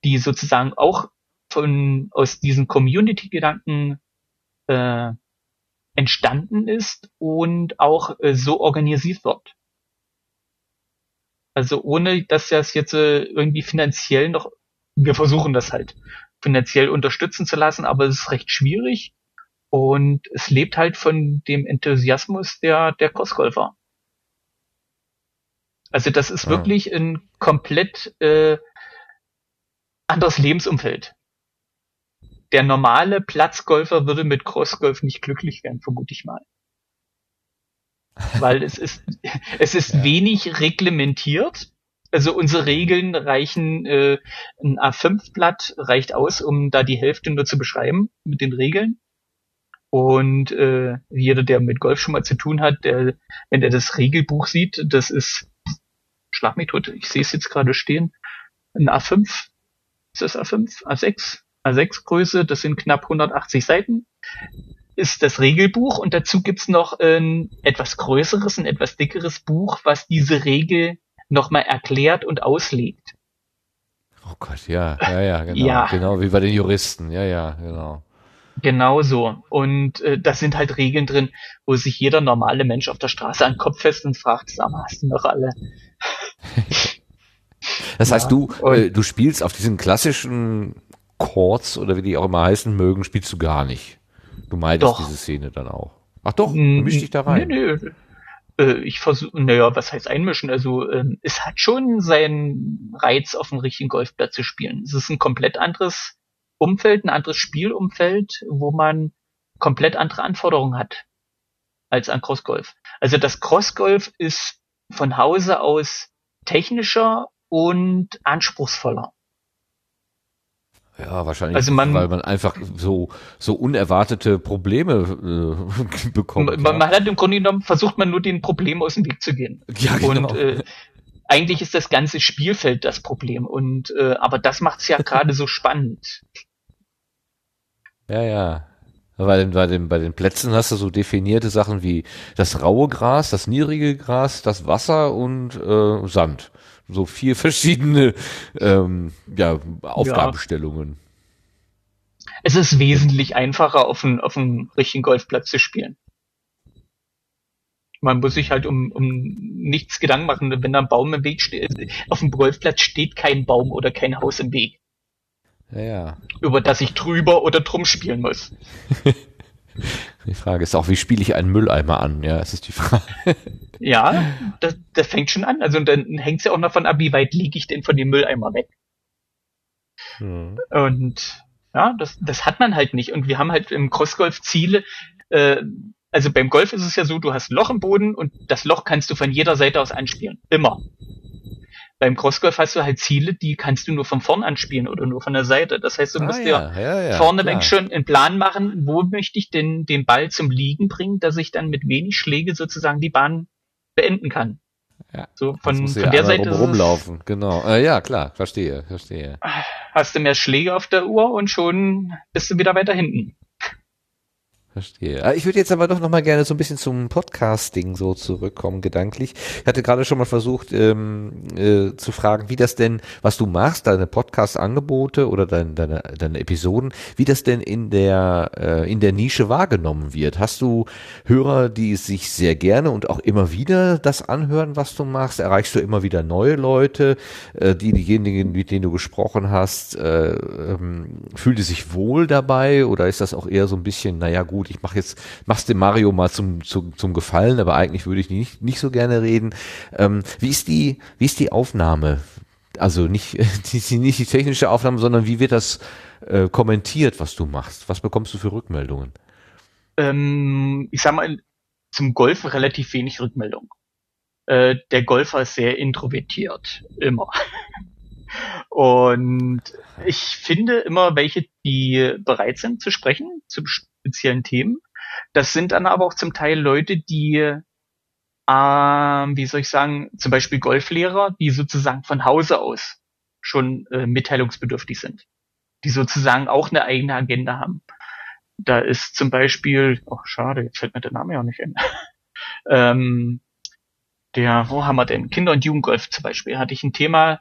die sozusagen auch von aus diesen Community-Gedanken äh, entstanden ist und auch äh, so organisiert wird. Also ohne dass das jetzt äh, irgendwie finanziell noch, wir versuchen das halt finanziell unterstützen zu lassen, aber es ist recht schwierig und es lebt halt von dem Enthusiasmus der, der Crossgolfer. Also das ist Ah. wirklich ein komplett äh, anderes Lebensumfeld. Der normale Platzgolfer würde mit Crossgolf nicht glücklich werden, vermute ich mal. Weil es ist, es ist wenig reglementiert. Also unsere Regeln reichen, äh, ein A5-Blatt reicht aus, um da die Hälfte nur zu beschreiben mit den Regeln. Und äh, jeder, der mit Golf schon mal zu tun hat, der, wenn er das Regelbuch sieht, das ist, schlag mich tot, ich sehe es jetzt gerade stehen, ein A5, ist das A5, A6, A6 Größe, das sind knapp 180 Seiten, ist das Regelbuch und dazu gibt's noch ein etwas größeres, ein etwas dickeres Buch, was diese Regel nochmal erklärt und auslegt. Oh Gott, ja, ja, ja, genau. Ja. Genau wie bei den Juristen. Ja, ja, genau. Genau so. Und äh, das sind halt Regeln drin, wo sich jeder normale Mensch auf der Straße an den Kopf fest und fragt, sag mal, hast du noch alle? Das Ja, heißt, du, und- äh, du spielst auf diesen klassischen Chords oder wie die auch immer heißen mögen, spielst du gar nicht. Du meidest Doch. diese Szene dann auch. Ach doch, du Mm, misch dich da rein. Nee, nee. Äh, Ich versuche, naja, was heißt einmischen? Also ähm, es hat schon seinen Reiz, auf dem richtigen Golfplatz zu spielen. Es ist ein komplett anderes Umfeld, ein anderes Spielumfeld, wo man komplett andere Anforderungen hat als an Crossgolf. Also das Crossgolf ist von Hause aus technischer und anspruchsvoller. Ja, wahrscheinlich, Also man- weil man einfach so, so unerwartete Probleme äh, bekommt. man, ja. man hat im Grunde genommen, versucht man nur den Problemen aus dem Weg zu gehen. ja, genau. Und äh, eigentlich ist das ganze Spielfeld das Problem. Und äh, aber das macht es ja gerade so spannend. Ja, ja. Bei den, bei, den, bei den Plätzen hast du so definierte Sachen wie das raue Gras, das niedrige Gras, das Wasser und äh, Sand. So vier verschiedene ähm, ja, Aufgabenstellungen. Es ist wesentlich einfacher, auf einem auf richtigen Golfplatz zu spielen. Man muss sich halt um, um nichts Gedanken machen, wenn da ein Baum im Weg steht. Auf dem Golfplatz steht kein Baum oder kein Haus im Weg, Ja, ja. über das ich drüber oder drum spielen muss. Die Frage ist auch, wie spiele ich einen Mülleimer an? Ja, das ist die Frage. Ja, das, das fängt schon an. Also dann hängt es ja auch noch von ab, wie weit liege ich denn von dem Mülleimer weg. Hm. Und ja, das, das hat man halt nicht. Und wir haben halt im Crossgolf Ziele. Äh, also beim Golf ist es ja so, du hast ein Loch im Boden und das Loch kannst du von jeder Seite aus anspielen. Immer. Beim Crossgolf hast du halt Ziele, die kannst du nur von vorn anspielen oder nur von der Seite. Das heißt, du musst dir Ah, ja, ja, ja, vorne klar. weg schon einen Plan machen, wo möchte ich denn den Ball zum Liegen bringen, dass ich dann mit wenig Schläge sozusagen die Bahn beenden kann. Ja, So von, musst von ja der Seite es- rumlaufen, genau. Äh, ja, klar, verstehe, verstehe. hast du mehr Schläge auf der Uhr und schon bist du wieder weiter hinten. Verstehe. Ah, Ich würde jetzt aber doch noch mal gerne so ein bisschen zum Podcasting so zurückkommen, gedanklich. Ich hatte gerade schon mal versucht ähm, äh, zu fragen, wie das denn, was du machst, deine Podcast-Angebote oder dein, deine, deine Episoden, wie das denn in der äh, in der Nische wahrgenommen wird. Hast du Hörer, die sich sehr gerne und auch immer wieder das anhören, was du machst? Erreichst du immer wieder neue Leute, äh, die diejenigen, mit denen du gesprochen hast, äh, ähm, fühlt es sich wohl dabei oder ist das auch eher so ein bisschen, naja gut, ich mache jetzt, mach's dem Mario mal zum, zum, zum Gefallen, aber eigentlich würde ich nicht, nicht so gerne reden. Ähm, wie ist die, wie ist die Aufnahme? Also nicht die, nicht die technische Aufnahme, sondern wie wird das äh, kommentiert, was du machst? Was bekommst du für Rückmeldungen? Ähm, ich sag mal, zum Golf relativ wenig Rückmeldung. Äh, der Golfer ist sehr introvertiert, immer. Und ich finde immer welche, die bereit sind zu sprechen zu speziellen Themen. Das sind dann aber auch zum Teil Leute, die, ähm, wie soll ich sagen, zum Beispiel Golflehrer, die sozusagen von Hause aus schon äh, mitteilungsbedürftig sind. Die sozusagen auch eine eigene Agenda haben. Da ist zum Beispiel, oh schade, jetzt fällt mir der Name ja auch nicht ein. ähm, der, wo haben wir denn? Kinder- und Jugendgolf zum Beispiel. Hatte ich ein Thema,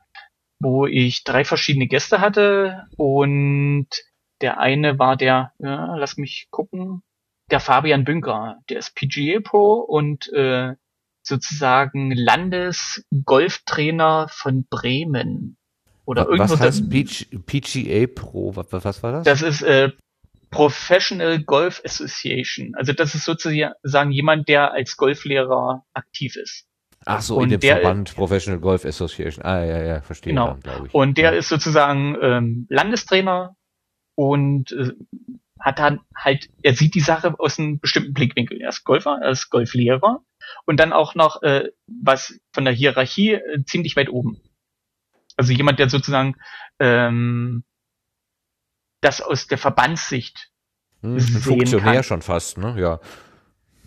wo ich drei verschiedene Gäste hatte und der eine war der, ja, lass mich gucken, der Fabian Bünker. Der ist PGA Pro und äh, sozusagen Landesgolftrainer von Bremen. Oder irgendwo was heißt das- PG, PGA Pro? Was, was war das? das ist äh, Professional Golf Association. Also das ist sozusagen jemand, der als Golflehrer aktiv ist. Ach so, Und in dem der- Verband Professional Golf Association. Ah, ja, ja, verstehe Genau. dann, glaube ich. Und der ja. ist sozusagen ähm, Landestrainer und äh, hat dann halt, er sieht die Sache aus einem bestimmten Blickwinkel. Er ist Golfer, er ist Golflehrer und dann auch noch äh, was von der Hierarchie äh, ziemlich weit oben. Also jemand, der sozusagen ähm, das aus der Verbandssicht Hm, ein sehen Funktionär kann. schon fast, ne? Ja.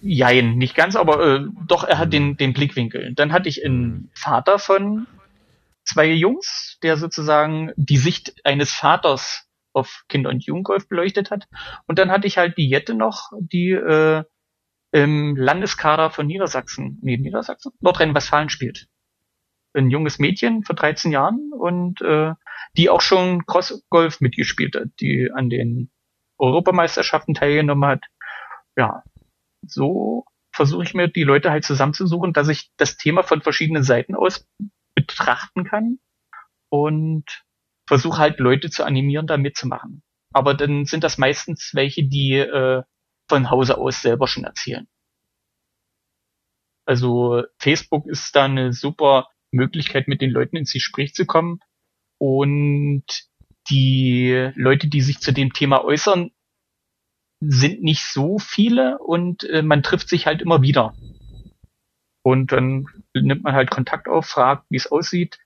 Jein, nicht ganz, aber äh, doch, er hat den, den Blickwinkel. Dann hatte ich einen Vater von zwei Jungs, der sozusagen die Sicht eines Vaters auf Kinder- und Jugendgolf beleuchtet hat. Und dann hatte ich halt die Jette noch, die äh, im Landeskader von Niedersachsen, nee, Niedersachsen, Nordrhein-Westfalen spielt. Ein junges Mädchen vor 13 Jahren und äh, die auch schon Cross-Golf mitgespielt hat, die an den Europameisterschaften teilgenommen hat. Ja, so versuche ich mir die Leute halt zusammenzusuchen, dass ich das Thema von verschiedenen Seiten aus betrachten kann und versuche halt Leute zu animieren, da mitzumachen. Aber dann sind das meistens welche, die äh, von Hause aus selber schon erzählen. Also Facebook ist da eine super Möglichkeit, mit den Leuten ins Gespräch zu kommen. Und die Leute, die sich zu dem Thema äußern, sind nicht so viele und äh, man trifft sich halt immer wieder. Und dann nimmt man halt Kontakt auf, fragt, wie es aussieht,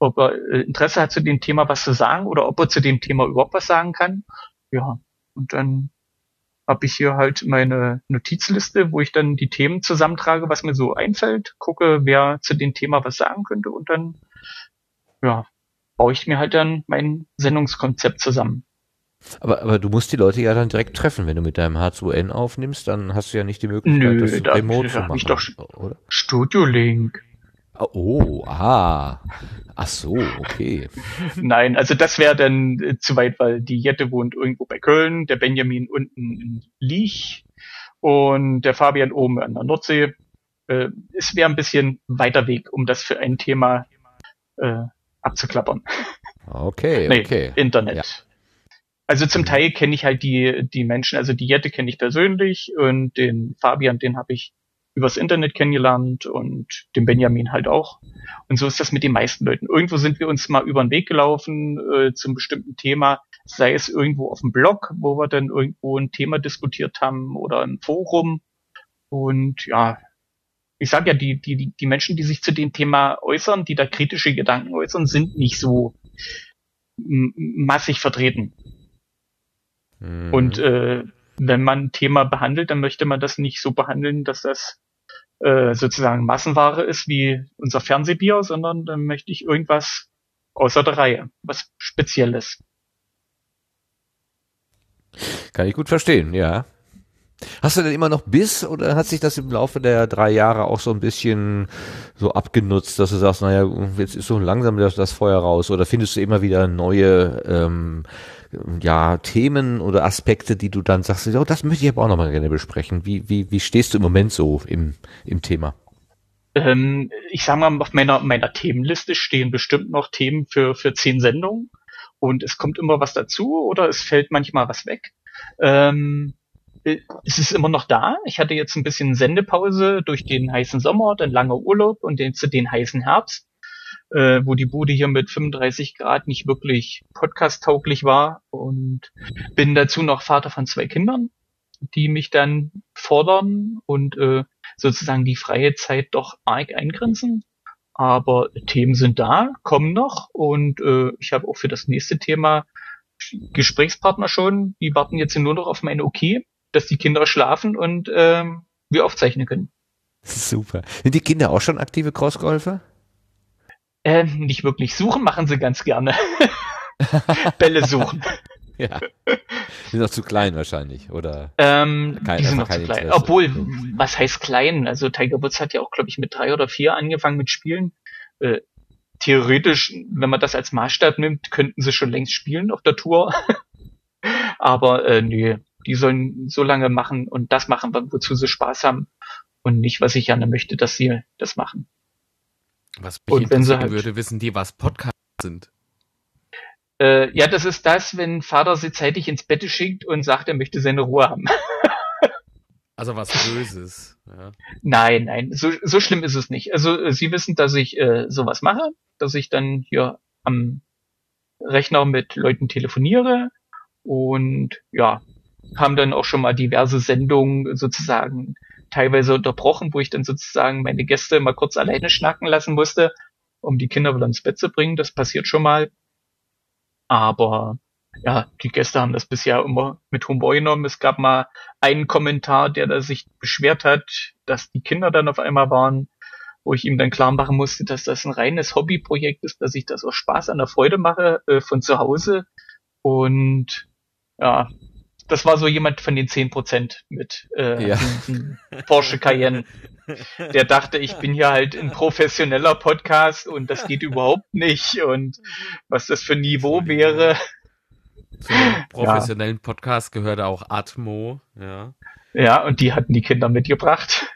ob er äh, Interesse hat zu dem Thema was zu sagen oder ob er zu dem Thema überhaupt was sagen kann. Ja, und dann habe ich hier halt meine Notizliste, wo ich dann die Themen zusammentrage, was mir so einfällt, gucke, wer zu dem Thema was sagen könnte und dann ja, baue ich mir halt dann mein Sendungskonzept zusammen. Aber, aber du musst die Leute ja dann direkt treffen. Wenn du mit deinem H2N aufnimmst, dann hast du ja nicht die Möglichkeit, Nö, das da- remote da zu machen. ich doch oder? Studio Link. Oh, aha. Ach so, okay. Nein, also das wäre dann äh, zu weit, weil die Jette wohnt irgendwo bei Köln, der Benjamin unten in Liech und der Fabian oben an der Nordsee. Äh, es wäre ein bisschen weiter Weg, um das für ein Thema äh, abzuklappern. Okay, Nee, okay. Internet. Ja. Also zum Teil kenne ich halt die, die Menschen, also die Jette kenne ich persönlich und den Fabian, den habe ich übers Internet kennengelernt und den Benjamin halt auch. Und so ist das mit den meisten Leuten. Irgendwo sind wir uns mal über den Weg gelaufen äh, zum bestimmten Thema, sei es irgendwo auf dem Blog, wo wir dann irgendwo ein Thema diskutiert haben oder im Forum. Und ja, ich sage ja, die, die, die- Menschen, die sich zu dem Thema äußern, die da kritische Gedanken äußern, sind nicht so massig vertreten. Mhm. Und äh, wenn man ein Thema behandelt, dann möchte man das nicht so behandeln, dass das äh, sozusagen Massenware ist wie unser Fernsehbier, sondern dann möchte ich irgendwas außer der Reihe, was Spezielles. Kann ich gut verstehen, ja. Hast du denn immer noch Biss oder hat sich das im Laufe der drei Jahre auch so ein bisschen so abgenutzt, dass du sagst, naja, jetzt ist so langsam das, das Feuer raus oder findest du immer wieder neue ähm, ja, Themen oder Aspekte, die du dann sagst, oh, das möchte ich aber auch nochmal gerne besprechen. Wie, wie, wie stehst du im Moment so im, im Thema? Ähm, ich sage mal, auf meiner, meiner Themenliste stehen bestimmt noch Themen für, für zehn Sendungen und es kommt immer was dazu oder es fällt manchmal was weg. Ähm, äh, es ist immer noch da. Ich hatte jetzt ein bisschen Sendepause durch den heißen Sommer, dann langer Urlaub und jetzt den heißen Herbst, äh, wo die Bude hier mit 35 Grad nicht wirklich podcast-tauglich war und bin dazu noch Vater von zwei Kindern, die mich dann fordern und äh, sozusagen die freie Zeit doch arg eingrenzen. Aber Themen sind da, kommen noch und äh, ich habe auch für das nächste Thema Gesprächspartner schon, die warten jetzt nur noch auf meine Okay, dass die Kinder schlafen und ähm, wir aufzeichnen können. Super. Sind die Kinder auch schon aktive Crossgolfer? Ähm, nicht wirklich suchen, machen sie ganz gerne. Bälle suchen. Ja. Sind noch zu klein wahrscheinlich, oder? Ähm, Kein- die sind noch zu klein. Interesse. Obwohl, was heißt klein? Also Tiger Woods hat ja auch, glaube ich, mit drei oder vier angefangen mit Spielen. Äh, theoretisch, wenn man das als Maßstab nimmt, könnten sie schon längst spielen auf der Tour. Aber äh, nee, die sollen so lange machen und das machen, wozu sie Spaß haben und nicht, was ich gerne möchte, dass sie das machen. Was mich Und wenn sie halt- würde, wissen die, was Podcasts sind. Äh, ja, das ist das, wenn Vater sie zeitig ins Bett schickt und sagt, er möchte seine Ruhe haben. Also was Böses. Ja. Nein, nein, so, so schlimm ist es nicht. Also äh, Sie wissen, dass ich äh, sowas mache, dass ich dann hier am Rechner mit Leuten telefoniere und ja, haben dann auch schon mal diverse Sendungen sozusagen teilweise unterbrochen, wo ich dann sozusagen meine Gäste mal kurz alleine schnacken lassen musste, um die Kinder wieder ins Bett zu bringen. Das passiert schon mal. Aber ja, die Gäste haben das bisher immer mit Humor genommen. Es gab mal einen Kommentar, der da sich beschwert hat, dass die Kinder dann auf einmal waren, wo ich ihm dann klar machen musste, dass das ein reines Hobbyprojekt ist, dass ich das aus Spaß an der Freude mache äh, von zu Hause. Und ja, das war so jemand von den zehn Prozent mit äh, Ja. Porsche Cayenne. Der dachte, ich bin hier halt ein professioneller Podcast und das geht überhaupt nicht und was das für ein Niveau wäre. Zu einem professionellen Podcast gehört auch Atmo. Ja. Ja, und die hatten die Kinder mitgebracht.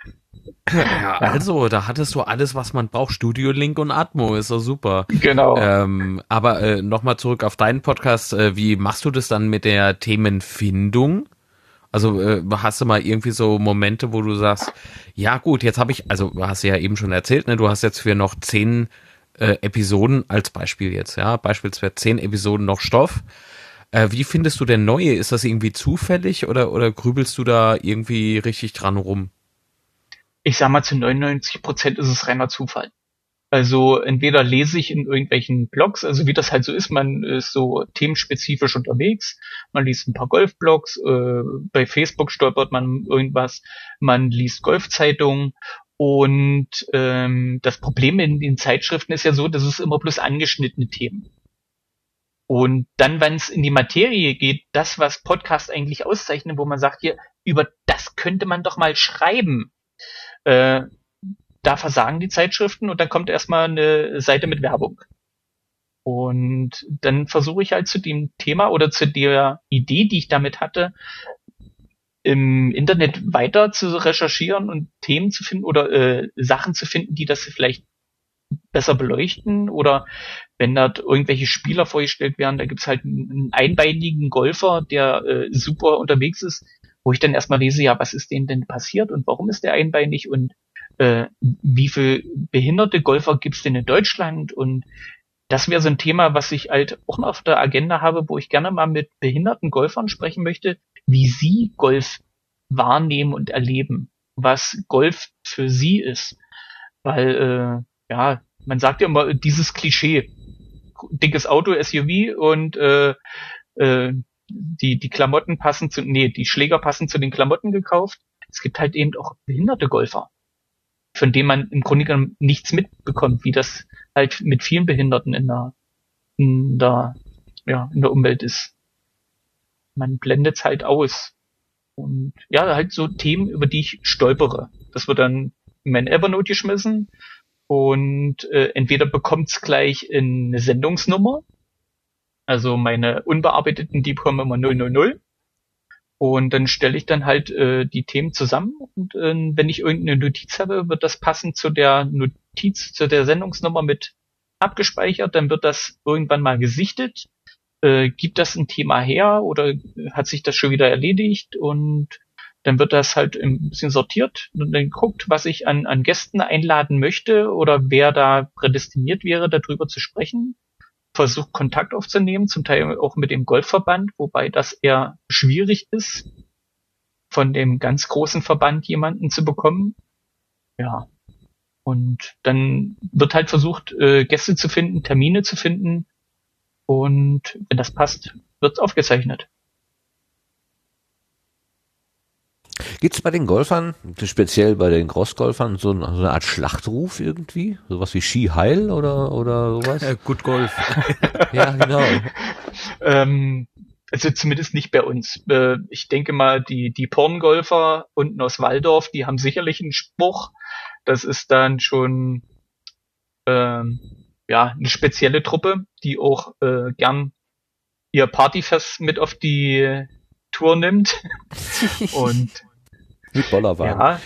Ja, also, da hattest du alles, was man braucht. Studio Link und Atmo ist doch super. Genau. Ähm, aber äh, nochmal zurück auf deinen Podcast. Äh, wie machst du das dann mit der Themenfindung? Also äh, hast du mal irgendwie so Momente, wo du sagst, ja gut, jetzt habe ich, also du hast ja eben schon erzählt, ne, du hast jetzt für noch zehn äh, Episoden als Beispiel jetzt, ja, beispielsweise zehn Episoden noch Stoff. Äh, wie findest du denn neue? Ist das irgendwie zufällig oder, oder grübelst du da irgendwie richtig dran rum? Ich sag mal, zu 99 Prozent ist es reiner Zufall. Also entweder lese ich in irgendwelchen Blogs, also wie das halt so ist, man ist so themenspezifisch unterwegs, man liest ein paar Golfblogs, äh, bei Facebook stolpert man irgendwas, man liest Golfzeitungen und ähm, das Problem in den Zeitschriften ist ja so, dass es immer bloß angeschnittene Themen. Und dann, wenn es in die Materie geht, das, was Podcast eigentlich auszeichnet, wo man sagt, hier, über das könnte man doch mal schreiben, äh, da versagen die Zeitschriften und dann kommt erstmal eine Seite mit Werbung. Und dann versuche ich halt zu dem Thema oder zu der Idee, die ich damit hatte, im Internet weiter zu recherchieren und Themen zu finden oder äh, Sachen zu finden, die das vielleicht besser beleuchten oder wenn dort irgendwelche Spieler vorgestellt werden, da gibt's halt einen, einbeinigen Golfer, der äh, super unterwegs ist, wo ich dann erstmal lese, ja, was ist denen denn passiert und warum ist der einbeinig und äh, wie viel behinderte Golfer gibt's denn in Deutschland und das wäre so ein Thema, was ich halt auch noch auf der Agenda habe, wo ich gerne mal mit behinderten Golfern sprechen möchte, wie sie Golf wahrnehmen und erleben, was Golf für sie ist. Weil, äh, ja, man sagt ja immer dieses Klischee, dickes Auto, SUV und äh, äh, die, die Klamotten passen zu, nee, die Schläger passen zu den Klamotten gekauft. Es gibt halt eben auch behinderte Golfer, von denen man im Grunde genommen nichts mitbekommt, wie das halt mit vielen Behinderten in der, in der, ja, in der Umwelt ist. Man blendet es halt aus. Und ja, halt so Themen, über die ich stolpere. Das wird dann in mein Evernote geschmissen und äh, entweder bekommt's gleich in eine Sendungsnummer, also meine unbearbeiteten, die bekommen immer 000. Und dann stelle ich dann halt äh, die Themen zusammen. Und äh, wenn ich irgendeine Notiz habe, wird das passend zu der Notiz, zu der Sendungsnummer mit abgespeichert, dann wird das irgendwann mal gesichtet, äh, gibt das ein Thema her oder hat sich das schon wieder erledigt? Und dann wird das halt ein bisschen sortiert und dann guckt, was ich an, an Gästen einladen möchte oder wer da prädestiniert wäre, darüber zu sprechen versucht Kontakt aufzunehmen, zum Teil auch mit dem Golfverband, wobei das eher schwierig ist, von dem ganz großen Verband jemanden zu bekommen. Ja. Und dann wird halt versucht, äh, Gäste zu finden, Termine zu finden. Und wenn das passt, wird's aufgezeichnet. Gibt's bei den Golfern, speziell bei den Crossgolfern, so, eine- so eine Art Schlachtruf irgendwie? Sowas wie Ski Heil oder, oder sowas? Äh, Good Golf. ja, genau. Ähm, also zumindest nicht bei uns. Äh, ich denke mal, die, die Porngolfer unten aus Waldorf, die haben sicherlich einen Spruch. Das ist dann schon ähm, ja eine spezielle Truppe, die auch äh, gern ihr Partyfest mit auf die Tour nimmt. Und Mit Bollerwagen. ja.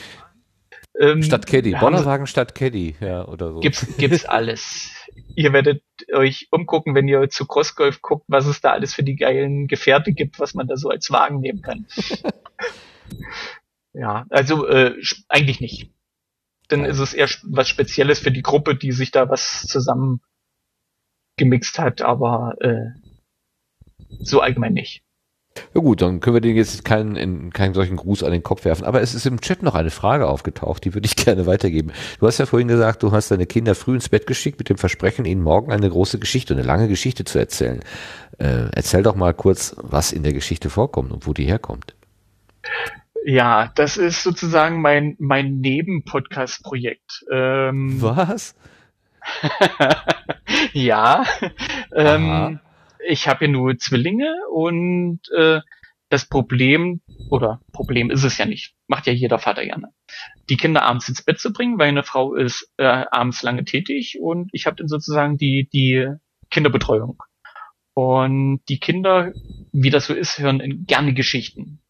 Ähm, Statt Caddy. Bollerwagen statt Caddy, ja, oder so. Gibt's, gibt's alles. Ihr werdet euch umgucken, wenn ihr zu Crossgolf guckt, was es da alles für die geilen Gefährte gibt, was man da so als Wagen nehmen kann. Ja, also äh, eigentlich nicht. Dann ist es eher was Spezielles für die Gruppe, die sich da was zusammen gemixt hat, aber äh, so allgemein nicht. Ja gut, dann können wir denen jetzt keinen, in, keinen solchen Gruß an den Kopf werfen. Aber es ist im Chat noch eine Frage aufgetaucht, die würde ich gerne weitergeben. Du hast ja vorhin gesagt, du hast deine Kinder früh ins Bett geschickt mit dem Versprechen, ihnen morgen eine große Geschichte, eine lange Geschichte zu erzählen. Äh, erzähl doch mal kurz, was in der Geschichte vorkommt und wo die herkommt. Ja, das ist sozusagen mein mein Neben-Podcast-Projekt. Ähm, Was? ja, ähm, ich habe ja nur Zwillinge und äh, das Problem, oder Problem ist es ja nicht, macht ja jeder Vater gerne, die Kinder abends ins Bett zu bringen, weil eine Frau ist äh, abends lange tätig und ich habe dann sozusagen die, die Kinderbetreuung. Und die Kinder, wie das so ist, hören gerne Geschichten.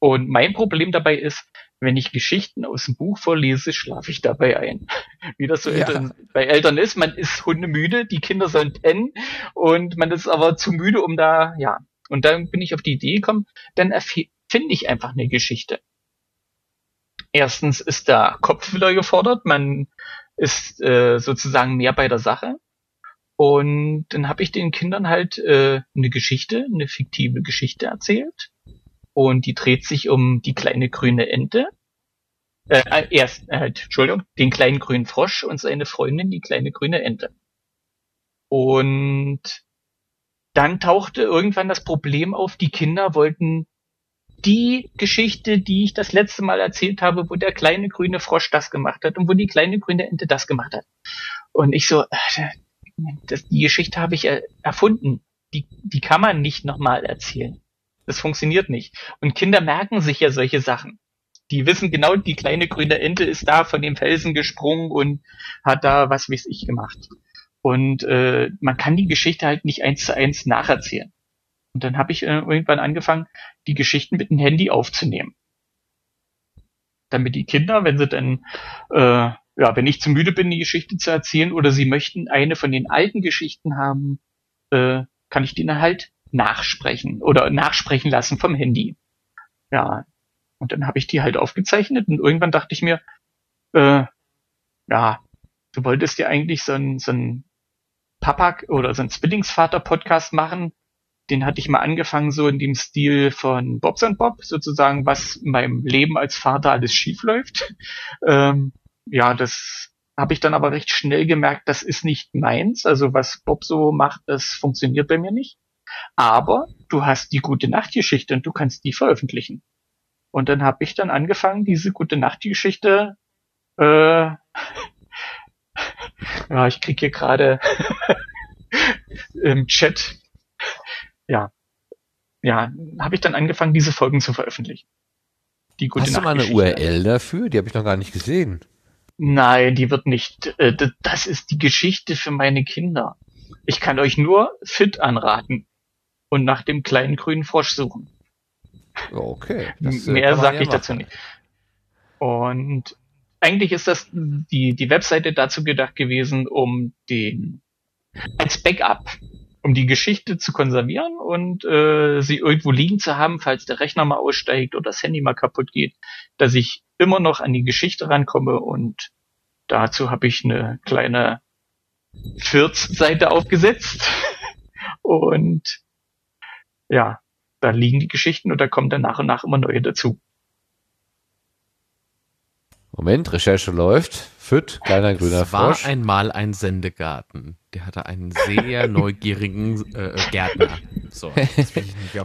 Und mein Problem dabei ist, wenn ich Geschichten aus dem Buch vorlese, schlafe ich dabei ein. Wie das so Ja. Eltern, bei Eltern ist, man ist hundemüde, die Kinder sollen pennen und man ist aber zu müde, um da, ja. Und dann bin ich auf die Idee gekommen, dann finde ich einfach eine Geschichte. Erstens ist da Kopf wieder gefordert, man ist äh, sozusagen mehr bei der Sache. Und dann habe ich den Kindern halt äh, eine Geschichte, eine fiktive Geschichte erzählt. Und die dreht sich um die kleine grüne Ente. Äh, äh, erst, äh, Entschuldigung, den kleinen grünen Frosch und seine Freundin, die kleine grüne Ente. Und dann tauchte irgendwann das Problem auf, die Kinder wollten die Geschichte, die ich das letzte Mal erzählt habe, wo der kleine grüne Frosch das gemacht hat und wo die kleine grüne Ente das gemacht hat. Und ich so, äh, das, die Geschichte habe ich erfunden. Die, die kann man nicht nochmal erzählen. Das funktioniert nicht. Und Kinder merken sich ja solche Sachen. Die wissen genau, die kleine grüne Ente ist da von dem Felsen gesprungen und hat da was weiß ich gemacht. Und äh, man kann die Geschichte halt nicht eins zu eins nacherzählen. Und dann habe ich äh, irgendwann angefangen, die Geschichten mit dem Handy aufzunehmen. Damit die Kinder, wenn sie dann, äh, ja, wenn ich zu müde bin, die Geschichte zu erzählen, oder sie möchten eine von den alten Geschichten haben, äh, kann ich denen halt nachsprechen oder nachsprechen lassen vom Handy. Ja, und dann habe ich die halt aufgezeichnet und irgendwann dachte ich mir, äh, ja, du wolltest ja eigentlich so ein, so ein Papa oder so ein Zwillingsvater-Podcast machen. Den hatte ich mal angefangen, so in dem Stil von Bobs and Bob, sozusagen, was in meinem Leben als Vater alles schief läuft. Ähm, ja, das habe ich dann aber recht schnell gemerkt, das ist nicht meins. Also was Bob so macht, das funktioniert bei mir nicht. Aber du hast die gute Nachtgeschichte und du kannst die veröffentlichen. Und dann habe ich dann angefangen, diese gute Nachtgeschichte äh, ja, ich krieg hier gerade im Chat. Ja. Ja, habe ich dann angefangen, diese Folgen zu veröffentlichen. Die gute Hast du mal eine. URL dafür? Die habe ich noch gar nicht gesehen. Nein, die wird nicht. Äh, das ist die Geschichte für meine Kinder. Ich kann euch nur fit anraten und nach dem kleinen grünen Frosch suchen. Okay. das, äh, Mehr sage ja ich machen. dazu nicht. Und eigentlich ist das die, die Webseite dazu gedacht gewesen, um den als Backup, um die Geschichte zu konservieren und äh, sie irgendwo liegen zu haben, falls der Rechner mal aussteigt oder das Handy mal kaputt geht, dass ich immer noch an die Geschichte rankomme und dazu habe ich eine kleine Fürz-Seite aufgesetzt und ja, da liegen die Geschichten und da kommen dann nach und nach immer neue dazu. Moment, Recherche läuft. Füt, kleiner grüner Es war Frosch. einmal ein Sendegarten. Der hatte einen sehr neugierigen äh, Gärtner. So, jetzt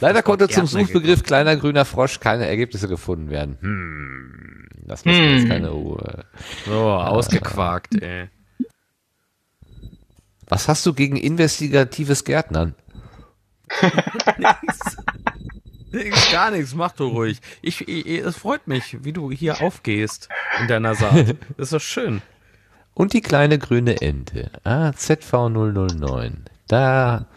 Leider konnte zum Gärtner Suchbegriff kleiner grüner Frosch keine Ergebnisse gefunden werden. Hm, das muss jetzt Hm. keine Ruhe. gekommen. So, ausgequakt, ey. Was hast du gegen investigatives Gärtnern? Gar nichts, mach du ruhig. Ich, ich, es freut mich, wie du hier aufgehst in deiner Saat. Das ist doch schön. Und die kleine grüne Ente. Ah, ZV009. Da.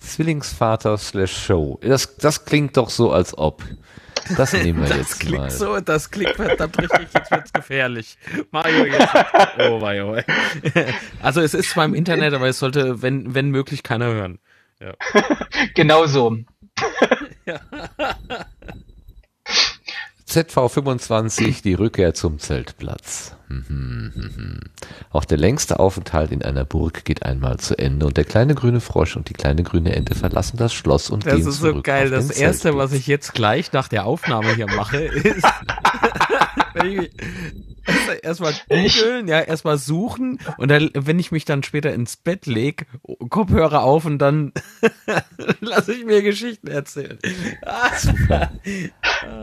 Zwillingsvater slash Show. Das, das klingt doch so, als ob. Das nehmen wir Das jetzt klingt mal. so, das klingt verdammt richtig, jetzt wird's gefährlich. Mario, jetzt. Oh, Mario. Also es ist zwar im Internet, aber es sollte, wenn, wenn möglich, keiner hören. Genau so. ZV25, die Rückkehr zum Zeltplatz. Auch der längste Aufenthalt in einer Burg geht einmal zu Ende und der kleine grüne Frosch und die kleine grüne Ente verlassen das Schloss und Das gehen ist so zurück geil. Das erste, Zeltplatz. was ich jetzt gleich nach der Aufnahme hier mache, ist erstmal googeln, ja, erstmal suchen und dann, wenn ich mich dann später ins Bett leg, Kopfhörer auf und dann lasse ich mir Geschichten erzählen.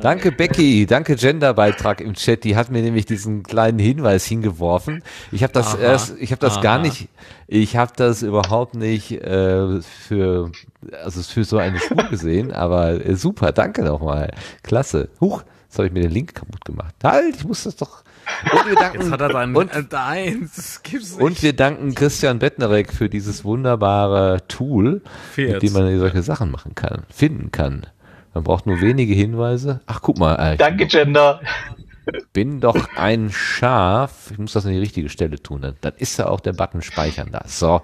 Danke Becky, danke Genderbeitrag im Chat. Die hat mir nämlich diesen kleinen Hinweis hingeworfen. Ich habe das Aha, erst, ich habe das aha. gar nicht, ich habe das überhaupt nicht äh, für, also für so eine Spur gesehen. Aber äh, super, danke nochmal, klasse. Huch, jetzt habe ich mir den Link kaputt gemacht. Halt, ich muss das doch. Und wir danken, Jetzt hat er dann und, äh, eins. Das gibt's nicht. und wir danken Christian Bettnerek für dieses wunderbare Tool, mit Fährt's. dem man solche Sachen machen kann, finden kann. Man braucht nur wenige Hinweise. Ach, guck mal. Äh, Danke, Gender. bin doch ein Schaf. Ich muss das an die richtige Stelle tun. Dann, dann ist ja auch der Button speichern da. So.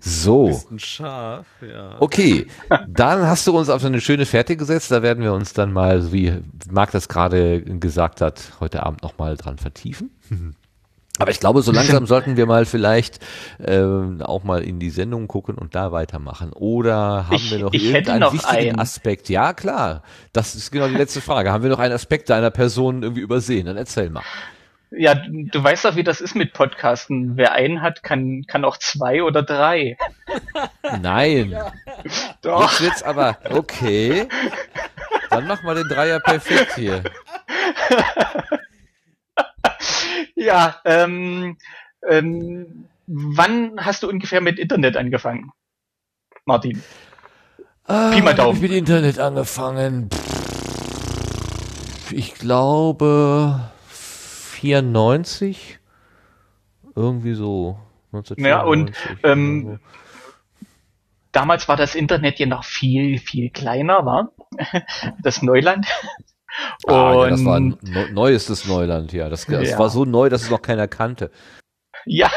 So. ein Schaf, ja. Okay. Dann hast du uns auf so eine schöne Fährte gesetzt. Da werden wir uns dann mal, so wie Marc das gerade gesagt hat, heute Abend nochmal dran vertiefen. Aber ich glaube, so langsam sollten wir mal vielleicht ähm, auch mal in die Sendung gucken und da weitermachen. Oder haben Ich- wir noch irgendeinen noch wichtigen einen. Aspekt? Ja, klar. Das ist genau die letzte Frage. Haben wir noch einen Aspekt deiner Person irgendwie übersehen? Dann erzähl mal. Ja, du du weißt doch, wie das ist mit Podcasten. Wer einen hat, kann, kann auch zwei oder drei. Nein. Doch. Jetzt wird's aber okay. Dann mach mal den Dreier perfekt hier. Ja, ähm, ähm, wann hast du ungefähr mit Internet angefangen? Martin. Ah, Pi mal hab Daumen. Ich mit Internet angefangen. Ich glaube 94. Irgendwie so. 1994, Ja, und, ähm. Damals war das Internet ja noch viel, viel kleiner, war das Neuland. Ah, ja, das war ein Und neu- neuestes Neuland, ja. Das, das Ja. war so neu, dass es noch keiner kannte. ja.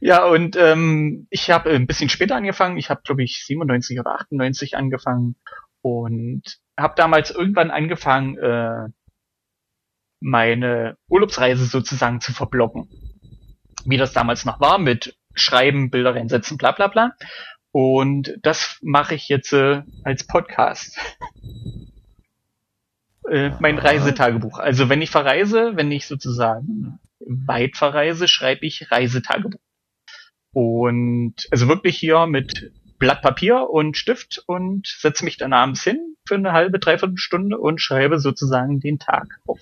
Ja, und ähm, ich habe ein bisschen später angefangen. Ich habe, glaube ich, 97 oder 98 angefangen und habe damals irgendwann angefangen, äh, meine Urlaubsreise sozusagen zu verblocken. Wie das damals noch war mit Schreiben, Bilder reinsetzen, bla bla bla. Und das mache ich jetzt äh, als Podcast. äh, mein Reisetagebuch. Also wenn ich verreise, wenn ich sozusagen weit verreise, schreibe ich Reisetagebuch. Und also wirklich hier mit Blatt Papier und Stift und setze mich dann abends hin für eine halbe, dreiviertel Stunde und schreibe sozusagen den Tag auf.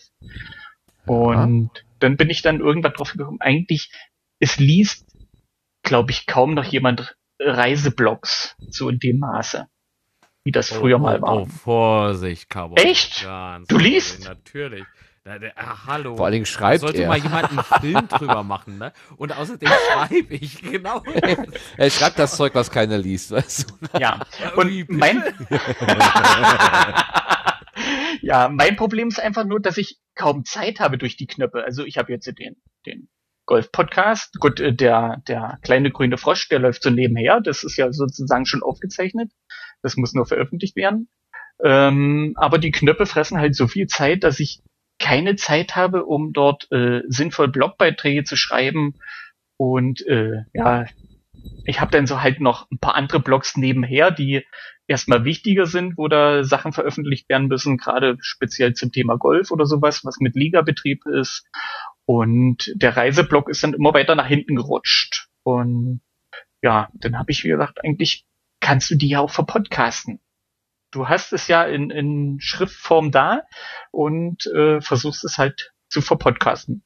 Und dann bin ich dann irgendwann drauf gekommen, eigentlich, es liest, glaube ich, kaum noch jemand Reiseblogs so in dem Maße, wie das früher oh, mal war. Oh, Vorsicht, Cowboy. Echt? Ganz Du liest? Natürlich. Na, der, ah, hallo. Vor allen Dingen Da schreibt sollte er. mal jemand einen Film drüber machen, ne? Und außerdem schreibe ich, genau. Er schreibt das Zeug, was keiner liest, weißt du? Ja, und mein, ja, mein Problem ist einfach nur, dass ich kaum Zeit habe durch die Knöpfe. Also ich habe jetzt den, den Golf-Podcast. Gut, äh, der, der kleine grüne Frosch, der läuft so nebenher. Das ist ja sozusagen schon aufgezeichnet. Das muss nur veröffentlicht werden. Ähm, aber die Knöpfe fressen halt so viel Zeit, dass ich keine Zeit habe, um dort äh, sinnvoll Blogbeiträge zu schreiben. Und äh, ja, ich habe dann so halt noch ein paar andere Blogs nebenher, die erstmal wichtiger sind, wo da Sachen veröffentlicht werden müssen, gerade speziell zum Thema Golf oder sowas, was mit Ligabetrieb ist. Und der Reiseblog ist dann immer weiter nach hinten gerutscht. Und ja, dann habe ich mir gedacht, eigentlich kannst du die ja auch verpodcasten. Du hast es ja in, in Schriftform da und äh, versuchst es halt zu verpodcasten.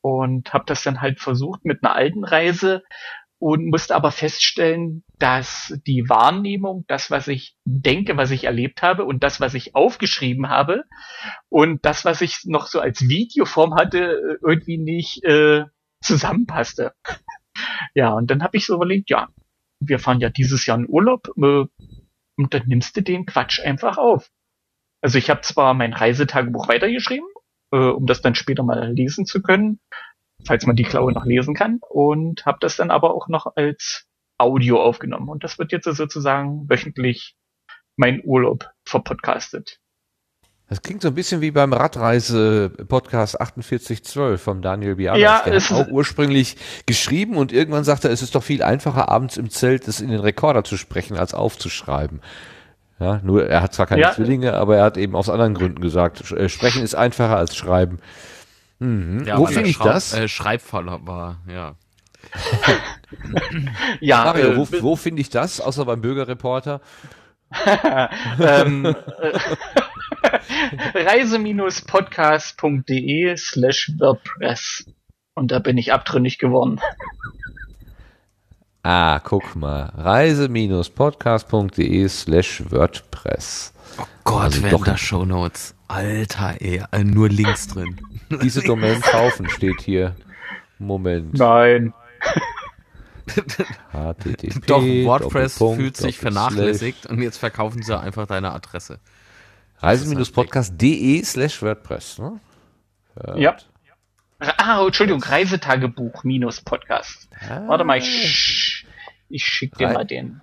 Und habe das dann halt versucht mit einer alten Reise und musste aber feststellen, dass die Wahrnehmung, das, was ich denke, was ich erlebt habe und das, was ich aufgeschrieben habe und das, was ich noch so als Videoform hatte, irgendwie nicht äh, zusammenpasste. ja, und dann habe ich so überlegt, ja, wir fahren ja dieses Jahr in Urlaub äh, und dann nimmst du den Quatsch einfach auf. Also ich habe zwar mein Reisetagebuch weitergeschrieben, äh, um das dann später mal lesen zu können, falls man die Klaue noch lesen kann, und habe das dann aber auch noch als Audio aufgenommen. Und das wird jetzt sozusagen wöchentlich meinen Urlaub verpodcastet. Das klingt so ein bisschen wie beim Radreise-Podcast 4812 vom Daniel Bialas. Ja, der es hat auch ursprünglich geschrieben und irgendwann sagte er, es ist doch viel einfacher, abends im Zelt das in den Rekorder zu sprechen, als aufzuschreiben. Ja, nur er hat zwar keine Ja. Zwillinge, aber er hat eben aus anderen Gründen gesagt, äh, sprechen ist einfacher als schreiben. Mhm. Ja, Wo finde ich das? Äh, war, ja. Ja, Mario, äh, wo, wo finde ich das, außer beim Bürgerreporter? ähm, äh, reise-podcast.de slash WordPress. Und da bin ich abtrünnig geworden. Ah, guck mal. reise-podcast.de slash WordPress. Gott, Also werden doch- da Shownotes. Alter, ey, äh, nur Links drin. Diese Domain kaufen steht hier. Moment. Nein. HTTP, Doch, WordPress fühlt sich vernachlässigt und jetzt verkaufen sie einfach deine Adresse. Reise-podcast.de slash WordPress. Ne? Ja. Ah, Entschuldigung, Reisetagebuch minus Podcast. Warte mal, ich, ich schick dir Rei- mal den.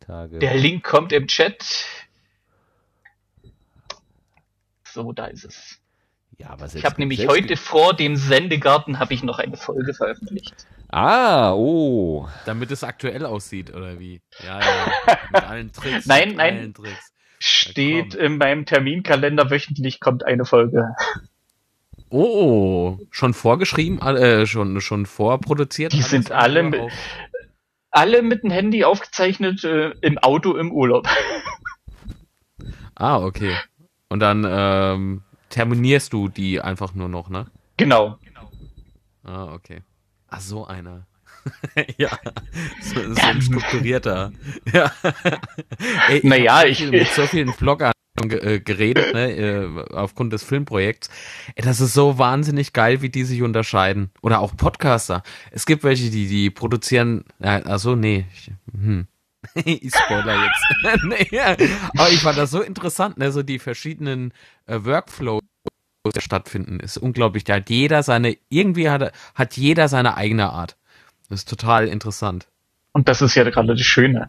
Tage. Der Link kommt im Chat. So, da ist es. ja, aber Ich habe nämlich heute vor dem Sendegarten habe ich noch eine Folge veröffentlicht. Ah, oh. Damit es aktuell aussieht, oder wie? Ja, ja. Mit allen Tricks. Nein, mit nein. Allen Tricks. Steht in meinem Terminkalender wöchentlich kommt eine Folge. Oh, schon vorgeschrieben, äh, schon, schon vorproduziert? Die sind alle mit- Alle mit dem Handy aufgezeichnet äh, im Auto im Urlaub. Ah, okay. Und dann ähm, terminierst du die einfach nur noch, ne? Genau. Ah, okay. Ach, so einer. ja, so, so ein strukturierter. ja. Ey, Naja, ich- mit so vielen Vloggern ge- äh, geredet, ne, äh, aufgrund des Filmprojekts. Ey, das ist so wahnsinnig geil, wie die sich unterscheiden. Oder auch Podcaster. Es gibt welche, die, die produzieren, ja, also nee, ich, hm. ich spoiler jetzt. nee, aber ich fand das so interessant, ne, so die verschiedenen äh, Workflows stattfinden, ist unglaublich. Da hat jeder seine, irgendwie hat, hat jeder seine eigene Art. Das ist total interessant. Und das ist ja gerade das Schöne.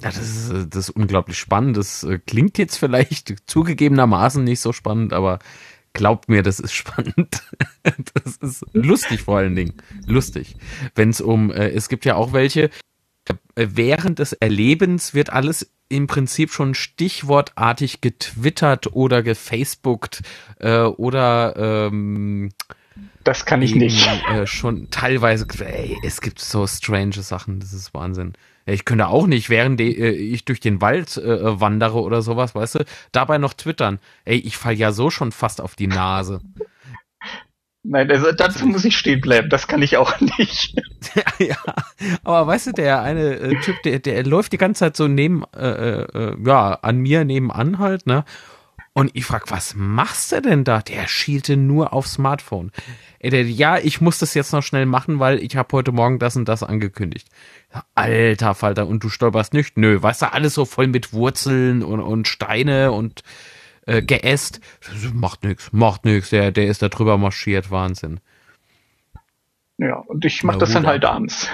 Ja, das ist, äh, das ist unglaublich spannend. Das äh, klingt jetzt vielleicht zugegebenermaßen nicht so spannend, aber glaubt mir, das ist spannend. das ist lustig vor allen Dingen. Lustig. Wenn es um, äh, es gibt ja auch welche, äh, während des Erlebens wird alles im Prinzip schon stichwortartig getwittert oder gefacebookt äh, oder ähm, Das kann ich eben, nicht. Äh, schon teilweise, ey, es gibt so strange Sachen, das ist Wahnsinn. Ich könnte auch nicht, während äh, ich durch den Wald äh, wandere oder sowas, weißt du, dabei noch twittern. Ey, ich fall ja so schon fast auf die Nase. Nein, also dazu muss ich stehen bleiben. Das kann ich auch nicht. ja, aber weißt du, der eine äh, Typ, der, der läuft die ganze Zeit so neben, äh, äh, ja, an mir nebenan halt, ne? Und ich frag, was machst du denn da? Der schielte nur aufs Smartphone. Der, ja, ich muss das jetzt noch schnell machen, weil ich habe heute Morgen das und das angekündigt. Alter Falter, und du stolperst nicht? Nö, weißt du, alles so voll mit Wurzeln und, und Steine und äh, Geäst. Macht nix, macht nix, der, der ist da drüber marschiert, Wahnsinn. Ja, und ich mache das dann halt ab. abends.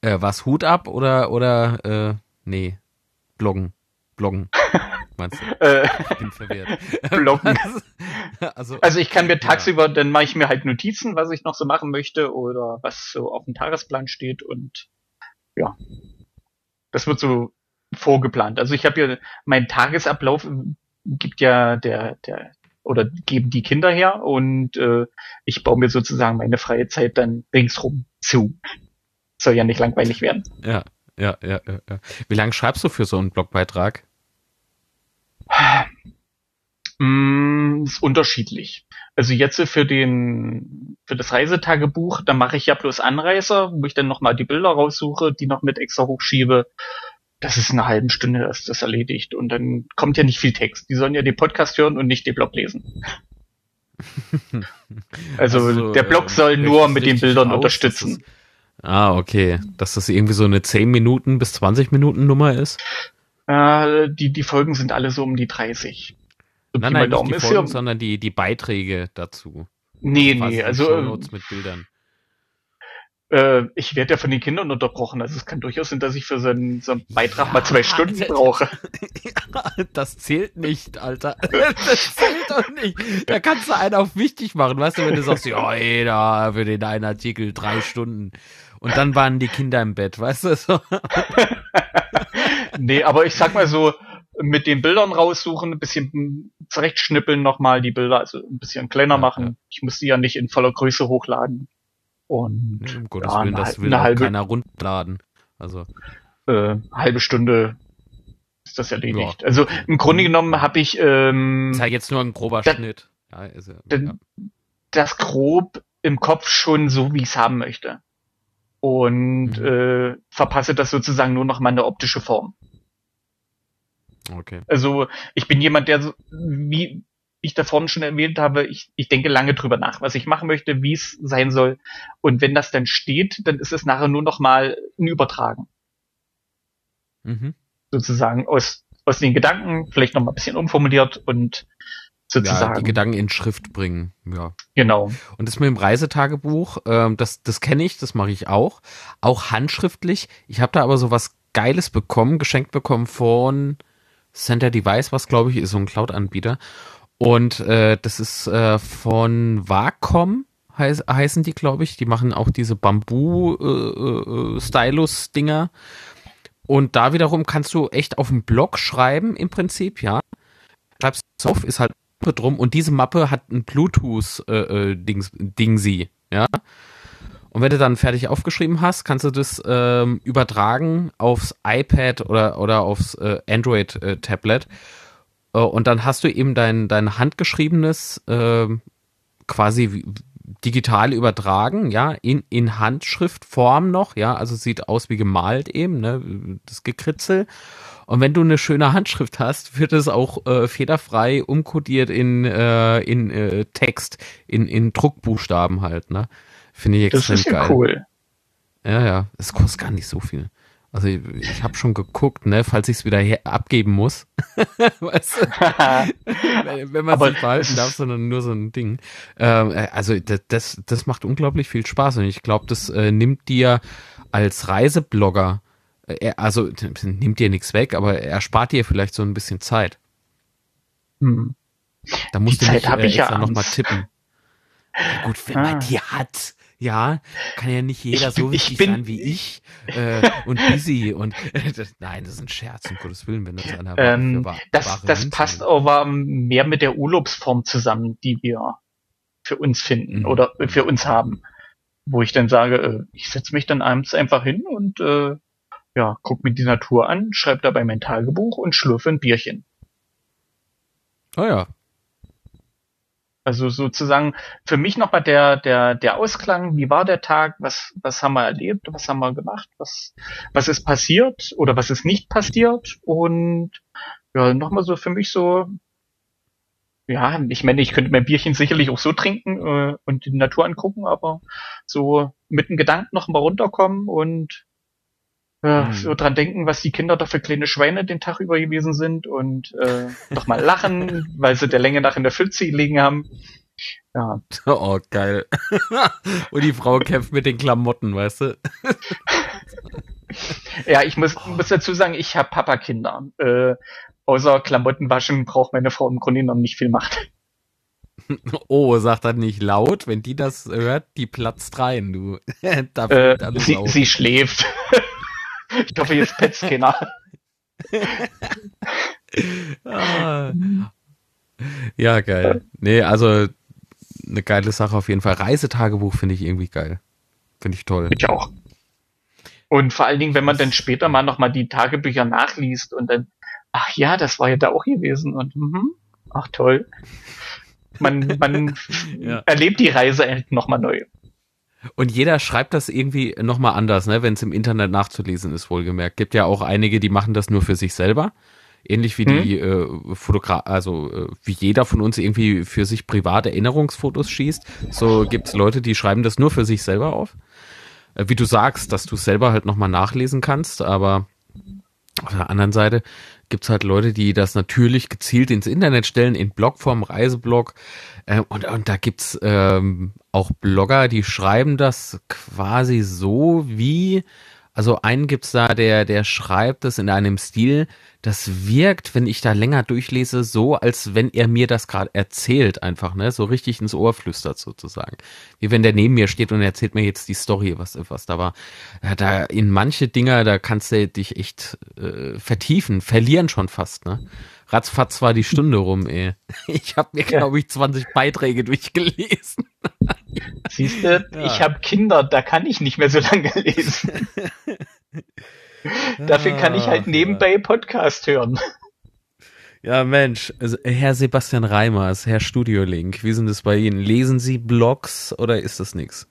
Äh, was, Hut ab oder, oder, äh, nee, bloggen, bloggen, meinst du? Äh, Ich bin verwirrt. Bloggen. also, Also ich kann mir tagsüber, dann mache ich mir halt Notizen, was ich noch so machen möchte oder was so auf dem Tagesplan steht und ja, das wird so vorgeplant. Also ich habe ja meinen Tagesablauf gibt ja der der oder geben die Kinder her und äh, ich baue mir sozusagen meine freie Zeit dann ringsrum zu. Soll ja nicht langweilig werden. ja, ja, ja, ja, ja. Wie lange schreibst du für so einen Blogbeitrag? Mm, ist unterschiedlich. Also jetzt für den für das Reisetagebuch, da mache ich ja bloß Anreißer, wo ich dann nochmal die Bilder raussuche, die noch mit extra hochschiebe. Das ist eine halbe Stunde, ist das erledigt. Und dann kommt ja nicht viel Text. Die sollen ja den Podcast hören und nicht den Blog lesen. Also, Also, der Blog äh, soll nur mit den Bildern aus, unterstützen. dass Ah, okay. Dass das irgendwie so eine 10 Minuten bis 20 Minuten Nummer ist? Äh, die, die Folgen sind alle so um die 30. So Nein, nein, nicht die Folgen, ja, sondern die, die Beiträge dazu. nee, Quasi nee, also, Shownotes mit Bildern. Äh, ich werde ja von den Kindern unterbrochen. Also es kann durchaus sein, dass ich für so einen, so einen Beitrag mal zwei Stunden brauche. Ja, das zählt nicht, Alter. Das zählt doch nicht. Da kannst du einen auf wichtig machen, weißt du, wenn du sagst, ja, ey, da für den einen Artikel drei Stunden. Und dann waren die Kinder im Bett, weißt du? So. nee, aber ich sag mal so, mit den Bildern raussuchen, ein bisschen zurechtschnippeln nochmal die Bilder, also ein bisschen kleiner Ja, machen. ja. Ich muss die ja nicht in voller Größe hochladen. Und Um Gottes ja, Willen, eine, das will eine auch halbe, keiner runterladen. Also, äh, halbe Stunde ist das erledigt. Also im Grunde genommen habe ich ähm, ist ja jetzt nur ein grober Da- Schnitt. Ja, ist ja, ja. das grob im Kopf schon so, wie ich es haben möchte. Und Mhm. äh, verpasse das sozusagen nur noch meine optische Form. Okay. Also ich bin jemand, der, so, wie ich da vorhin schon erwähnt habe, ich, ich denke lange drüber nach, was ich machen möchte, wie es sein soll. Und wenn das dann steht, dann ist es nachher nur noch mal ein Übertragen. Mhm. Sozusagen aus, aus den Gedanken, vielleicht noch mal ein bisschen umformuliert und Ja, sozusagen. die Gedanken in Schrift bringen. Ja. genau. Und das mit dem Reisetagebuch, ähm, das, das kenne ich, das mache ich auch. Auch handschriftlich. Ich habe da aber so was Geiles bekommen, geschenkt bekommen von Center Device, was glaube ich ist, so ein Cloud-Anbieter. Und äh, das ist äh, von Wacom, heiß, heißen die, glaube ich. Die machen auch diese Bambu-Stylus-Dinger. Und da wiederum kannst du echt auf dem Blog schreiben, im Prinzip, ja. Schreibst auf, ist halt drum und diese Mappe hat ein Bluetooth-Dings, Dingsi, ja. Und wenn du dann fertig aufgeschrieben hast, kannst du das ähm, übertragen aufs iPad oder, oder aufs äh, Android-Tablet. Äh, und dann hast du eben dein, dein handgeschriebenes ähm, quasi digital übertragen, ja, in, in Handschriftform noch, ja, also sieht aus wie gemalt eben, ne, das Gekritzel. Und wenn du eine schöne Handschrift hast, wird es auch äh, fehlerfrei umkodiert in, äh, in äh, Text, in, in Druckbuchstaben halt, ne. Finde ich Das extrem ist ja geil. cool. Ja, ja, es kostet gar nicht so viel. Also ich, ich habe schon geguckt, ne, falls ich es wieder abgeben muss. weißt du? wenn, wenn man es nicht behalten darf, sondern nur so ein Ding. Ähm, äh, also das, das, das macht unglaublich viel Spaß und ich glaube, das äh, nimmt dir als Reiseblogger, äh, also nimmt dir nichts weg, aber er spart dir vielleicht so ein bisschen Zeit. Hm. Da musst Die du Zeit nicht äh, ich ja nochmal tippen. Ja, gut, wenn Ah. man die hat, ja, kann ja nicht jeder Ich so wichtig bin- sein wie ich äh, und busy und das, nein, das ist ein Scherz, um Gottes Willen, wenn das einer Ähm, das das passt aber mehr mit der Urlaubsform zusammen, die wir für uns finden Mhm. oder für uns haben. Wo ich dann sage, äh, ich setze mich dann abends einfach hin und äh, ja, guck mir die Natur an, schreibe dabei mein Tagebuch und schlürfe ein Bierchen. Oh ja, Also sozusagen für mich nochmal der, der, der Ausklang, wie war der Tag, was, was haben wir erlebt, was haben wir gemacht, was, was ist passiert oder was ist nicht passiert? Und ja, nochmal so für mich so, ja, ich meine, ich könnte mein Bierchen sicherlich auch so trinken äh, und die Natur angucken, aber so mit dem Gedanken nochmal runterkommen und äh, Mhm. so dran denken, was die Kinder da für kleine Schweine den Tag über gewesen sind und äh, nochmal lachen, weil sie der Länge nach in der Pfütze gelegen haben. Ja, oh geil. und die Frau kämpft mit den Klamotten, weißt du? ja ich muss, muss dazu sagen, ich habe Papakinder. Äh, außer Klamotten waschen braucht meine Frau im Grunde genommen nicht viel Macht. Oh, sagt er nicht laut, wenn die das hört, die platzt rein, du. da Äh, sie, sie schläft. Ich hoffe, jetzt petzt keiner. Ah. Ja, geil. Nee, also eine geile Sache auf jeden Fall. Reisetagebuch finde ich irgendwie geil. Finde ich toll. Ich auch. Und vor allen Dingen, wenn man dann später mal nochmal die Tagebücher nachliest und dann, ach ja, das war ja da auch gewesen und mhm, ach toll. Man, man Ja. erlebt die Reise nochmal neu. Und jeder schreibt das irgendwie nochmal anders, ne, wenn es im Internet nachzulesen ist, wohlgemerkt. Gibt ja auch einige, die machen das nur für sich selber. Ähnlich wie die äh, Fotograf, also äh, wie jeder von uns irgendwie für sich private Erinnerungsfotos schießt. So gibt's Leute, die schreiben das nur für sich selber auf. Äh, wie du sagst, dass du selber halt nochmal nachlesen kannst, aber auf der anderen Seite gibt's halt Leute, die das natürlich gezielt ins Internet stellen, in Blogform, Reiseblog. Äh, und, und da gibt's ähm, auch Blogger, die schreiben das quasi so wie, also einen gibt's da, der, der schreibt das in einem Stil, das wirkt, wenn ich da länger durchlese, so, als wenn er mir das gerade erzählt, einfach, ne, so richtig ins Ohr flüstert sozusagen. Wie wenn der neben mir steht und erzählt mir jetzt die Story, was, was da war. Da in manche Dinger, da kannst du dich echt äh, vertiefen, verlieren schon fast, ne. Ratzfatz war die Stunde rum, ey. Ich habe mir, glaube ich, 20 Beiträge durchgelesen. Siehst du, Ja. ich habe Kinder, da kann ich nicht mehr so lange lesen. Dafür kann ich halt nebenbei Podcast hören. Ja, Mensch, also, Herr Sebastian Reimers, Herr Studiolink, wie sind es bei Ihnen? Lesen Sie Blogs oder ist das nix?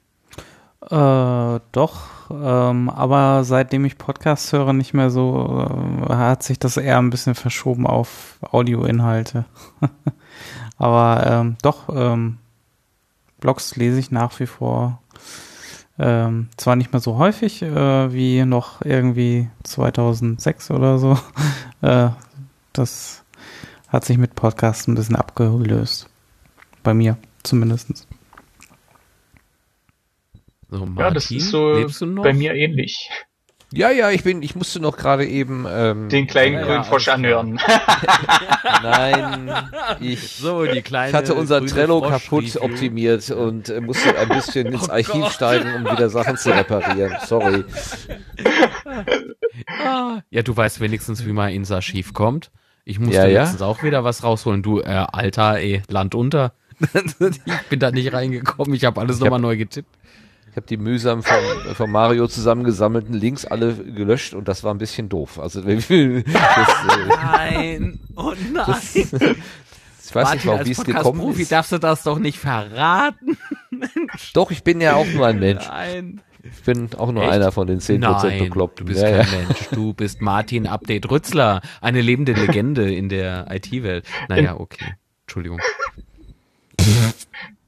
Äh, doch, ähm, aber seitdem ich Podcasts höre, nicht mehr so, äh, hat sich das eher ein bisschen verschoben auf Audioinhalte. aber ähm, doch, ähm, Blogs lese ich nach wie vor. Ähm, zwar nicht mehr so häufig äh, wie noch irgendwie 2006 oder so. äh, das hat sich mit Podcasts ein bisschen abgelöst. Bei mir zumindestens. So, Martin, ja, das ist so lebst du noch? bei mir ähnlich. Ja, ja, ich bin, ich musste noch gerade eben ähm, Den kleinen Ja, ja, grünen Frosch alles klar. anhören. Nein, ich, So, die kleine ich hatte unser Trello Frosch kaputt Review. optimiert und äh, musste ein bisschen ins Oh Archiv Gott. steigen, um wieder Sachen zu reparieren. Sorry. Ah, Ja, du weißt wenigstens, wie man ins Archiv kommt. Ich musste Ja, ja. letztens auch wieder was rausholen. Du, äh, Alter, ey, Land unter. ich bin da nicht reingekommen. Ich habe alles nochmal neu getippt. Ich habe die mühsam von, von Mario zusammengesammelten Links alle gelöscht und das war ein bisschen doof. Also das, äh, Nein, oh nein. ich weiß nicht, warum, wie es gekommen Profi ist. darfst du das doch nicht verraten. Doch, ich bin ja auch nur ein Mensch. Nein. Ich bin auch nur Echt? einer von den 10% Nein, Bekloppten. du bist ja, kein ja. Mensch. Du bist Martin Update Rützler, eine lebende Legende in der IT-Welt. Naja, okay. Entschuldigung.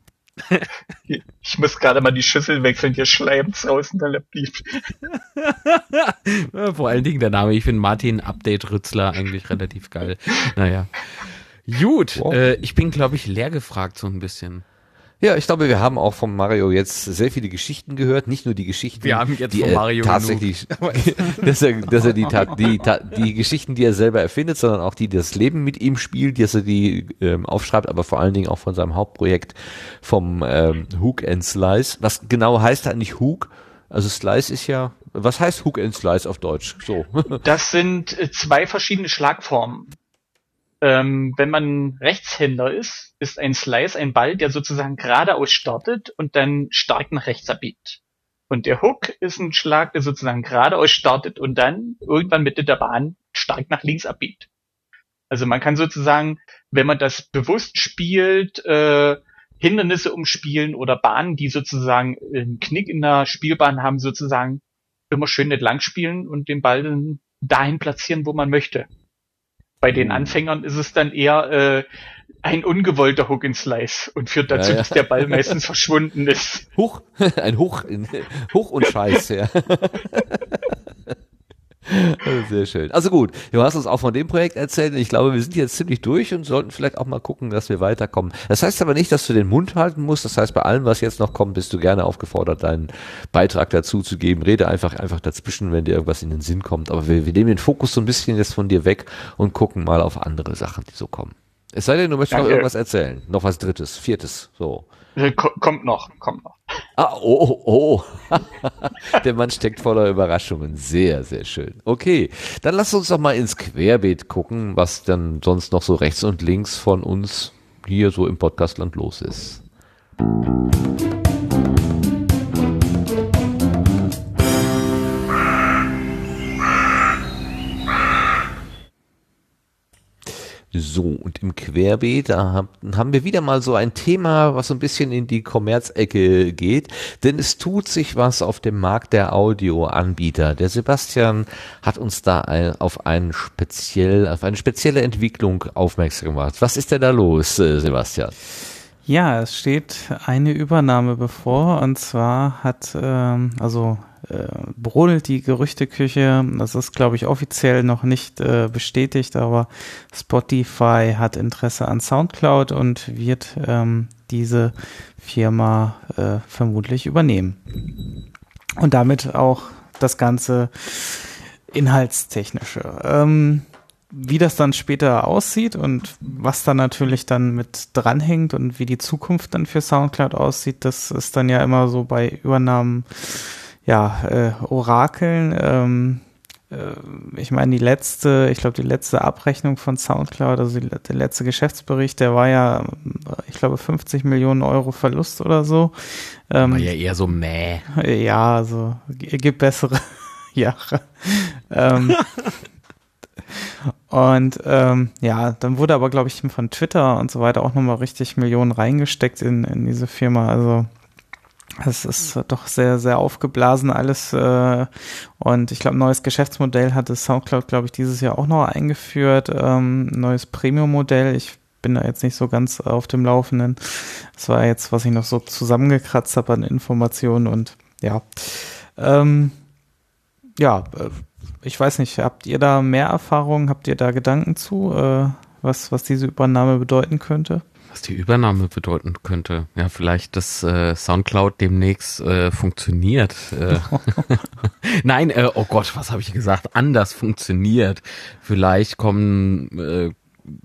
Ich muss gerade mal die Schüssel wechseln, hier schleimt's raus in der Laptop. Vor allen Dingen der Name. Ich finde Martin Update Rützler eigentlich relativ geil. Naja. Gut, Wow. äh, ich bin, glaube ich, leer gefragt so ein bisschen. Ja, ich glaube, wir haben auch von Mario jetzt sehr viele Geschichten gehört. Nicht nur die Geschichten, Wir haben jetzt die von er Mario tatsächlich, dass er, dass er die, die, die Geschichten, die er selber erfindet, sondern auch die, die das Leben mit ihm spielt, dass er die ähm, aufschreibt, aber vor allen Dingen auch von seinem Hauptprojekt vom ähm, Hook and Slice. Was genau heißt eigentlich Hook? Also Slice ist ja, was heißt Hook and Slice auf Deutsch? So. Das sind äh, zwei verschiedene Schlagformen. Ähm, wenn man Rechtshänder ist, ist ein Slice ein Ball, der sozusagen geradeaus startet und dann stark nach rechts abbiegt. Und der Hook ist ein Schlag, der sozusagen geradeaus startet und dann irgendwann Mitte der Bahn stark nach links abbiegt. Also man kann sozusagen, wenn man das bewusst spielt, äh, Hindernisse umspielen oder Bahnen, die sozusagen einen Knick in der Spielbahn haben, sozusagen immer schön nicht lang spielen und den Ball dann dahin platzieren, wo man möchte. Bei den Anfängern ist es dann eher äh, ein ungewollter Hook and Slice und führt dazu, Ja, ja. dass der Ball meistens verschwunden ist. Hoch, ein Hoch, in, Hoch und Scheiß, ja. Sehr schön. Also gut, du hast uns auch von dem Projekt erzählt. Ich glaube, wir sind jetzt ziemlich durch und sollten vielleicht auch mal gucken, dass wir weiterkommen. Das heißt aber nicht, dass du den Mund halten musst. Das heißt, bei allem, was jetzt noch kommt, bist du gerne aufgefordert, deinen Beitrag dazu zu geben. Rede einfach, einfach dazwischen, wenn dir irgendwas in den Sinn kommt. Aber wir, wir nehmen den Fokus so ein bisschen jetzt von dir weg und gucken mal auf andere Sachen, die so kommen. Es sei denn, du möchtest noch Danke. irgendwas erzählen. Noch was Drittes, Viertes, so. Äh, ko- kommt noch, kommt noch. Ah, oh, oh, oh. Der Mann steckt voller Überraschungen. Sehr, sehr schön. Okay, dann lass uns doch mal ins Querbeet gucken, was dann sonst noch so rechts und links von uns hier so im Podcastland los ist. So, und im Querbeet, da hab, haben wir wieder mal so ein Thema, was so ein bisschen in die Kommerzecke geht, denn es tut sich was auf dem Markt der Audioanbieter. Der Sebastian hat uns da ein, auf, ein speziell, auf eine spezielle Entwicklung aufmerksam gemacht. Was ist denn da los, äh, Sebastian? Ja, es steht eine Übernahme bevor und zwar hat, ähm, also äh, brodelt die Gerüchteküche, das ist glaube ich offiziell noch nicht äh, bestätigt, aber Spotify hat Interesse an SoundCloud und wird ähm, diese Firma äh, vermutlich übernehmen. Und damit auch das ganze Inhaltstechnische. Ähm, wie das dann später aussieht und was da natürlich dann mit dranhängt und wie die Zukunft dann für Soundcloud aussieht, das ist dann ja immer so bei Übernahmen, ja, äh, Orakeln. Ähm, äh, ich meine, die letzte, ich glaube, die letzte Abrechnung von Soundcloud, also die, der letzte Geschäftsbericht, der war ja, ich glaube, 50 Millionen Euro Verlust oder so. Ähm, war ja eher so mäh. Ja, also gibt bessere Jahre. ähm, und ähm, ja, dann wurde aber, glaube ich, von Twitter und so weiter auch nochmal richtig Millionen reingesteckt in, in diese Firma. Also es ist doch sehr, sehr aufgeblasen alles. Äh, und ich glaube, neues Geschäftsmodell hatte Soundcloud, glaube ich, dieses Jahr auch noch eingeführt. Ähm, neues Premium-Modell. Ich bin da jetzt nicht so ganz auf dem Laufenden. Das war jetzt, was ich noch so zusammengekratzt habe an Informationen und ja. Ähm, ja, äh, ich weiß nicht, habt ihr da mehr Erfahrung, habt ihr da Gedanken zu, äh, was, was diese Übernahme bedeuten könnte? Was die Übernahme bedeuten könnte. Ja, vielleicht, dass äh, Soundcloud demnächst äh, funktioniert. Äh, Nein, äh, oh Gott, was habe ich gesagt? Anders funktioniert. Vielleicht kommen, äh,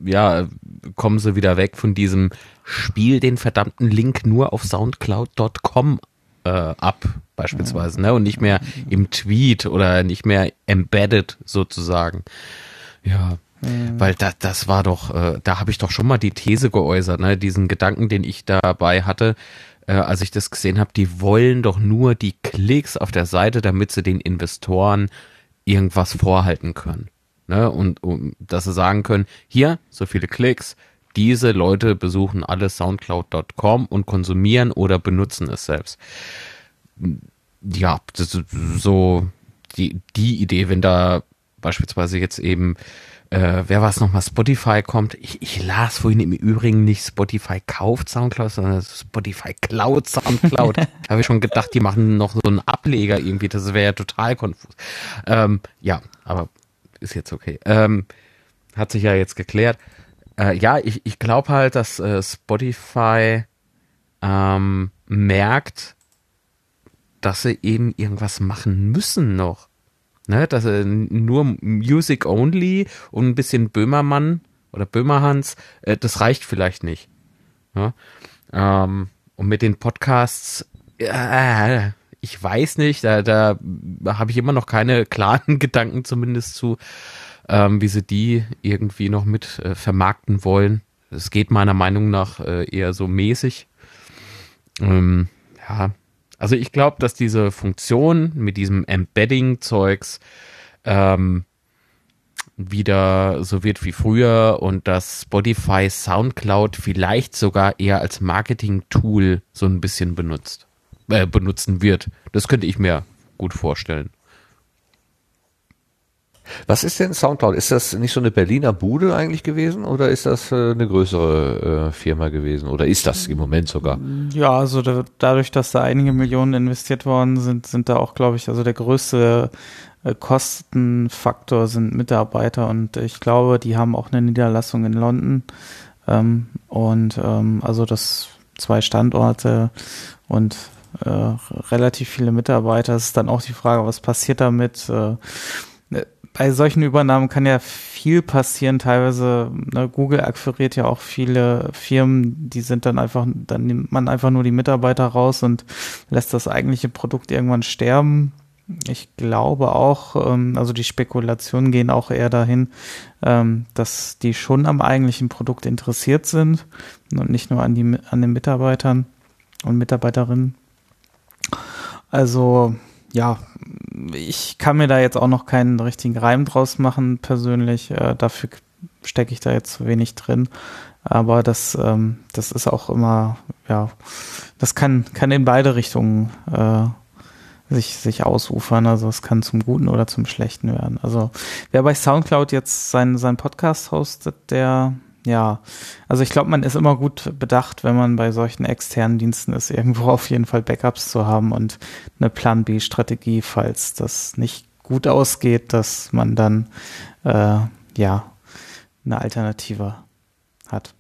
ja, kommen sie wieder weg von diesem Spiel den verdammten Link nur auf soundcloud.com äh, ab, beispielsweise, ne? Und nicht mehr im Tweet oder nicht mehr embedded sozusagen. Ja, mhm. weil da, das war doch, äh, da habe ich doch schon mal die These geäußert, ne? Diesen Gedanken, den ich dabei hatte, äh, als ich das gesehen habe, die wollen doch nur die Klicks auf der Seite, damit sie den Investoren irgendwas vorhalten können. Ne? Und um, dass sie sagen können, hier, so viele Klicks, diese Leute besuchen alle soundcloud.com und konsumieren oder benutzen es selbst. Ja, so die, die Idee, wenn da beispielsweise jetzt eben, äh, wer war es nochmal, Spotify kommt. Ich, ich las vorhin im Übrigen nicht Spotify kauft Soundcloud, sondern Spotify Cloud Soundcloud. Habe ich schon gedacht, die machen noch so einen Ableger irgendwie. Das wäre ja total konfus. Ähm, ja, aber ist jetzt okay. Ähm, hat sich ja jetzt geklärt. Äh, ja, ich, ich glaube halt, dass äh, Spotify ähm, merkt, dass sie eben irgendwas machen müssen noch. Ne, dass sie nur Music Only und ein bisschen Böhmermann oder Böhmerhans, äh, das reicht vielleicht nicht. Ja? Ähm, und mit den Podcasts, äh, ich weiß nicht, da, da habe ich immer noch keine klaren Gedanken zumindest zu ähm, wie sie die irgendwie noch mit äh, vermarkten wollen. Es geht meiner Meinung nach äh, eher so mäßig. Ähm, ja, also ich glaube, dass diese Funktion mit diesem Embedding-Zeugs ähm, wieder so wird wie früher und dass Spotify Soundcloud vielleicht sogar eher als Marketing-Tool so ein bisschen benutzt, äh, benutzen wird. Das könnte ich mir gut vorstellen. Was ist denn Soundcloud? Ist das nicht so eine Berliner Bude eigentlich gewesen oder ist das äh, eine größere äh, Firma gewesen oder ist das im Moment sogar? Ja, also da, dadurch, dass da einige Millionen investiert worden sind, sind da auch, glaube ich, also der größte äh, Kostenfaktor sind Mitarbeiter und ich glaube, die haben auch eine Niederlassung in London ähm, und ähm, also das zwei Standorte und relativ viele Mitarbeiter. Es ist dann auch die Frage, was passiert damit? Äh, bei solchen Übernahmen kann ja viel passieren. Teilweise, ne, Google akquiriert ja auch viele Firmen, die sind dann einfach, dann nimmt man einfach nur die Mitarbeiter raus und lässt das eigentliche Produkt irgendwann sterben. Ich glaube auch, ähm, also die Spekulationen gehen auch eher dahin, ähm, dass die schon am eigentlichen Produkt interessiert sind und nicht nur an die an den Mitarbeitern und Mitarbeiterinnen. Also ja, ich kann mir da jetzt auch noch keinen richtigen Reim draus machen, persönlich. Äh, dafür stecke ich da jetzt zu wenig drin. Aber das, ähm, das ist auch immer, ja, das kann, kann in beide Richtungen äh, sich, sich ausufern. Also es kann zum Guten oder zum Schlechten werden. Also wer bei Soundcloud jetzt seinen, seinen Podcast hostet, der ja, also ich glaube, man ist immer gut bedacht, wenn man bei solchen externen Diensten ist, irgendwo auf jeden Fall Backups zu haben und eine Plan B-Strategie, falls das nicht gut ausgeht, dass man dann äh, ja eine Alternative hat.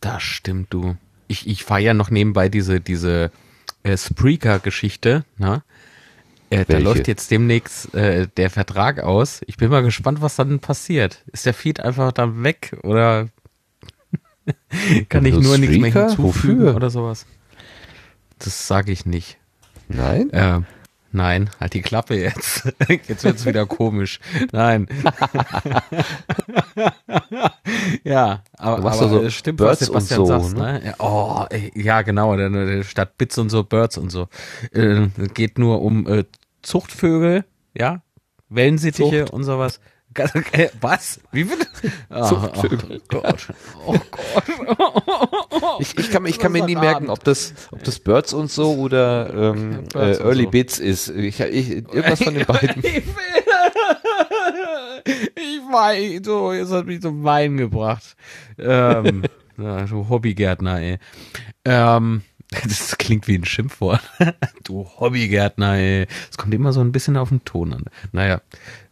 Das stimmt, du. Ich, ich fahre ja noch nebenbei diese, diese äh, Spreaker-Geschichte, ne? Äh, da läuft jetzt demnächst äh, der Vertrag aus. Ich bin mal gespannt, was dann passiert. Ist der Feed einfach dann weg oder kann ich Also nur nichts mehr hinzufügen Wofür? oder sowas? Das sage ich nicht. Nein? Äh, nein, halt die Klappe jetzt. Jetzt wird's wieder komisch. Nein. ja, aber, aber so es stimmt, Birds was Sebastian und so, sagst, ne? ne? Ja, oh, ja, genau, statt Bits und so, Birds und so. Äh, geht nur um äh, Zuchtvögel, ja, Wellensittiche Zucht. und sowas. Was? Wie bitte? Ah, Zuchtvögel. Oh Gott. Oh Gott. Ich, ich kann, ich kann mir nie Verraten. merken, ob das, ob das Birds und so oder ähm, äh, Early so. Bits ist. Ich, ich, irgendwas von den beiden. Ich wein, so, jetzt hat mich zum Weinen gebracht. Ähm, ja, du Hobbygärtner, ey. Ähm, das klingt wie ein Schimpfwort. du Hobbygärtner, ey. Es kommt immer so ein bisschen auf den Ton an. Naja,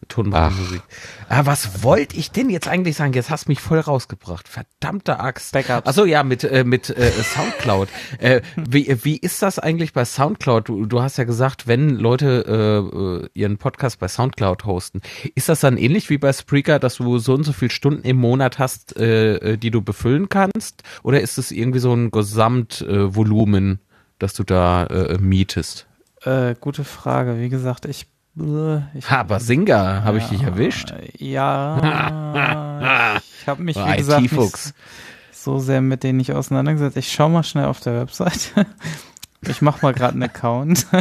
Ton macht Ach. Musik. Ah, was wollte ich denn jetzt eigentlich sagen? Jetzt hast du mich voll rausgebracht. Verdammte Axt. Backups. Achso, ja, mit, äh, mit äh, Soundcloud. äh, wie, wie ist das eigentlich bei Soundcloud? Du, du hast ja gesagt, wenn Leute äh, äh, ihren Podcast bei Soundcloud hosten, ist das dann ähnlich wie bei Spreaker, dass du so und so viele Stunden im Monat hast, äh, äh, die du befüllen kannst? Oder ist es irgendwie so ein Gesamtvolumen, äh, Volumen, das du da äh, mietest? Äh, gute Frage. Wie gesagt, ich, äh, ich Ha, Basinga, habe ich dich erwischt? Ja, ich habe mich, wie gesagt, nicht so sehr mit denen nicht auseinandergesetzt. Ich schau mal schnell auf der Website. Ich mach mal gerade einen Account.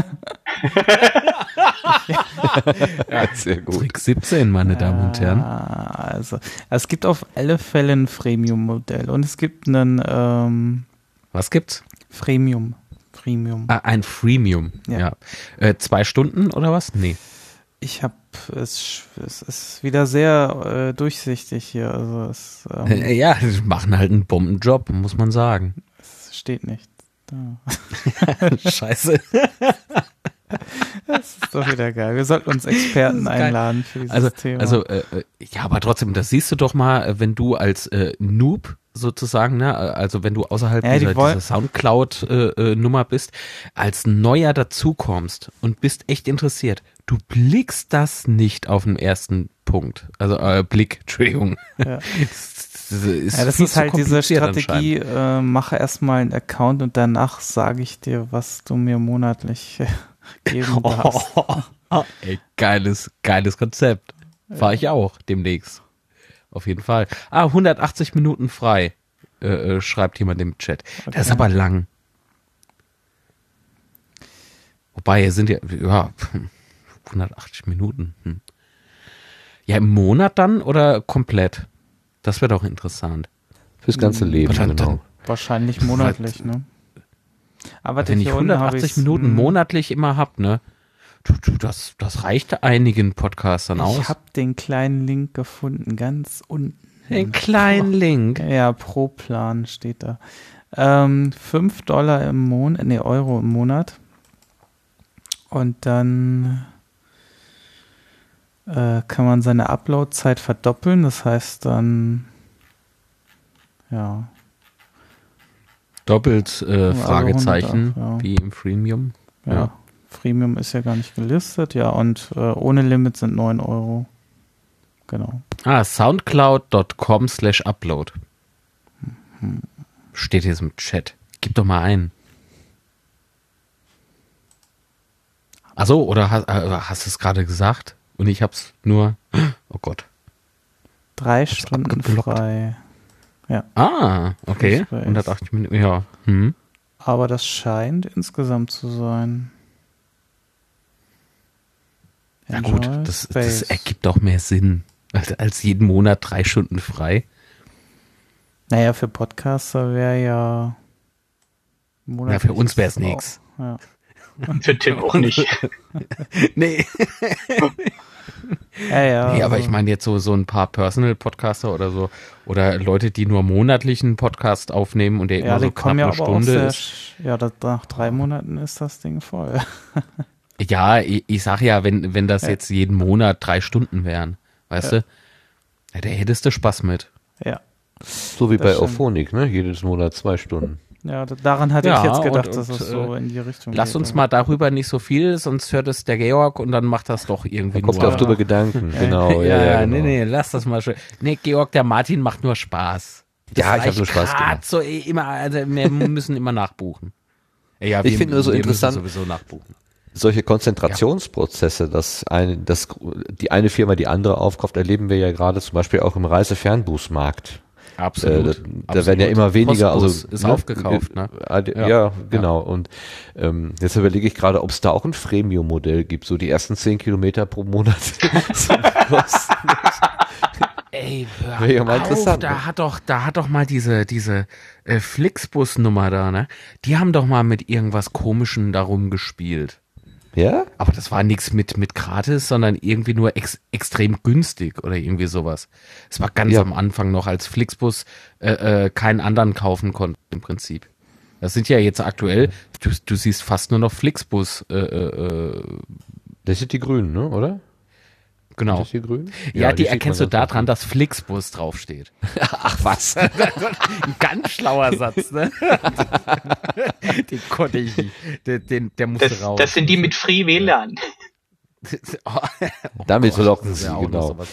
Ja, sehr gut. Trick 17, meine Damen und Herren. Also, es gibt auf alle Fälle ein Freemium-Modell und es gibt einen ähm, Was gibt's? Freemium. Freemium. Ah, ein Freemium. Ja. Ja. Äh, zwei Stunden oder was? Nee. Ich habe es, es ist wieder sehr äh, durchsichtig hier. Also es, ähm, Äh, ja, die machen halt einen Bombenjob, muss man sagen. es steht nicht. Da. Scheiße. Das ist doch wieder geil. Wir sollten uns Experten einladen für dieses Also, Thema. also äh, äh, ja, aber trotzdem, das siehst du doch mal, äh, wenn du als äh, Noob sozusagen, ne, äh, also wenn du außerhalb Ja, die dieser, dieser Soundcloud-Nummer bist, als Neuer dazukommst und bist echt interessiert, du blickst das nicht auf den ersten Punkt. Also äh, Blick, Entschuldigung. Ja. Das, ist, ja, das ist halt diese Strategie, äh, mache erstmal einen Account und danach sage ich dir, was du mir monatlich äh, geben darfst. Oh, ey, geiles, geiles Konzept. Fahr ich auch demnächst. Auf jeden Fall. Ah, 180 Minuten frei, äh, äh, schreibt jemand im Chat. Das ist Okay. aber lang. Wobei, es sind ja, ja, 180 Minuten. Hm. Ja, im Monat dann oder komplett? Das wäre doch interessant. Fürs ganze Leben, Dann- genau. Wahrscheinlich monatlich, ne? Aber Wenn ich 180 Minuten hm. monatlich immer hab, ne? Du, du, das, das reicht einigen Podcastern aus. Ich habe den kleinen Link gefunden, ganz unten. Den kleinen Link. Ja, pro Plan steht da. Ähm, 5 Dollar im Monat, nee, Euro im Monat. Und dann äh, kann man seine Upload-Zeit verdoppeln. Das heißt dann, ja, Doppelt äh, Also Fragezeichen, 100, ja. wie im Freemium. ja, Ja. Freemium ist ja gar nicht gelistet. Ja, und äh, ohne Limit sind 9 Euro. Genau. Ah, soundcloud.com slash upload. Steht jetzt im Chat. Gib doch mal ein. Achso, oder hast, äh, hast du es gerade gesagt? Und ich hab's nur. Oh Gott. Drei Stunden abgeblockt. Frei. Ah, okay. Space. 180 Minuten, ja. Hm. Aber das scheint insgesamt zu sein. Ja gut, das, das ergibt auch mehr Sinn. Als, als jeden Monat drei Stunden frei. Naja, für Podcaster wäre ja. Ja, für uns wär's auch- nix. Ja. Für Tim auch nicht. Nee. Ja, ja. Nee, aber ich meine jetzt so, so ein paar Personal-Podcaster oder so, oder Leute, die nur monatlichen Podcast aufnehmen und der ja, immer so knapp eine Stunde sehr, ist. ja, das, nach drei Monaten ist das Ding voll. Ja, ich, ich sag ja, wenn, wenn das Ja. jetzt jeden Monat drei Stunden wären, weißt Ja. du, ja, da hättest du Spaß mit. Ja, So wie Das bei. Auphonic, ne? Jedes Monat zwei Stunden. Ja, daran hatte Ja, ich jetzt gedacht, und- dass es und, so äh, in die Richtung Lass geht, uns ja. mal darüber nicht so viel, sonst hört es der Georg und dann macht das doch irgendwie Da kommt nur. er auf drüber Gedanken, genau. ja, ja, genau. nee, nee, lass das mal schön. Nee, Georg, der Martin macht nur Spaß. Ja, ich hab reicht nur Spaß gemacht. So eh immer, also wir müssen immer nachbuchen. Ja, Ich finde nur so interessant- sowieso nachbuchen. Solche Konzentrationsprozesse, dass eine, dass die eine Firma die andere aufkauft, erleben wir ja gerade zum Beispiel auch im Reisefernbuchsmarkt. Absolut. Äh, da, da werden ja immer weniger, Postbus also ist ne, aufgekauft, ne? äh, Ja, Ja. genau. Und ähm, jetzt überlege ich gerade, ob es da auch ein Freemium-Modell gibt, so die ersten zehn Kilometer pro Monat sind kostenlos. Ey, hör ja mal auf, da ne? hat doch, da hat doch mal diese, diese äh, Flixbus-Nummer da, ne? Die haben doch mal mit irgendwas Komischen darum gespielt. Ja? Aber das war nichts mit, mit gratis, sondern irgendwie nur ex, extrem günstig oder irgendwie sowas. Es war ganz Ja. am Anfang noch, als Flixbus äh, äh, keinen anderen kaufen konnte im Prinzip. Das sind ja jetzt aktuell, du, du siehst fast nur noch Flixbus, äh, äh, äh, Das sind die Grünen, ne? Oder? Genau. Das die Grünen? Ja, die, sieht erkennst du daran, dass Flixbus draufsteht. Ach was. Ein ganz schlauer Satz, ne? den konnte ich nicht. Den, den, der musste Das, raus. das sind die mit Free WLAN. Oh, Damit Gott, locken ist sie, ja auch noch genau. sowas.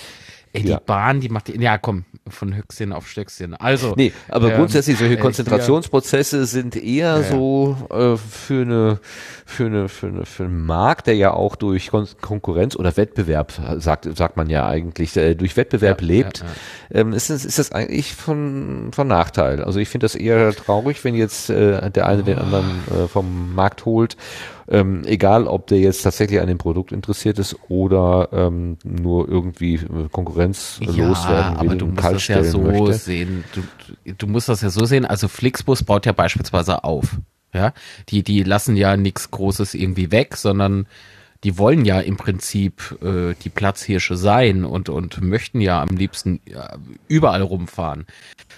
Ey, die Ja. Bahn, die macht die, ja komm, von Höchstchen auf Stöckchen. Also. Nee, aber ähm, grundsätzlich solche Konzentrationsprozesse sind eher Ja, so äh, für eine für eine für eine für einen Markt, der ja auch durch Kon Konkurrenz oder Wettbewerb sagt sagt man ja eigentlich äh, durch Wettbewerb Ja, lebt, ja, Ähm, ist das ist das eigentlich von von Nachteil. Also ich finde das eher traurig, wenn jetzt äh, der eine den anderen äh, vom Markt holt. Ähm, egal, ob der jetzt tatsächlich an dem Produkt interessiert ist oder ähm, nur irgendwie äh, Konkurrenz äh, loswerden will aber du musst das ja so möchte. sehen. Du, du- du musst das ja so sehen. Also Flixbus baut ja beispielsweise auf. Ja, die, die lassen ja nichts Großes irgendwie weg, sondern die wollen ja im Prinzip äh, die Platzhirsche sein und, und möchten ja am liebsten ja, überall rumfahren.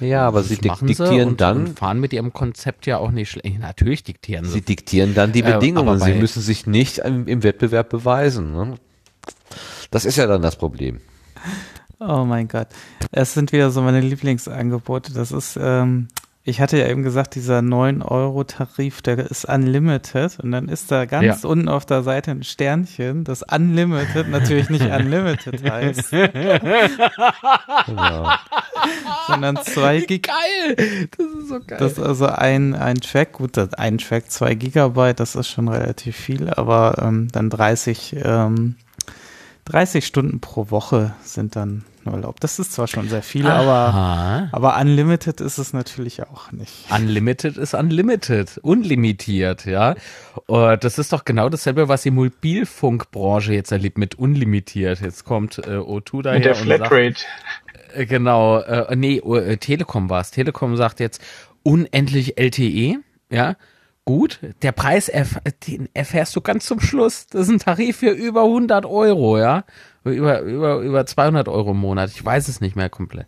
Ja, aber sie dik diktieren und, dann, und fahren mit ihrem Konzept ja auch nicht schlecht. Natürlich diktieren sie. sie diktieren dann die Äh, Bedingungen. aber sie müssen sich nicht im, im Wettbewerb beweisen. Ne? Das ist ja dann das Problem. Oh mein Gott. Es sind wieder so meine Lieblingsangebote. Das ist, ähm, ich hatte ja eben gesagt, dieser 9-Euro-Tarif, der ist unlimited. Und dann ist da ganz Ja. unten auf der Seite ein Sternchen, das unlimited natürlich nicht unlimited heißt, Genau. sondern zwei Gig. geil! Das ist so geil. Das ist also ein, ein Track, gut, das ein Track, zwei Gigabyte, das ist schon relativ viel, aber ähm, dann 30, ähm, 30 Stunden pro Woche sind dann nur erlaubt. Das ist zwar schon sehr viel, aber, Aha. aber unlimited ist es natürlich auch nicht. Unlimited ist unlimited, unlimitiert, ja. Und das ist doch genau dasselbe, was die Mobilfunkbranche jetzt erlebt mit unlimitiert. Jetzt kommt äh, O2 daher Mit der sagt, Flatrate. äh, genau, äh, nee, oh, äh, Telekom war es. Telekom sagt jetzt unendlich LTE, ja. Gut, der Preis erf den erfährst du ganz zum Schluss. Das ist ein Tarif für über 100 Euro, ja. Über, über, über 200 Euro im Monat. Ich weiß es nicht mehr komplett.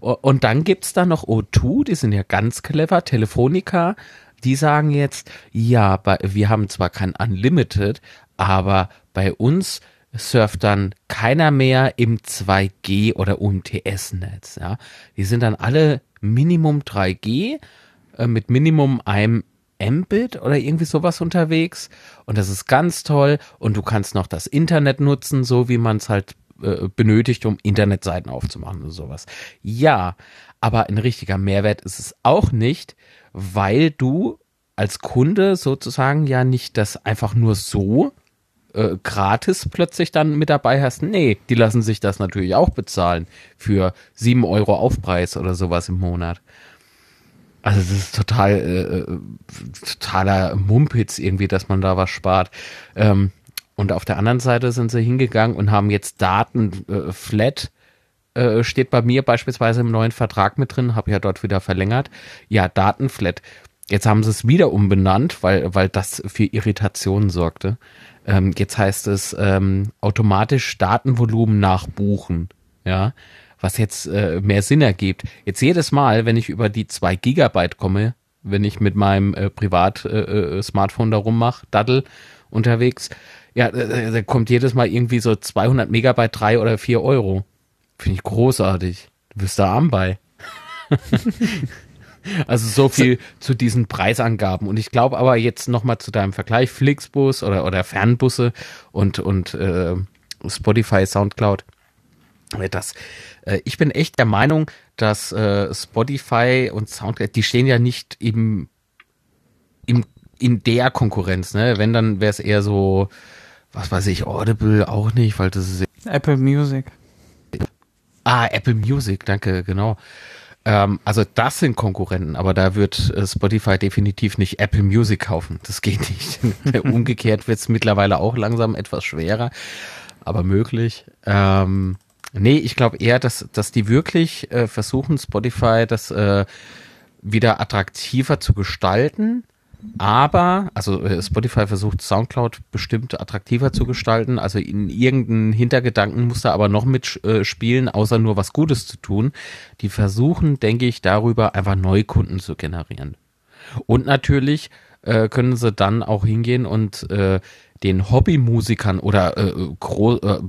Und dann gibt's da noch O2, die sind ja ganz clever, Telefonica. Die sagen jetzt, ja, wir haben zwar kein Unlimited, aber bei uns surft dann keiner mehr im 2G oder UMTS-Netz. Ja. Die sind dann alle Minimum 3G äh, mit Minimum einem Mbit oder irgendwie sowas unterwegs. Und das ist ganz toll. Und du kannst noch das Internet nutzen, so wie man es halt äh, benötigt, um Internetseiten aufzumachen oder sowas. Ja, aber ein richtiger Mehrwert ist es auch nicht, weil du als Kunde sozusagen ja nicht das einfach nur so äh, gratis plötzlich dann mit dabei hast. Nee, die lassen sich das natürlich auch bezahlen für sieben Euro Aufpreis oder sowas im Monat. Also das ist total äh, äh, totaler Mumpitz irgendwie, dass man da was spart. Ähm, und auf der anderen Seite sind sie hingegangen und haben jetzt Daten äh, flat äh, steht bei mir beispielsweise im neuen Vertrag mit drin, habe ja dort wieder verlängert. Ja, Datenflat. Jetzt haben sie es wieder umbenannt, weil, weil das für Irritationen sorgte. Ähm, jetzt heißt es ähm, automatisch Datenvolumen nachbuchen, ja, was jetzt äh, mehr Sinn ergibt. Jetzt jedes Mal, wenn ich über die zwei Gigabyte komme, wenn ich mit meinem äh, Privat-Smartphone äh, da rummache, Daddel unterwegs, ja, äh, da kommt jedes Mal irgendwie so 200 Megabyte, drei oder vier Euro. Finde ich großartig. Du bist da arm bei. also so viel zu diesen Preisangaben. Und ich glaube aber jetzt nochmal zu deinem Vergleich, Flixbus oder, oder Fernbusse und, und äh, Spotify, Soundcloud. Das, äh, ich bin echt der Meinung, dass äh, Spotify und Soundcloud, die stehen ja nicht im, im in der Konkurrenz, ne? Wenn, dann wäre es eher so, was weiß ich, Audible auch nicht, weil das ist. Apple Music. Ah, Apple Music, danke, genau. Ähm, also das sind Konkurrenten, aber da wird äh, Spotify definitiv nicht Apple Music kaufen. Das geht nicht. Umgekehrt wird es mittlerweile auch langsam etwas schwerer, aber möglich. Ähm, nee, ich glaube eher, dass, dass die wirklich äh, versuchen, Spotify das äh, wieder attraktiver zu gestalten aber, also äh, Spotify versucht Soundcloud bestimmt attraktiver zu gestalten. Also in irgendeinen Hintergedanken muss da aber noch mitspielen, äh, außer nur was Gutes zu tun. Die versuchen, denke ich, darüber einfach Neukunden zu generieren. Und natürlich äh, können sie dann auch hingehen und äh, den Hobbymusikern oder äh, äh,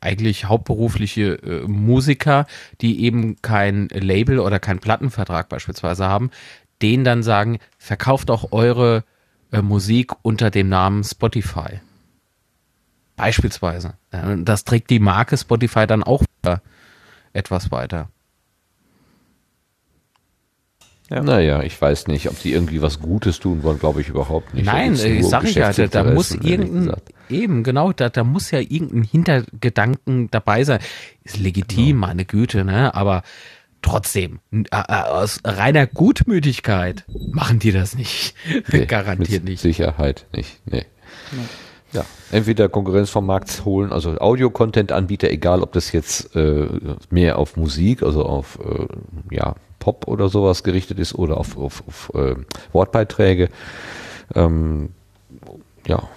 eigentlich hauptberufliche äh, Musiker, die eben kein Label oder keinen Plattenvertrag beispielsweise haben, denen dann sagen, verkauft auch eure äh, Musik unter dem Namen Spotify. Beispielsweise. Das trägt die Marke Spotify dann auch etwas weiter. Ja. Naja, ich weiß nicht, ob die irgendwie was Gutes tun wollen, glaube ich überhaupt nicht. Nein, äh, sag ich ja, da, da muss irgendein, eben, genau, da, da muss ja irgendein Hintergedanken dabei sein. Ist legitim, genau. meine Güte, ne, aber trotzdem, äh, äh, aus reiner Gutmütigkeit machen die das nicht. Nee, Garantiert nicht. Sicherheit nicht. Nee. nee. Ja, entweder Konkurrenz vom Markt holen, also Audio-Content-Anbieter, egal ob das jetzt äh, mehr auf Musik, also auf äh, ja, Pop oder sowas gerichtet ist oder auf, auf, auf äh, Wortbeiträge. Ähm, ja,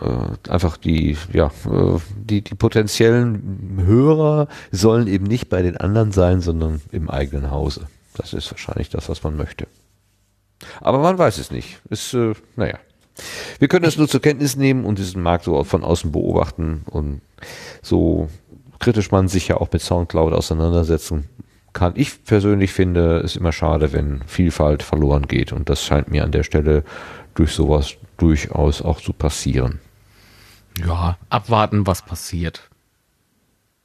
äh, einfach die, ja, äh, die, die potenziellen Hörer sollen eben nicht bei den anderen sein, sondern im eigenen Hause. Das ist wahrscheinlich das, was man möchte. Aber man weiß es nicht. Ist, äh, naja. Wir können es nur zur Kenntnis nehmen und diesen Markt so von außen beobachten und so kritisch man sich ja auch mit Soundcloud auseinandersetzen kann. Ich persönlich finde es immer schade, wenn Vielfalt verloren geht und das scheint mir an der Stelle durch sowas durchaus auch zu passieren. Ja, abwarten, was passiert.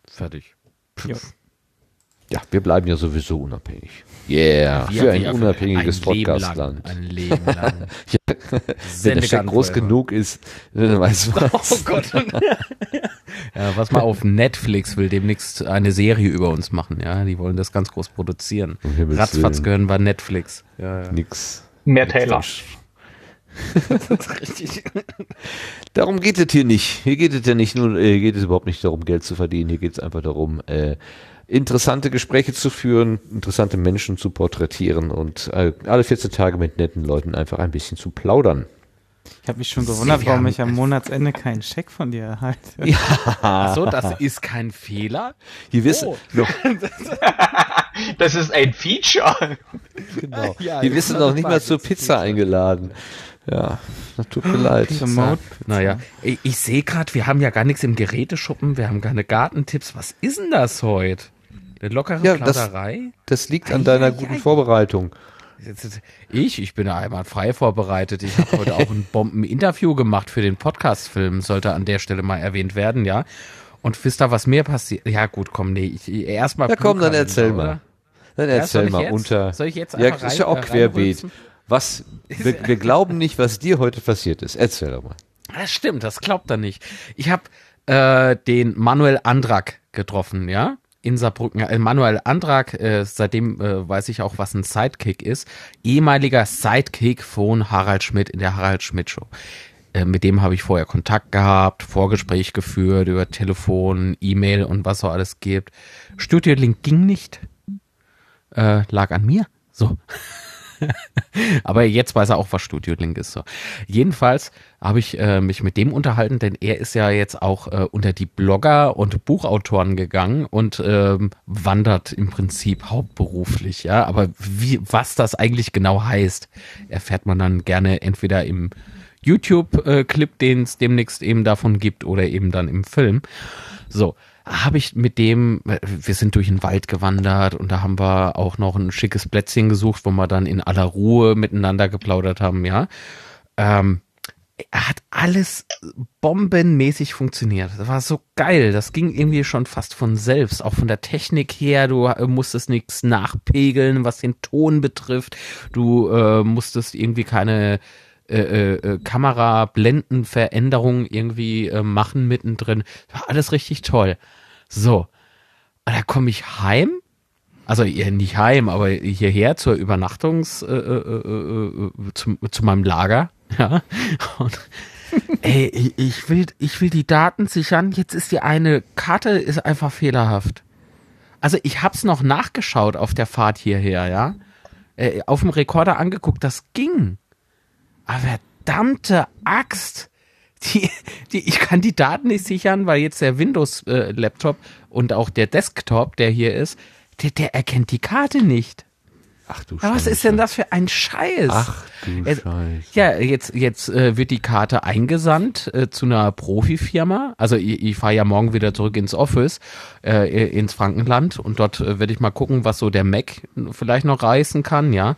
Fertig. Ja. ja, wir bleiben ja sowieso unabhängig. Yeah, wir, für ein unabhängiges Podcastland. Ein Leben lang. ja, wenn der Scheck groß genug ist, dann weiß man. Oh Gott. ja, was mal auf Netflix will demnächst eine Serie über uns machen, ja. Die wollen das ganz groß produzieren. Ratzfatz gehören bei Netflix. Ja, ja. Nix. Mehr Taylor. richtig. darum geht es hier nicht. Hier geht es ja nicht nur, hier geht es überhaupt nicht darum, Geld zu verdienen. Hier geht es einfach darum, äh, interessante Gespräche zu führen, interessante Menschen zu porträtieren und äh, alle 14 Tage mit netten Leuten einfach ein bisschen zu plaudern. Ich habe mich schon gewundert, warum ich am Monatsende keinen Scheck von dir erhalte. Ja. Achso, das ist kein Fehler. Hier wissen oh. noch. das ist ein Feature. Genau. Ja, Hier wissen noch nicht mal zur Pizza eingeladen. Ja, das tut mir leid. Naja, ich, ich sehe gerade, wir haben ja gar nichts im Geräteschuppen, wir haben keine Gartentipps. Was ist denn das heute? Eine lockere ja, Plauderei? Das, das liegt an deiner ai, guten ai. Vorbereitung. Ich, ich bin ja einmal frei vorbereitet. Ich habe heute auch ein Bomben-Interview gemacht für den Podcast-Film, sollte an der Stelle mal erwähnt werden, ja. Und wisst ihr, was mir passiert? Ja, gut, komm, nee, ich, erstmal. Ja, komm, dann erzähl mal. Dann erzähl ja, mal jetzt? unter. Soll ich jetzt einfach Ja, das ist ja auch querbeet. Was, wir, wir glauben nicht, was dir heute passiert ist. Erzähl doch mal. Das stimmt, das glaubt er nicht. Ich habe äh, den Manuel Andrak getroffen, ja, in Saarbrücken. Äh, Manuel Andrak, äh, seitdem äh, weiß ich auch, was ein Sidekick ist. Ehemaliger Sidekick von Harald Schmidt in der Harald Schmidt Show. Äh, mit dem habe ich vorher Kontakt gehabt, Vorgespräch geführt über Telefon, E-Mail und was so alles gibt. Studio Link ging nicht. Äh, lag an mir. So. Aber jetzt weiß er auch, was Studio Link ist. So. Jedenfalls habe ich äh, mich mit dem unterhalten, denn er ist ja jetzt auch äh, unter die Blogger und Buchautoren gegangen und ähm, wandert im Prinzip hauptberuflich. Ja, aber wie, was das eigentlich genau heißt, erfährt man dann gerne entweder im YouTube-Clip, den es demnächst eben davon gibt, oder eben dann im Film. So, habe ich mit dem, wir sind durch den Wald gewandert und da haben wir auch noch ein schickes Plätzchen gesucht, wo wir dann in aller Ruhe miteinander geplaudert haben, ja. Ähm, hat alles bombenmäßig funktioniert. Das war so geil. Das ging irgendwie schon fast von selbst. Auch von der Technik her. Du äh, musstest nichts nachpegeln, was den Ton betrifft. Du äh, musstest irgendwie keine äh, äh, äh Kamerablendenveränderungen irgendwie äh, machen mittendrin. War alles richtig toll. So. Und da komme ich heim. Also nicht heim, aber hierher zur Übernachtungs, äh, äh, äh, zu, zu meinem Lager Ja. Und, ey, ich will, ich will die Daten sichern. Jetzt ist die eine Karte ist einfach fehlerhaft. Also ich hab's noch nachgeschaut auf der Fahrt hierher, ja. Äh, auf dem Rekorder angeguckt, das ging. Aber verdammte Axt. Die, die, ich kann die Daten nicht sichern, weil jetzt der Windows-Laptop äh, und auch der Desktop, der hier ist, der, der erkennt die Karte nicht. Ach du Scheiße. Was ist denn das für ein Scheiß? Ach du Scheiße. Ja, jetzt, jetzt äh, wird die Karte eingesandt äh, zu einer Profifirma. Also ich, ich fahre ja morgen wieder zurück ins Office, äh, ins Frankenland und dort äh, werde ich mal gucken, was so der Mac vielleicht noch reißen kann, ja.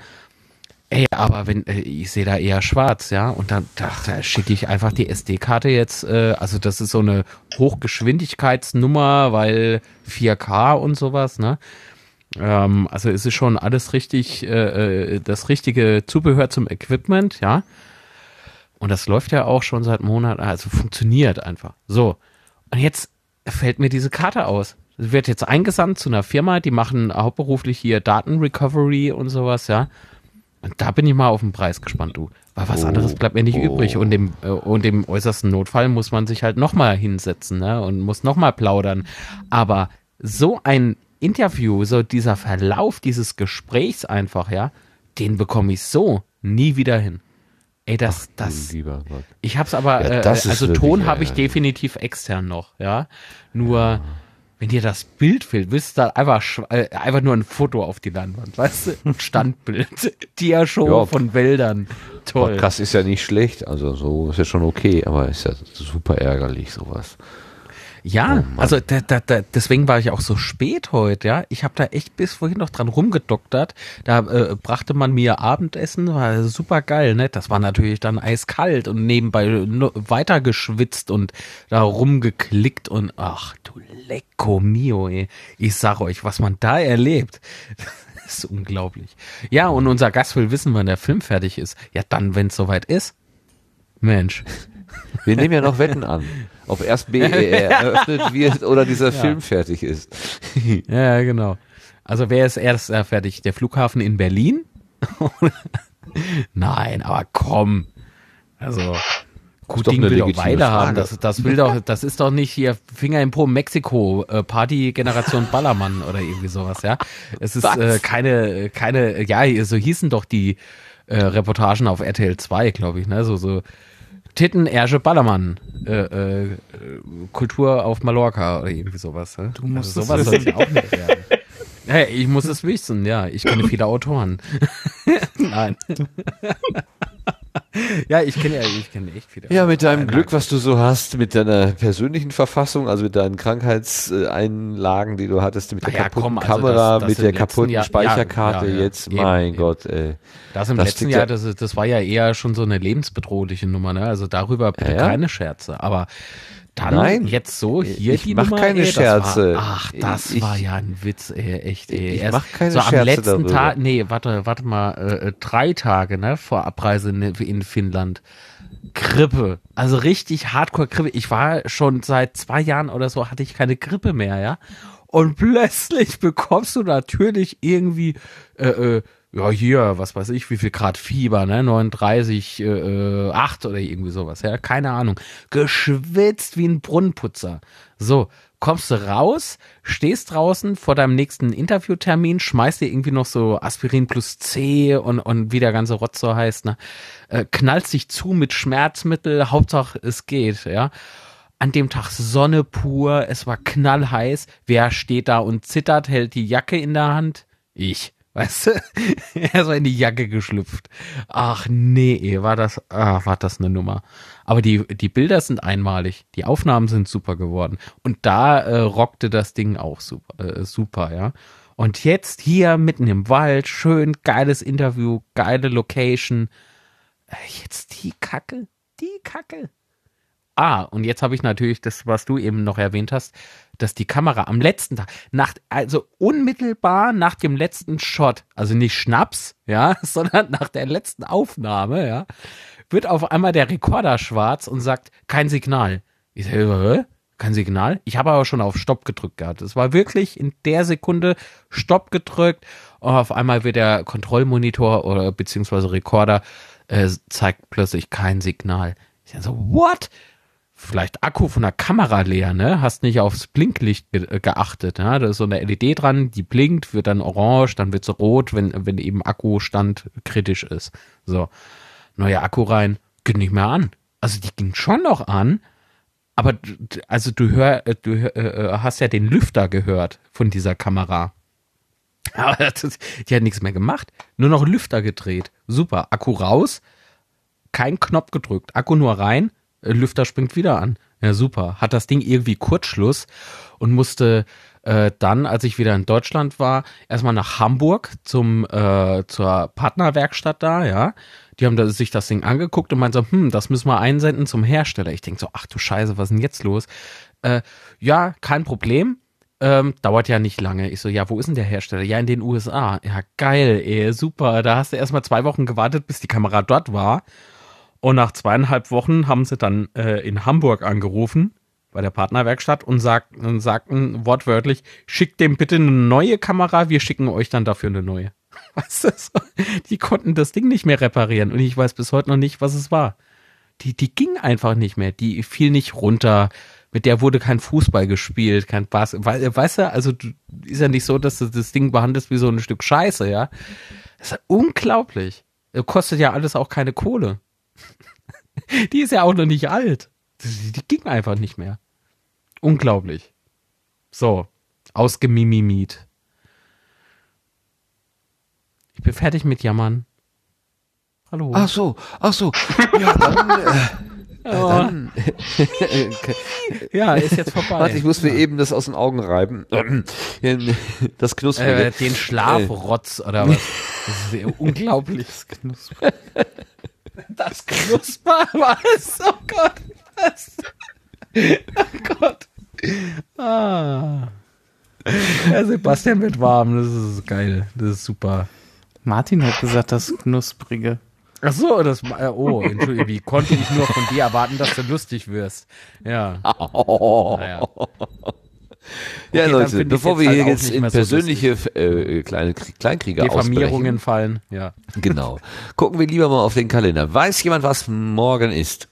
Ey, aber wenn äh, ich sehe da eher schwarz, ja, und dann da, schicke ich einfach die SD-Karte jetzt, äh, also das ist so eine Hochgeschwindigkeitsnummer, weil 4K und sowas, ne? Ähm, also es ist schon alles richtig, äh, äh, das richtige Zubehör zum Equipment, ja. Und das läuft ja auch schon seit Monaten, also funktioniert einfach. So. Und jetzt fällt mir diese Karte aus. Sie wird jetzt eingesandt zu einer Firma, die machen hauptberuflich hier Datenrecovery und sowas, ja. Da bin ich mal auf den Preis gespannt, du. Weil was oh, anderes bleibt mir nicht oh. übrig. Und im, äh, und im äußersten Notfall muss man sich halt nochmal hinsetzen, ne? Und muss nochmal plaudern. Aber so ein Interview, so dieser Verlauf dieses Gesprächs einfach, ja, den bekomme ich so nie wieder hin. Ey, das, Ach, das. Lieber Gott. Ich hab's aber, ja, äh, also Ton habe ich definitiv extern noch, ja. Nur, ja. Wenn dir das Bild fehlt, willst du da einfach, äh, einfach nur ein Foto auf die Leinwand, weißt du? Ein Standbild. Dia-Show ja, von Wäldern. Toll. Podcast ist ja nicht schlecht, also so ist ja schon okay, aber ist ja super ärgerlich, sowas. Ja, oh also da, da, da, deswegen war ich auch so spät heute, ja. Ich habe da echt bis vorhin noch dran rumgedoktert. Da äh, brachte man mir Abendessen, war super geil, ne? Das war natürlich dann eiskalt und nebenbei weiter geschwitzt und da rumgeklickt und ach du lecco mio, ey. Ich sag euch, was man da erlebt. Das ist unglaublich. Ja, und unser Gast will wissen, wann der Film fertig ist. Ja, dann, wenn es soweit ist. Mensch. Wir nehmen ja noch Wetten an, ob erst BER eröffnet wird oder dieser ja. Film fertig ist. ja, genau. Also wer ist erst äh, fertig? Der Flughafen in Berlin? Nein, aber komm. Also gut Ding will doch weiter haben. Das, das will doch, das ist doch nicht hier Finger im Po Mexiko äh, Party Generation Ballermann oder irgendwie sowas, ja. Es ist äh, keine, keine, ja, so hießen doch die äh, Reportagen auf RTL 2, glaube ich, ne? So, so Titten, Ersche, Ballermann. Äh, äh, Kultur auf Mallorca oder irgendwie sowas. Ne? Du musst also sowas soll es auch nicht werden. Hey, ich muss es wissen, ja. Ich kenne viele Autoren. Nein. ja, ich kenne ja, ich kenne echt viele. Ja, mit deinem Glück, was du so hast, mit deiner persönlichen Verfassung, also mit deinen Krankheitseinlagen, die du hattest, mit der ja, kaputten komm, also Kamera, das, das mit der kaputten Jahr, Speicherkarte, ja, ja, jetzt, eben, mein eben. Gott, ey. Das im das letzten Jahr, das, das war ja eher schon so eine lebensbedrohliche Nummer, ne? Also darüber bitte keine Scherze. Aber dann Nein, jetzt so hier ich die mach Nummer, keine ey, Scherze. War, ach, das ich, war ja ein Witz, ey, echt. Ey. Ich Erst mach keine so Scherze am letzten darüber. Tag, nee, warte, warte mal, äh, drei Tage ne, vor Abreise in, in Finnland. Grippe, also richtig Hardcore Grippe. Ich war schon seit zwei Jahren oder so hatte ich keine Grippe mehr, ja. Und plötzlich bekommst du natürlich irgendwie äh, äh, ja, hier, was weiß ich, wie viel Grad Fieber, ne? 39, äh, 8 oder irgendwie sowas, ja, keine Ahnung. Geschwitzt wie ein Brunnenputzer. So, kommst du raus, stehst draußen vor deinem nächsten Interviewtermin, schmeißt dir irgendwie noch so Aspirin plus C und, und wie der ganze Rotz so heißt, ne? Äh, knallst dich zu mit Schmerzmittel, Hauptsache es geht, ja. An dem Tag Sonne pur, es war knallheiß. Wer steht da und zittert, hält die Jacke in der Hand? Ich. Weißt du? er ist in die Jacke geschlüpft. Ach nee, war das, ah, war das eine Nummer. Aber die, die Bilder sind einmalig. Die Aufnahmen sind super geworden. Und da äh, rockte das Ding auch super, äh, super, ja. Und jetzt hier mitten im Wald, schön geiles Interview, geile Location. Äh, jetzt die Kacke, die Kacke. Ah, und jetzt habe ich natürlich das, was du eben noch erwähnt hast, dass die Kamera am letzten Tag, nach, also unmittelbar nach dem letzten Shot, also nicht Schnaps, ja, sondern nach der letzten Aufnahme, ja, wird auf einmal der Rekorder schwarz und sagt, kein Signal. Ich sage, Hä? kein Signal? Ich habe aber schon auf Stopp gedrückt gehabt. Es war wirklich in der Sekunde Stopp gedrückt und auf einmal wird der Kontrollmonitor oder beziehungsweise Rekorder äh, zeigt plötzlich kein Signal. Ich sage so, what? Vielleicht Akku von der Kamera leer, ne? Hast nicht aufs Blinklicht ge äh, geachtet, ja? Da ist so eine LED dran, die blinkt, wird dann orange, dann wird sie rot, wenn, wenn eben Akkustand kritisch ist. So. Neuer Akku rein, geht nicht mehr an. Also die ging schon noch an, aber also du hör, äh, du äh, hast ja den Lüfter gehört von dieser Kamera. Aber das, die hat nichts mehr gemacht. Nur noch Lüfter gedreht. Super. Akku raus, kein Knopf gedrückt. Akku nur rein, Lüfter springt wieder an. Ja, super. Hat das Ding irgendwie Kurzschluss und musste äh, dann, als ich wieder in Deutschland war, erstmal nach Hamburg zum äh, zur Partnerwerkstatt da, ja. Die haben da, sich das Ding angeguckt und meinten so, hm, das müssen wir einsenden zum Hersteller. Ich denke so, ach du Scheiße, was ist denn jetzt los? Äh, ja, kein Problem. Ähm, dauert ja nicht lange. Ich so, ja, wo ist denn der Hersteller? Ja, in den USA. Ja, geil, ey, super. Da hast du erstmal zwei Wochen gewartet, bis die Kamera dort war. Und nach zweieinhalb Wochen haben sie dann äh, in Hamburg angerufen bei der Partnerwerkstatt und, sagt, sagten wortwörtlich, schickt dem bitte eine neue Kamera, wir schicken euch dann dafür eine neue. Weißt du, die konnten das Ding nicht mehr reparieren und ich weiß bis heute noch nicht, was es war. Die, die ging einfach nicht mehr, die fiel nicht runter, mit der wurde kein Fußball gespielt, kein Bass, weißt du, also ist ja nicht so, dass du das Ding behandelst wie so ein Stück Scheiße, ja. Das ist unglaublich. Kostet ja alles auch keine Kohle. Die ist ja auch noch nicht alt. Die, die ging einfach nicht mehr. Unglaublich. So, ausgemimimiet. Ich bin fertig mit Jammern. Hallo. Ach so, ach so. Ja, dann, äh, oh. dann ja, ist jetzt vorbei. Warte, ich muss mir eben das aus den Augen reiben. Das Knusprige. Äh, den Schlafrotz oder was? Das ist unglaublich. Das Knusprige. Das Knusper war es. Oh Gott. Was? Oh Gott. Ah. Ja, Sebastian wird warm. Das ist geil. Das ist super. Martin hat gesagt, das Knusprige. Ach so, das, äh, oh, Entschuldigung, wie konnte ich nur von dir erwarten, dass du lustig wirst? Ja. Oh. Naja. Ja, Leute, bevor wir hier jetzt in persönliche so äh, kleine Kleinkriege Diffamierungen fallen, ja. Genau. Gucken wir lieber mal auf den Kalender. Weiß jemand, was morgen ist?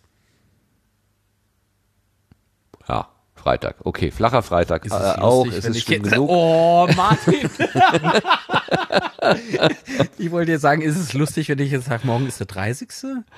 Ja, Freitag. Okay, flacher Freitag. Ist es äh, auch, lustig, ist es schlimm genug? Oh, Martin. ich wollte dir sagen, ist es lustig, wenn ich jetzt sage, morgen ist der 30.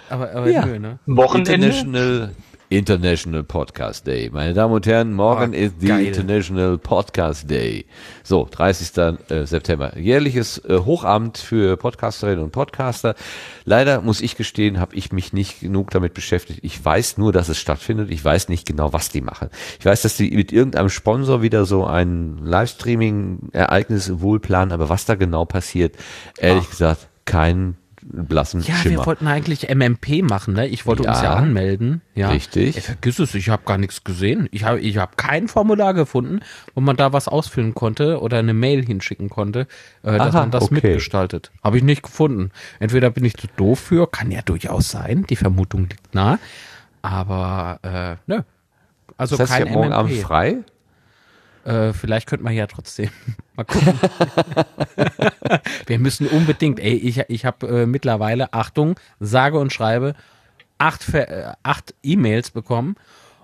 Aber, aber ja. nö, ne? Wochenende. International International Podcast Day. Meine Damen und Herren, morgen oh, ist die geil. International Podcast Day. So, 30. Äh, September. Jährliches äh, Hochamt für Podcasterinnen und Podcaster. Leider muss ich gestehen, habe ich mich nicht genug damit beschäftigt. Ich weiß nur, dass es stattfindet. Ich weiß nicht genau, was die machen. Ich weiß, dass die mit irgendeinem Sponsor wieder so ein Livestreaming-Ereignis wohlplanen, aber was da genau passiert, ehrlich Ach. gesagt, kein blassen ja, Schimmer. wir wollten eigentlich MMP machen, ne? Ich wollte ja, uns ja anmelden. Ja. Richtig. Ey, vergiss es, ich habe gar nichts gesehen. Ich habe ich hab kein Formular gefunden, wo man da was ausfüllen konnte oder eine Mail hinschicken konnte, äh, dass Aha, man das okay. mitgestaltet. Habe ich nicht gefunden. Entweder bin ich zu doof für, kann ja durchaus sein, die Vermutung liegt nah. Aber äh, ne. Also das heißt, kein ja morgen Abend frei? Äh, vielleicht könnte man ja trotzdem mal gucken. Wir müssen unbedingt, ey, ich, ich habe äh, mittlerweile, Achtung, sage und schreibe, acht, äh, acht E-Mails bekommen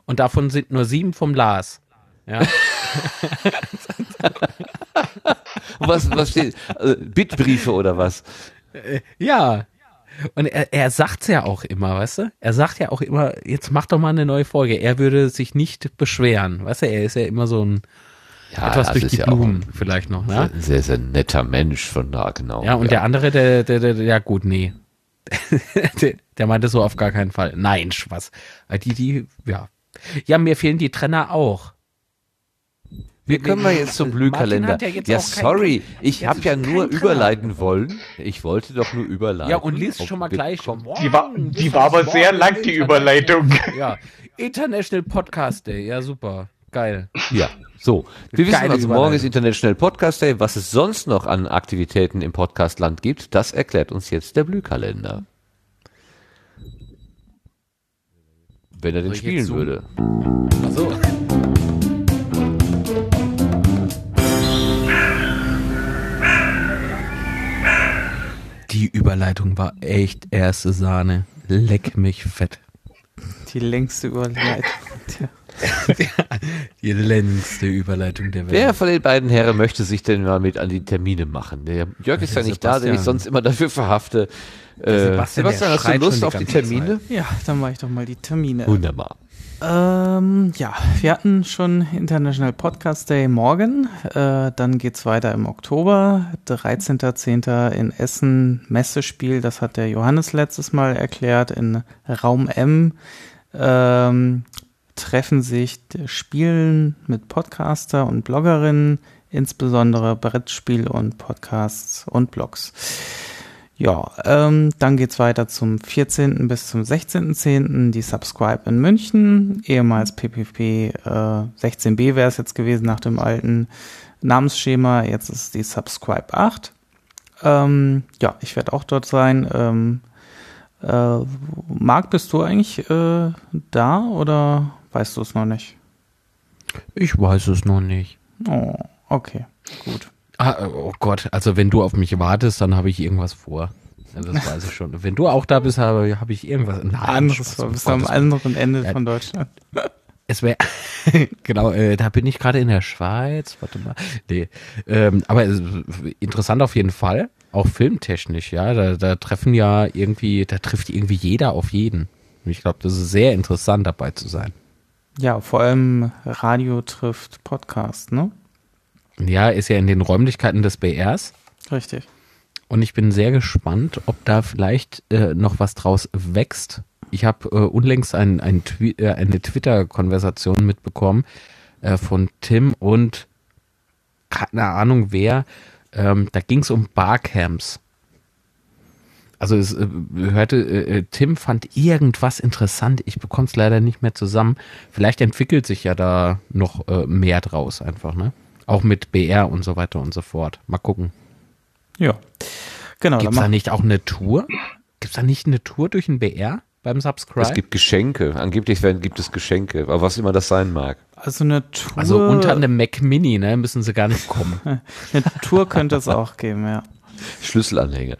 und davon sind nur sieben vom Lars. Ja. was, was steht? Äh, Bitbriefe oder was? Ja. Und er, er sagt's ja auch immer, weißt du? Er sagt ja auch immer, jetzt mach doch mal eine neue Folge. Er würde sich nicht beschweren. Weißt du, er ist ja immer so ein Ja, etwas das durch ist die ja auch Blumen ein, vielleicht noch, ne? ein sehr, sehr netter Mensch von da, genau. Ja, und der andere, der, der, der, der, ja gut, nee. der, der meinte so auf gar keinen Fall. Nein, Spaß. Weil Die, die, ja. Ja, mir fehlen die Trenner auch. Wie können wir jetzt zum hat ja Ja, sorry, ich habe ja nur überleiten wollen. Ich wollte doch nur überleiten. Ja, und liest schon mal gleich. komm. Die war, die war aber sehr lang, die Überleitung. Ja, International Podcast Day. Ja, super. Geil. Ja, so. Wir wissen Geile also, morgen ist. International Podcast Day. Was es sonst noch an Aktivitäten im Podcastland gibt, das erklärt uns jetzt der Blühkalender. Wenn er den spielen zoomen? würde. Achso. Die Überleitung war echt erste Sahne. Leck mich fett. Die längste Überleitung. Tja. Die längste Überleitung der Welt. Wer von den beiden Herren möchte sich denn mal mit an die Termine machen? Der Jörg ist ja nicht da, den ich Sebastian. sonst immer dafür verhafte. Äh, Sebastian, der Sebastian, hast du Lust auf die Termine? Ja, dann mache ich doch mal die Termine. Wunderbar. Ähm, ja, wir hatten schon International Podcast Day morgen. Äh, dann geht's weiter im Oktober. 13.10. in Essen Messespiel. Das hat der Johannes letztes Mal erklärt. In Raum M ähm, treffen sich Spielen mit Podcaster und Bloggerinnen, insbesondere Brettspiel und Podcasts und Blogs. Ja, ähm, dann geht's weiter zum 14. bis zum 16.10. die Subscribe in München, ehemals PPP äh, 16b wäre es jetzt gewesen nach dem alten Namensschema, jetzt ist die Subscribe 8. Ähm, ja, ich werde auch dort sein. Ähm, äh, Marc, bist du eigentlich äh, da oder weißt du es noch nicht? Ich weiß es noch nicht. Oh, okay, gut. Ah, oh Gott, also wenn du auf mich wartest, dann habe ich irgendwas vor. Ja, Das weiß ich schon. Wenn du auch da bist, habe, habe ich irgendwas. Nein, Anderes, um bist du am anderen Ende Ja. von Deutschland. Es wäre genau, äh, da bin ich gerade in der Schweiz. Warte mal. Nee. Ähm, aber es, interessant auf jeden Fall. Auch filmtechnisch, ja. Da, da treffen ja irgendwie, da trifft irgendwie jeder auf jeden. Und Ich glaube, das ist sehr interessant, dabei zu sein. Ja, vor allem Radio trifft Podcast, ne? Ja, ist ja in den Räumlichkeiten des BRs. Richtig. Und ich bin sehr gespannt, ob da vielleicht äh, noch was draus wächst. Ich habe äh, unlängst ein, ein Twi äh, eine Twitter-Konversation mitbekommen äh, von Tim und keine Ahnung wer. Ähm, da ging es um Barcamps. Also es äh, hörte, äh, äh, Tim fand irgendwas interessant. Ich bekomme es leider nicht mehr zusammen. Vielleicht entwickelt sich ja da noch äh, mehr draus einfach, ne? Auch mit BR und so weiter und so fort. Mal gucken. Ja. Genau, Gibt es da nicht auch eine Tour? Gibt es da nicht eine Tour durch den BR beim Subscribe? Es gibt Geschenke. Angeblich werden, gibt es Geschenke. Aber was immer das sein mag. also eine Tour. also unter einem Mac Mini, ne, müssen sie gar nicht kommen. eine Tour könnte es auch geben, ja. Schlüsselanhänger.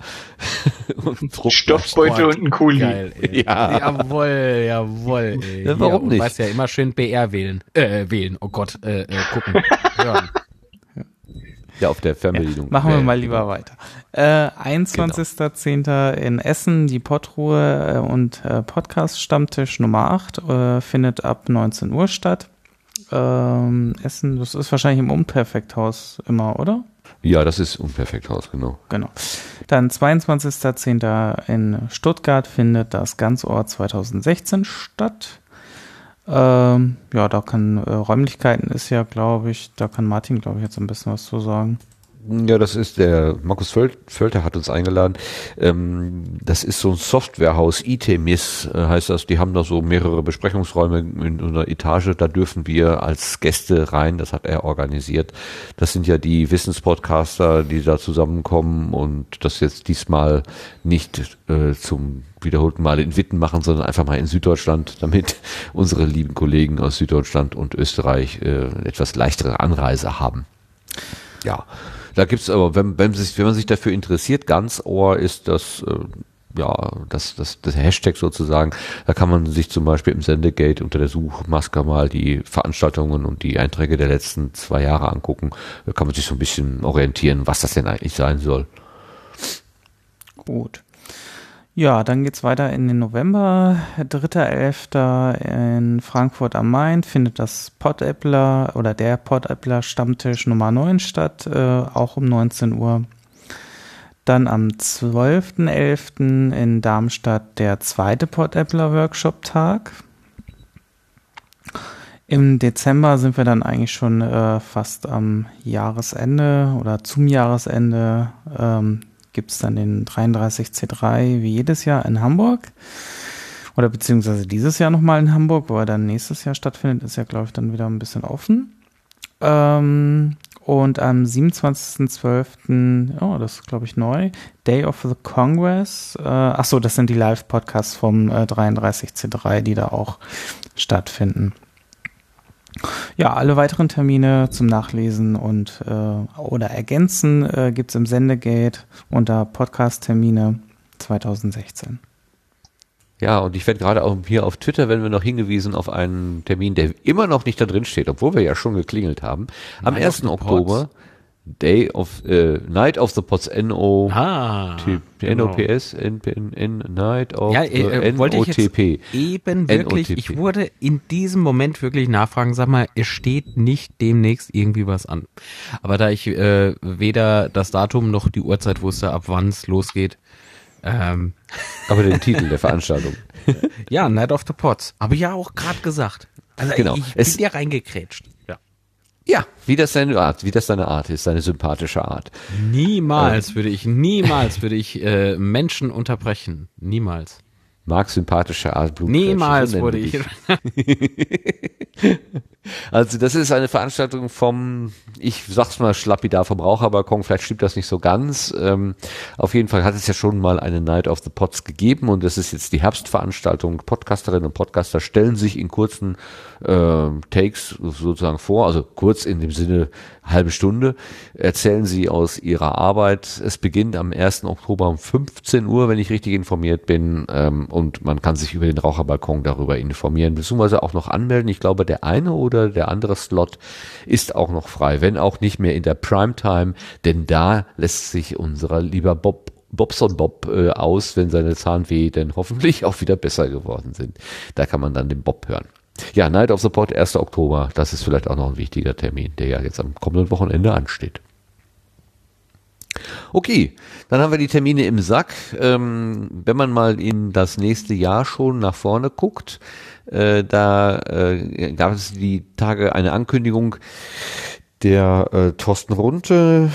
und Stoffbeutel und ein Kuli. Geil, ey. Ja. Jawohl, jawohl, ey. Ja, warum und nicht? Weißt ja immer schön BR wählen. Äh, wählen, oh Gott, äh, äh gucken, hören. Ja, auf der Fernbedienung. Machen wir mal lieber weiter. Äh, 21.10. in Essen, die Pottruhe äh, und äh, Podcast-Stammtisch Nummer 8 äh, findet ab 19 Uhr statt. Ähm, Essen, das ist wahrscheinlich im Unperfekthaus immer, oder? Ja, das ist Unperfekthaus, genau. Genau. Dann 22.10. in Stuttgart findet das Ganzohr 2016 statt. Ähm, ja, da kann äh, Räumlichkeiten ist ja, glaube ich, da kann Martin, glaube ich, jetzt ein bisschen was zu sagen. Ja, das ist der Markus Völ- Völter hat uns eingeladen. Ähm, das ist so ein Softwarehaus, ITMIS äh, heißt das. Die haben da so mehrere Besprechungsräume in einer Etage. Da dürfen wir als Gäste rein. Das hat er organisiert. Das sind ja die Wissenspodcaster, die da zusammenkommen und das jetzt diesmal nicht äh, zum wiederholten Mal in Witten machen, sondern einfach mal in Süddeutschland, damit unsere lieben Kollegen aus Süddeutschland und Österreich äh, etwas leichtere Anreise haben. Ja, da gibt's aber, wenn, wenn, sich, wenn man sich dafür interessiert, ganz Ohr ist das äh, ja, das, das, das Hashtag sozusagen. Da kann man sich zum Beispiel im Sendegate unter der Suchmaske mal die Veranstaltungen und die Einträge der letzten zwei Jahre angucken. Da kann man sich so ein bisschen orientieren, was das denn eigentlich sein soll. Gut. Ja, dann geht's weiter in den November. 3.11. in Frankfurt am Main findet das Podappler oder der Podappler Stammtisch Nummer 9 statt, äh, auch um 19 Uhr. Dann am 12.11. in Darmstadt der zweite Podappler Workshop Tag. Im Dezember sind wir dann eigentlich schon äh, fast am Jahresende oder zum Jahresende. Ähm, gibt es dann den 33C3 wie jedes Jahr in Hamburg. Oder beziehungsweise dieses Jahr nochmal in Hamburg, wo er dann nächstes Jahr stattfindet, ist ja, glaube ich, dann wieder ein bisschen offen. Ähm, und am 27.12., oh, das ist, glaube ich, neu, Day of the Congress. Äh, ach so, das sind die Live-Podcasts vom äh, 33C3, die da auch stattfinden. Ja, alle weiteren Termine zum Nachlesen und äh, oder ergänzen äh, gibt es im Sendegate unter Podcast-Termine 2016. Ja, und ich werde gerade auch hier auf Twitter, wenn wir noch hingewiesen auf einen Termin, der immer noch nicht da drin steht, obwohl wir ja schon geklingelt haben. Am Night 1. of the Oktober, Day of, äh, Night of the Pots, N-O, Ah, T- genau. N-O-P-S, N, N, N, Night of Ja, the äh, äh, wollte ich jetzt N-O-T-P. eben wirklich, NOTP. ich wurde in diesem Moment wirklich nachfragen, sag mal, es steht nicht demnächst irgendwie was an. Aber da ich äh, weder das Datum noch die Uhrzeit wusste, ab wann es losgeht, ähm, Aber den Titel der Veranstaltung. ja, Night of the Pots. Habe ich ja auch gerade gesagt. Also Genau. ich Es- bin dir reingekrätscht. Ja. Wie das seine Art, wie das seine Art ist, seine sympathische Art. Niemals würde ich, niemals würde ich äh, Menschen unterbrechen. Niemals. Mag sympathische Art Blut. Niemals wir ich. Also das ist eine Veranstaltung vom, ich sag's mal schlappidar vom Raucherbalkon, vielleicht stimmt das nicht so ganz. Ähm, auf jeden Fall hat es ja schon mal eine Night of the Pots gegeben und das ist jetzt die Herbstveranstaltung. Podcasterinnen und Podcaster stellen sich in kurzen ähm, Takes sozusagen vor, also kurz in dem Sinne halbe Stunde, erzählen sie aus ihrer Arbeit. Es beginnt am 1. Oktober um 15 Uhr, wenn ich richtig informiert bin, ähm, und man kann sich über den Raucherbalkon darüber informieren, beziehungsweise auch noch anmelden. Ich glaube, der eine oder der andere Slot ist auch noch frei, wenn auch nicht mehr in der Primetime, denn da lässt sich unser lieber Bob Bobson Bob äh, aus, wenn seine Zahnweh denn hoffentlich auch wieder besser geworden sind. Da kann man dann den Bob hören. Ja, Night of Pot, 1. Oktober, das ist vielleicht auch noch ein wichtiger Termin, der ja jetzt am kommenden Wochenende ansteht. Okay, dann haben wir die Termine im Sack. Ähm, wenn man mal in das nächste Jahr schon nach vorne guckt, äh, da äh, gab es die Tage eine Ankündigung, der äh, Thorsten Runte,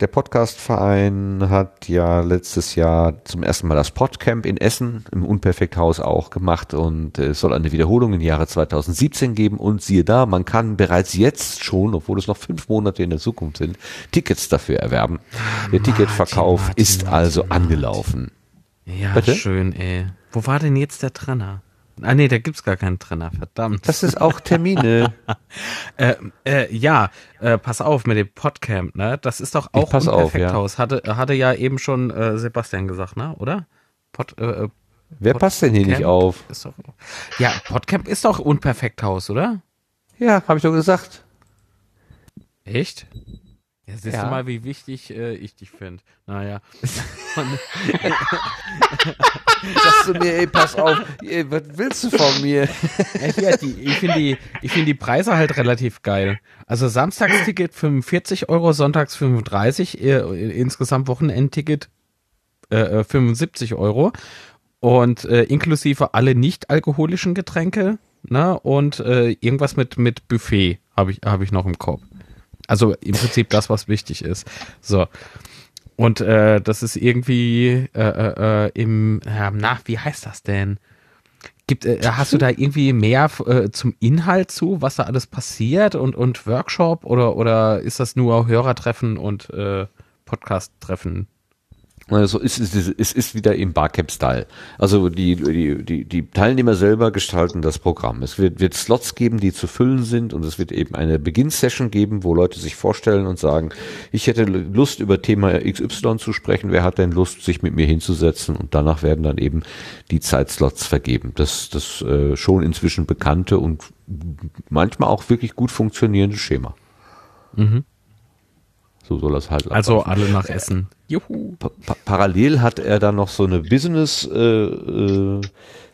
der Podcastverein, hat ja letztes Jahr zum ersten Mal das Podcamp in Essen im Unperfekthaus auch gemacht und es soll eine Wiederholung im Jahre 2017 geben und siehe da, man kann bereits jetzt schon, obwohl es noch fünf Monate in der Zukunft sind, Tickets dafür erwerben. Der Ticketverkauf Martin, ist Martin, also Martin. angelaufen. Ja, Bitte? schön, ey. Wo war denn jetzt der Trenner? Ah nee, da gibt's gar keinen Trenner, verdammt. Das ist auch Termine. Äh, äh, ja, äh, pass auf mit dem Podcamp, ne? Das ist doch auch pass auf, Unperfekthaus. Hatte, hatte ja eben schon äh, Sebastian gesagt, ne? Oder? Pod, äh, äh, Wer passt denn hier nicht Podcamp auf? Doch, ja, Podcamp ist doch Unperfekthaus, oder? Ja, habe ich doch gesagt. Echt? Ja, siehst Ja. du mal, wie wichtig äh, ich dich finde. Naja. Sagst du mir, ey, pass auf, ey, was willst du von mir? Ja, die, ich finde die, ich finde die Preise halt relativ geil. Also Samstagsticket 45 Euro, Sonntags 35, äh, insgesamt Wochenendticket äh, äh, 75 Euro und äh, inklusive alle nicht alkoholischen Getränke, ne und äh, irgendwas mit mit Buffet habe ich habe ich noch im Kopf. Also im Prinzip das, was wichtig ist. So. Und äh, das ist irgendwie äh, äh, äh, im, äh, na, wie heißt das denn? Gibt, äh, hast du da irgendwie mehr äh, zum Inhalt zu, was da alles passiert und, und Workshop oder, oder ist das nur Hörertreffen und äh, Podcast-Treffen? Also es ist, es ist wieder im Barcamp-Style. Also die, die, die, die Teilnehmer selber gestalten das Programm. Es wird, wird Slots geben, die zu füllen sind und es wird eben eine Beginn-Session geben, wo Leute sich vorstellen und sagen, ich hätte Lust über Thema XY zu sprechen, wer hat denn Lust, sich mit mir hinzusetzen und danach werden dann eben die Zeitslots vergeben. Das, das äh, schon inzwischen bekannte und manchmal auch wirklich gut funktionierende Schema. Mhm. So soll das halt Also ablaufen. alle nach Essen. Juhu. Pa pa parallel hat er dann noch so eine Business äh, äh,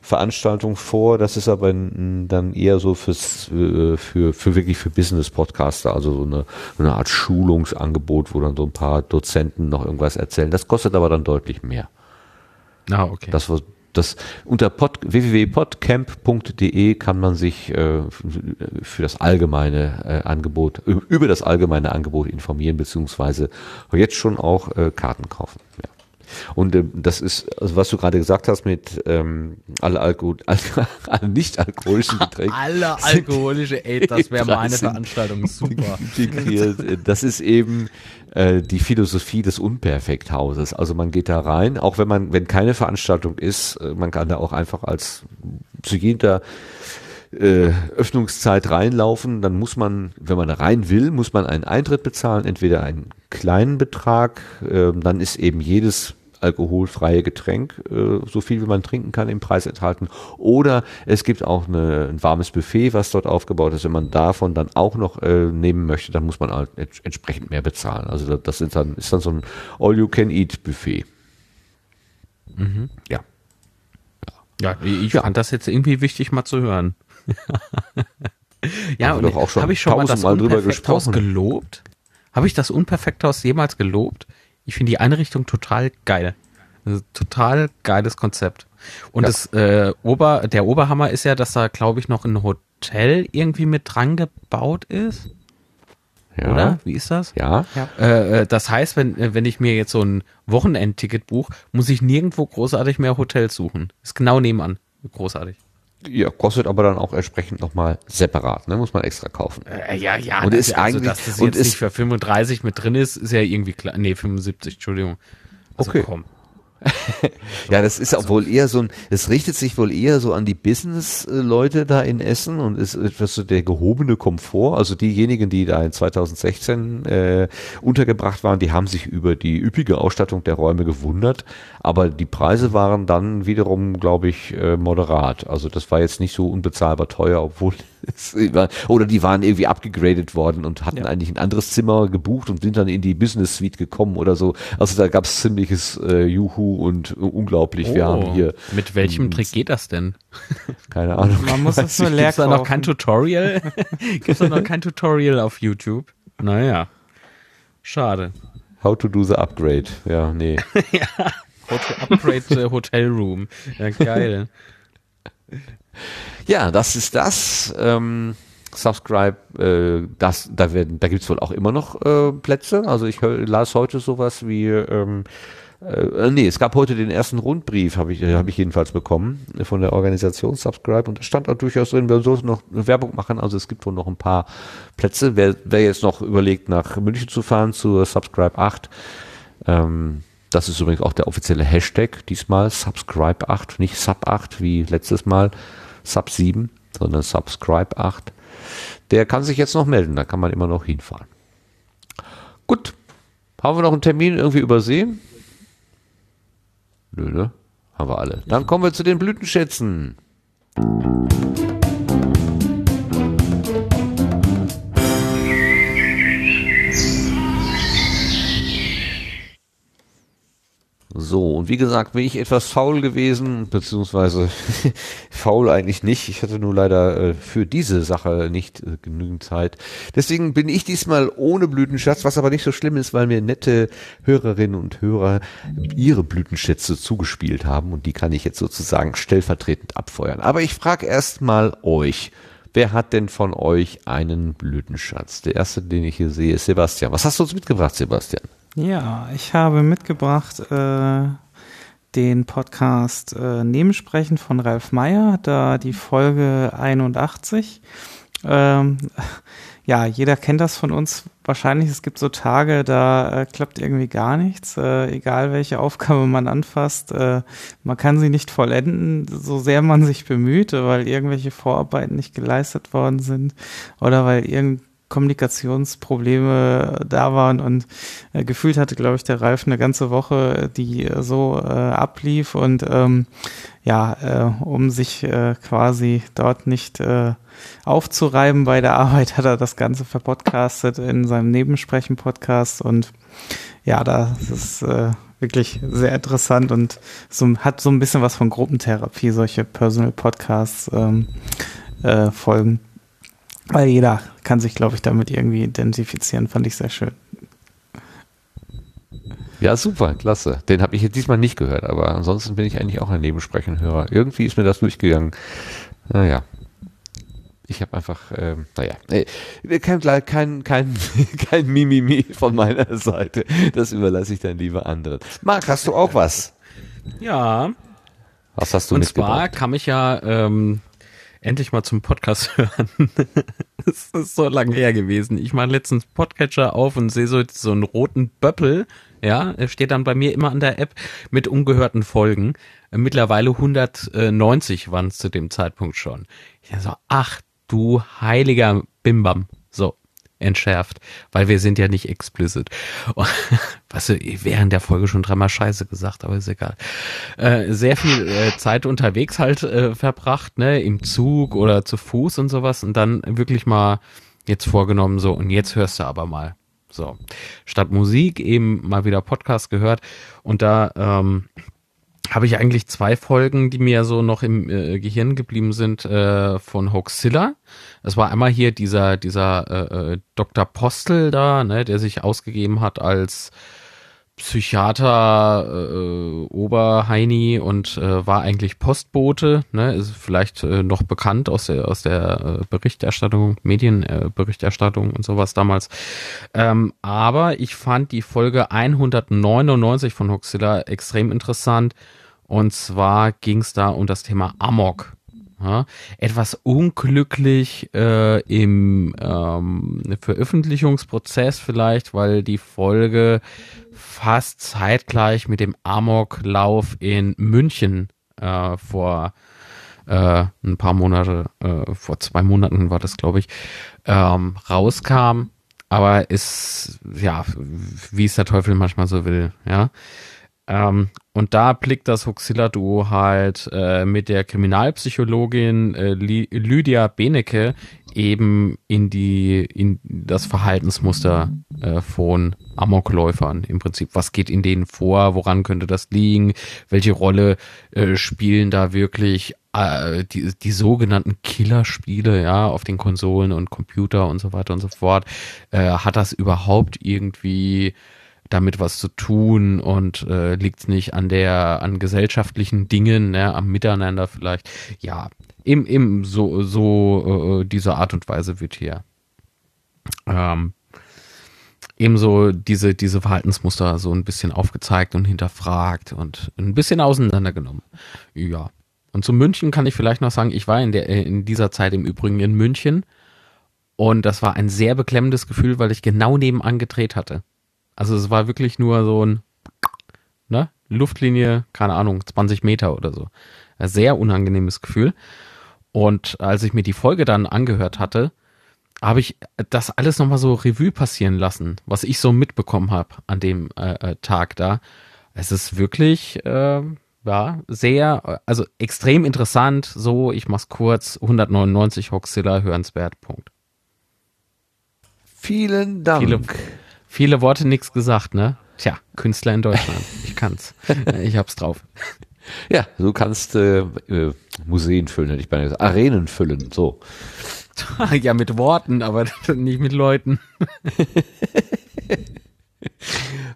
Veranstaltung vor. Das ist aber dann eher so fürs äh, für für wirklich für Business Podcaster, also so eine, so eine Art Schulungsangebot, wo dann so ein paar Dozenten noch irgendwas erzählen. Das kostet aber dann deutlich mehr. Ah, okay. Das war das unter pod, www.podcamp.de kann man sich äh, für das allgemeine äh, Angebot über das allgemeine Angebot informieren beziehungsweise jetzt schon auch äh, Karten kaufen. Ja. Und ähm, das ist, also was du gerade gesagt hast mit ähm, alle, Alko alle, alle nicht alkoholischen Getränke. Alle alkoholische, ey, das wäre meine 30 Veranstaltung, super. integriert. Das ist eben äh, die Philosophie des Unperfekthauses. Also man geht da rein, auch wenn man, wenn keine Veranstaltung ist, äh, man kann da auch einfach als zu jeder äh, Öffnungszeit reinlaufen, dann muss man, wenn man da rein will, muss man einen Eintritt bezahlen, entweder einen kleinen Betrag, äh, dann ist eben jedes alkoholfreie Getränk, äh, so viel wie man trinken kann, im Preis enthalten. Oder es gibt auch eine, ein warmes Buffet, was dort aufgebaut ist. Wenn man davon dann auch noch äh, nehmen möchte, dann muss man halt ents entsprechend mehr bezahlen. Also das sind dann, ist dann so ein All-You-Can-Eat-Buffet. Ja. Ja, ich fand das jetzt irgendwie wichtig mal zu hören. ja, wir und habe ich schon mal das Unperfekthaus gesprochen. gelobt? Habe ich das Unperfekthaus jemals gelobt? Ich finde die Einrichtung total geil. Also, total geiles Konzept. Und Ja. das äh, Ober, der Oberhammer ist ja, dass da, glaube ich, noch ein Hotel irgendwie mit dran gebaut ist, Ja. oder? Wie ist das? Ja. Äh, äh, das heißt, wenn, äh, wenn ich mir jetzt so ein Wochenendticket buche, muss ich nirgendwo großartig mehr Hotels suchen. Ist genau nebenan. Großartig. Ja, kostet aber dann auch entsprechend nochmal separat, ne? Muss man extra kaufen. Äh, ja, ja. Und das- ist also, eigentlich- dass das und jetzt ist- nicht für 35 mit drin ist, ist ja irgendwie klar. Nee, 75, Entschuldigung. Also Okay. komm. Ja, das ist auch wohl eher so ein, es richtet sich wohl eher so an die Business-Leute da in Essen und ist etwas so der gehobene Komfort. Also diejenigen, die da in 2016 äh, untergebracht waren, die haben sich über die üppige Ausstattung der Räume gewundert, aber die Preise waren dann wiederum, glaube ich, äh, moderat. Also das war jetzt nicht so unbezahlbar teuer, obwohl oder die waren irgendwie abgegradet worden und hatten eigentlich ein anderes Zimmer gebucht und sind dann in die Business Suite gekommen oder so. Also da gab es ziemliches äh, Juhu und äh, unglaublich. Wir haben hier Oh, Mit welchem Trick geht das denn? keine Ahnung. Man muss es nur leer Gibt's da noch kein Tutorial? Gibt's da noch kein Tutorial auf YouTube? Naja. Schade. How to do the upgrade. Ja, nee. Hotel Upgrade äh, Hotel Room. Ja, geil. Ja, das ist das. Ähm, Subscribe, äh, das, da da gibt's wohl auch immer noch äh, Plätze. Also ich hör, las heute sowas wie, ähm, äh, nee, es gab heute den ersten Rundbrief, habe ich, äh, habe ich jedenfalls bekommen äh, von der Organisation Subscribe und da stand auch durchaus drin, wir sollen noch Werbung machen. Also es gibt wohl noch ein paar Plätze. Wer, wer jetzt noch überlegt, nach München zu fahren zur Subscribe 8, ähm, das ist übrigens auch der offizielle Hashtag, diesmal Subscribe 8, nicht Sub 8 wie letztes Mal, Sub 7, sondern Subscribe 8. Der kann sich jetzt noch melden, da kann man immer noch hinfahren. Gut, haben wir noch einen Termin irgendwie übersehen? Nö, ne? Haben wir alle. Dann kommen wir zu den Blütenschätzen. So, und wie gesagt, bin ich etwas faul gewesen, beziehungsweise faul eigentlich nicht. Ich hatte nur leider äh, für diese Sache nicht äh, genügend Zeit. Deswegen bin ich diesmal ohne Blütenschatz, was aber nicht so schlimm ist, weil mir nette Hörerinnen und Hörer ihre Blütenschätze zugespielt haben und die kann ich jetzt sozusagen stellvertretend abfeuern. Aber ich frage erst mal euch. Wer hat denn von euch einen Blütenschatz? Der erste, den ich hier sehe, ist Sebastian. Was hast du uns mitgebracht, Sebastian? Ja, ich habe mitgebracht äh, den Podcast äh, Nebensprechen von Ralf Meyer, da die Folge 81. Ähm, ja, jeder kennt das von uns wahrscheinlich. Es gibt so Tage, da äh, klappt irgendwie gar nichts, äh, egal welche Aufgabe man anfasst. Äh, man kann sie nicht vollenden, so sehr man sich bemüht, weil irgendwelche Vorarbeiten nicht geleistet worden sind oder weil irgend Kommunikationsprobleme da waren und äh, gefühlt hatte, glaube ich, der Ralf eine ganze Woche, die so äh, ablief und ähm, ja, äh, um sich äh, quasi dort nicht äh, aufzureiben bei der Arbeit, hat er das Ganze verpodcastet in seinem Nebensprechen-Podcast und ja, das ist äh, wirklich sehr interessant und so, hat so ein bisschen was von Gruppentherapie, solche Personal Podcasts ähm, äh, Folgen. Weil jeder kann sich, glaube ich, damit irgendwie identifizieren. Fand ich sehr schön. Ja, super, klasse. Den habe ich jetzt diesmal nicht gehört, aber ansonsten bin ich eigentlich auch ein Nebensprechenhörer. Irgendwie ist mir das durchgegangen. Naja. Ich habe einfach, ähm, naja, äh, kein, kein, kein, kein Mimimi von meiner Seite. Das überlasse ich dann lieber anderen. Marc, hast du auch was? Ja. Was hast du Und zwar kam ich ja ähm, endlich mal zum Podcast hören. das ist so lange her gewesen. Ich mache letztens Podcatcher auf und sehe so, so einen roten Böppel. Ja, er steht dann bei mir immer an der App mit ungehörten Folgen. Mittlerweile 190 waren es zu dem Zeitpunkt schon. Ich so, ach du heiliger Bimbam. So, entschärft, weil wir sind ja nicht explicit. Was du, während der Folge schon dreimal Scheiße gesagt, aber ist egal. Äh, sehr viel äh, Zeit unterwegs halt äh, verbracht, ne, im Zug oder zu Fuß und sowas und dann wirklich mal jetzt vorgenommen so und jetzt hörst du aber mal. So, statt Musik eben mal wieder Podcast gehört und da ähm, habe ich eigentlich zwei Folgen, die mir so noch im äh, Gehirn geblieben sind, äh, von Hoaxilla. Es war einmal hier dieser, dieser äh, äh, Dr. Postel da, ne, der sich ausgegeben hat als Psychiater äh, Oberheini und äh, war eigentlich Postbote, ne, ist vielleicht äh, noch bekannt aus der aus der äh, Berichterstattung, Medienberichterstattung äh, und sowas damals. Ähm, aber ich fand die Folge 199 von Hoxilla extrem interessant und zwar ging es da um das Thema Amok. Ja, etwas unglücklich äh, im ähm, Veröffentlichungsprozess vielleicht, weil die Folge fast zeitgleich mit dem Amoklauf in München äh, vor äh, ein paar Monate, äh, vor zwei Monaten war das, glaube ich, ähm, rauskam. Aber ist, ja, wie es der Teufel manchmal so will, ja. Ähm, und da blickt das Huxilla-Duo halt äh, mit der Kriminalpsychologin äh, Lydia Benecke eben in die in das Verhaltensmuster äh, von Amokläufern im Prinzip. Was geht in denen vor? Woran könnte das liegen? Welche Rolle äh, spielen da wirklich äh, die, die sogenannten Killerspiele, ja, auf den Konsolen und Computer und so weiter und so fort? Äh, hat das überhaupt irgendwie damit was zu tun und äh, liegt nicht an der an gesellschaftlichen Dingen, ne, am Miteinander vielleicht. Ja, im im so so äh, diese Art und Weise wird hier ähm, ebenso diese diese Verhaltensmuster so ein bisschen aufgezeigt und hinterfragt und ein bisschen auseinandergenommen. Ja. Und zu München kann ich vielleicht noch sagen, ich war in der in dieser Zeit im Übrigen in München und das war ein sehr beklemmendes Gefühl, weil ich genau nebenan gedreht hatte. Also es war wirklich nur so ein, ne, Luftlinie, keine Ahnung, 20 Meter oder so. Ein sehr unangenehmes Gefühl. Und als ich mir die Folge dann angehört hatte, habe ich das alles nochmal so Revue passieren lassen, was ich so mitbekommen habe an dem äh, äh, Tag da. Es ist wirklich, äh, ja, sehr, also extrem interessant. So, ich mach's kurz, 199 Hoxilla, hörenswert, Punkt. Vielen Dank. Viele, Viele Worte, nichts gesagt, ne? Tja, Künstler in Deutschland. Ich kann's. ich hab's drauf. Ja, du kannst äh, äh, Museen füllen, hätte ich beinahe gesagt. Arenen füllen, so. ja, mit Worten, aber nicht mit Leuten.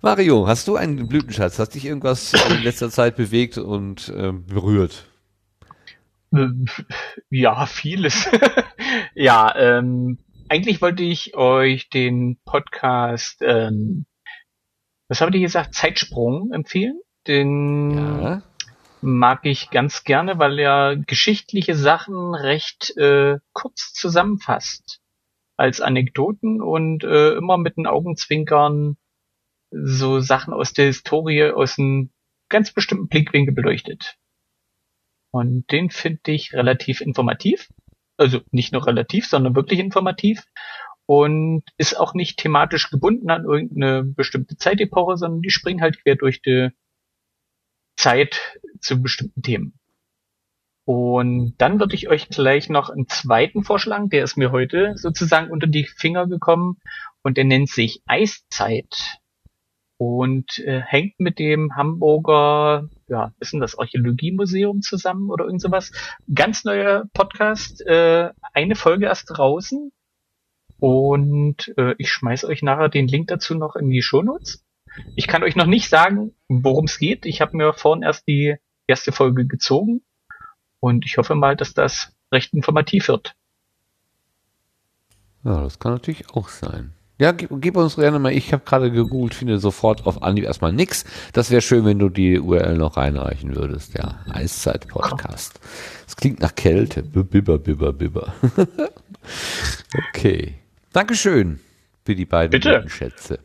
Mario, hast du einen Blütenschatz? Hast dich irgendwas in letzter Zeit bewegt und äh, berührt? Ja, vieles. ja, ähm, eigentlich wollte ich euch den Podcast, ähm, was habt ihr gesagt, Zeitsprung empfehlen. Den ja. mag ich ganz gerne, weil er geschichtliche Sachen recht äh, kurz zusammenfasst. als Anekdoten und äh, immer mit den Augenzwinkern so Sachen aus der Historie aus einem ganz bestimmten Blickwinkel beleuchtet. Und den finde ich relativ informativ. Also nicht nur relativ, sondern wirklich informativ. Und ist auch nicht thematisch gebunden an irgendeine bestimmte Zeitepoche, sondern die springen halt quer durch die Zeit zu bestimmten Themen. Und dann würde ich euch gleich noch einen zweiten vorschlagen, der ist mir heute sozusagen unter die Finger gekommen und der nennt sich Eiszeit und äh, hängt mit dem Hamburger, ja, ist denn das Archäologiemuseum zusammen oder irgend sowas. Ganz neuer Podcast, äh, eine Folge erst draußen und äh, ich schmeiß euch nachher den Link dazu noch in die Shownotes. Ich kann euch noch nicht sagen, worum es geht. Ich habe mir vorhin erst die erste Folge gezogen und ich hoffe mal, dass das recht informativ wird. Ja, das kann natürlich auch sein. Ja, gib, gib uns gerne mal, ich habe gerade gegoogelt, finde sofort auf Anhieb erstmal nix. Das wäre schön, wenn du die URL noch reinreichen würdest, ja. Eiszeit-Podcast. Das klingt nach Kälte. Bibber, bibber, bibber. okay. Dankeschön für die beiden Bitte. Schätze.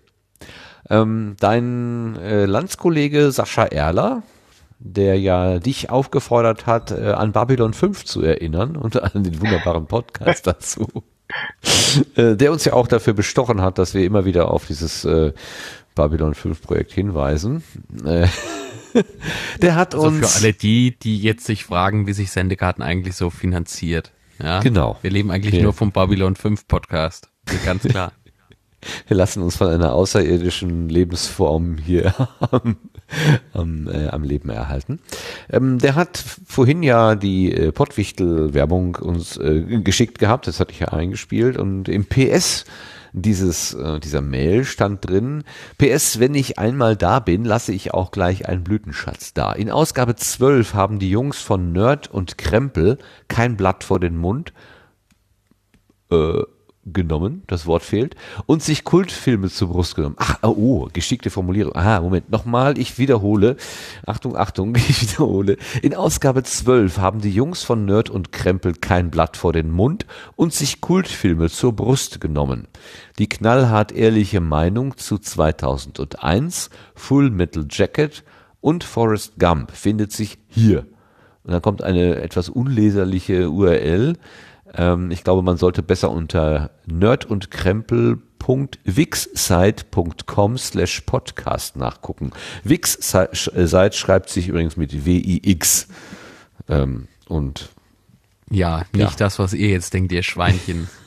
Ähm, dein äh, Landskollege Sascha Erler, der ja dich aufgefordert hat, äh, an Babylon 5 zu erinnern und an den wunderbaren Podcast dazu. Äh, der uns ja auch dafür bestochen hat, dass wir immer wieder auf dieses äh, Babylon 5 Projekt hinweisen. Äh, der hat Also uns für alle die, die jetzt sich fragen, wie sich Sendekarten eigentlich so finanziert. Ja? Genau. Wir leben eigentlich Ja. nur vom Babylon 5 Podcast. Ganz klar. Wir lassen uns von einer außerirdischen Lebensform hier am, am, äh, am Leben erhalten. Ähm, der hat vorhin ja die äh, Pottwichtel-Werbung uns äh, geschickt gehabt, das hatte ich ja eingespielt und im PS dieses, äh, dieser Mail stand drin, PS, wenn ich einmal da bin, lasse ich auch gleich einen Blütenschatz da. In Ausgabe 12 haben die Jungs von Nerd und Krempel kein Blatt vor den Mund äh, genommen, das Wort fehlt, und sich Kultfilme zur Brust genommen. Ach, oh, geschickte Formulierung. Aha, Moment, nochmal, ich wiederhole. Achtung, Achtung, ich wiederhole. In Ausgabe 12 haben die Jungs von Nerd und Krempel kein Blatt vor den Mund und sich Kultfilme zur Brust genommen. Die knallhart ehrliche Meinung zu 2001, Full Metal Jacket und Forrest Gump findet sich hier. Und dann kommt eine etwas unleserliche URL. Ähm, ich glaube, man sollte besser unter nerd und krempel.wixsite.com slash podcast nachgucken. Wix-Site schreibt sich übrigens mit W-I-X. Ähm, und Ja, nicht das, was ihr jetzt denkt, ihr Schweinchen.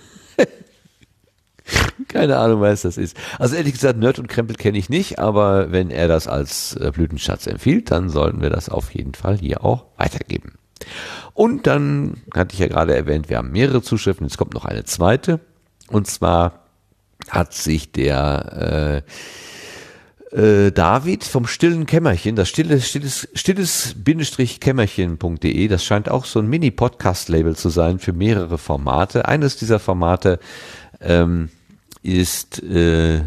keine Ahnung, was das ist. Also ehrlich gesagt, Nerd und Krempel kenne ich nicht, aber wenn er das als äh, Blütenschatz empfiehlt, dann sollten wir das auf jeden Fall hier auch weitergeben. Und dann hatte ich ja gerade erwähnt, wir haben mehrere Zuschriften, jetzt kommt noch eine zweite. Und zwar hat sich der äh, äh, David vom stillen Kämmerchen, das stilles, stilles, stilles Bindestrich Kämmerchen.de, das scheint auch so ein Mini-Podcast-Label zu sein für mehrere Formate. Eines dieser Formate ähm, ist, äh,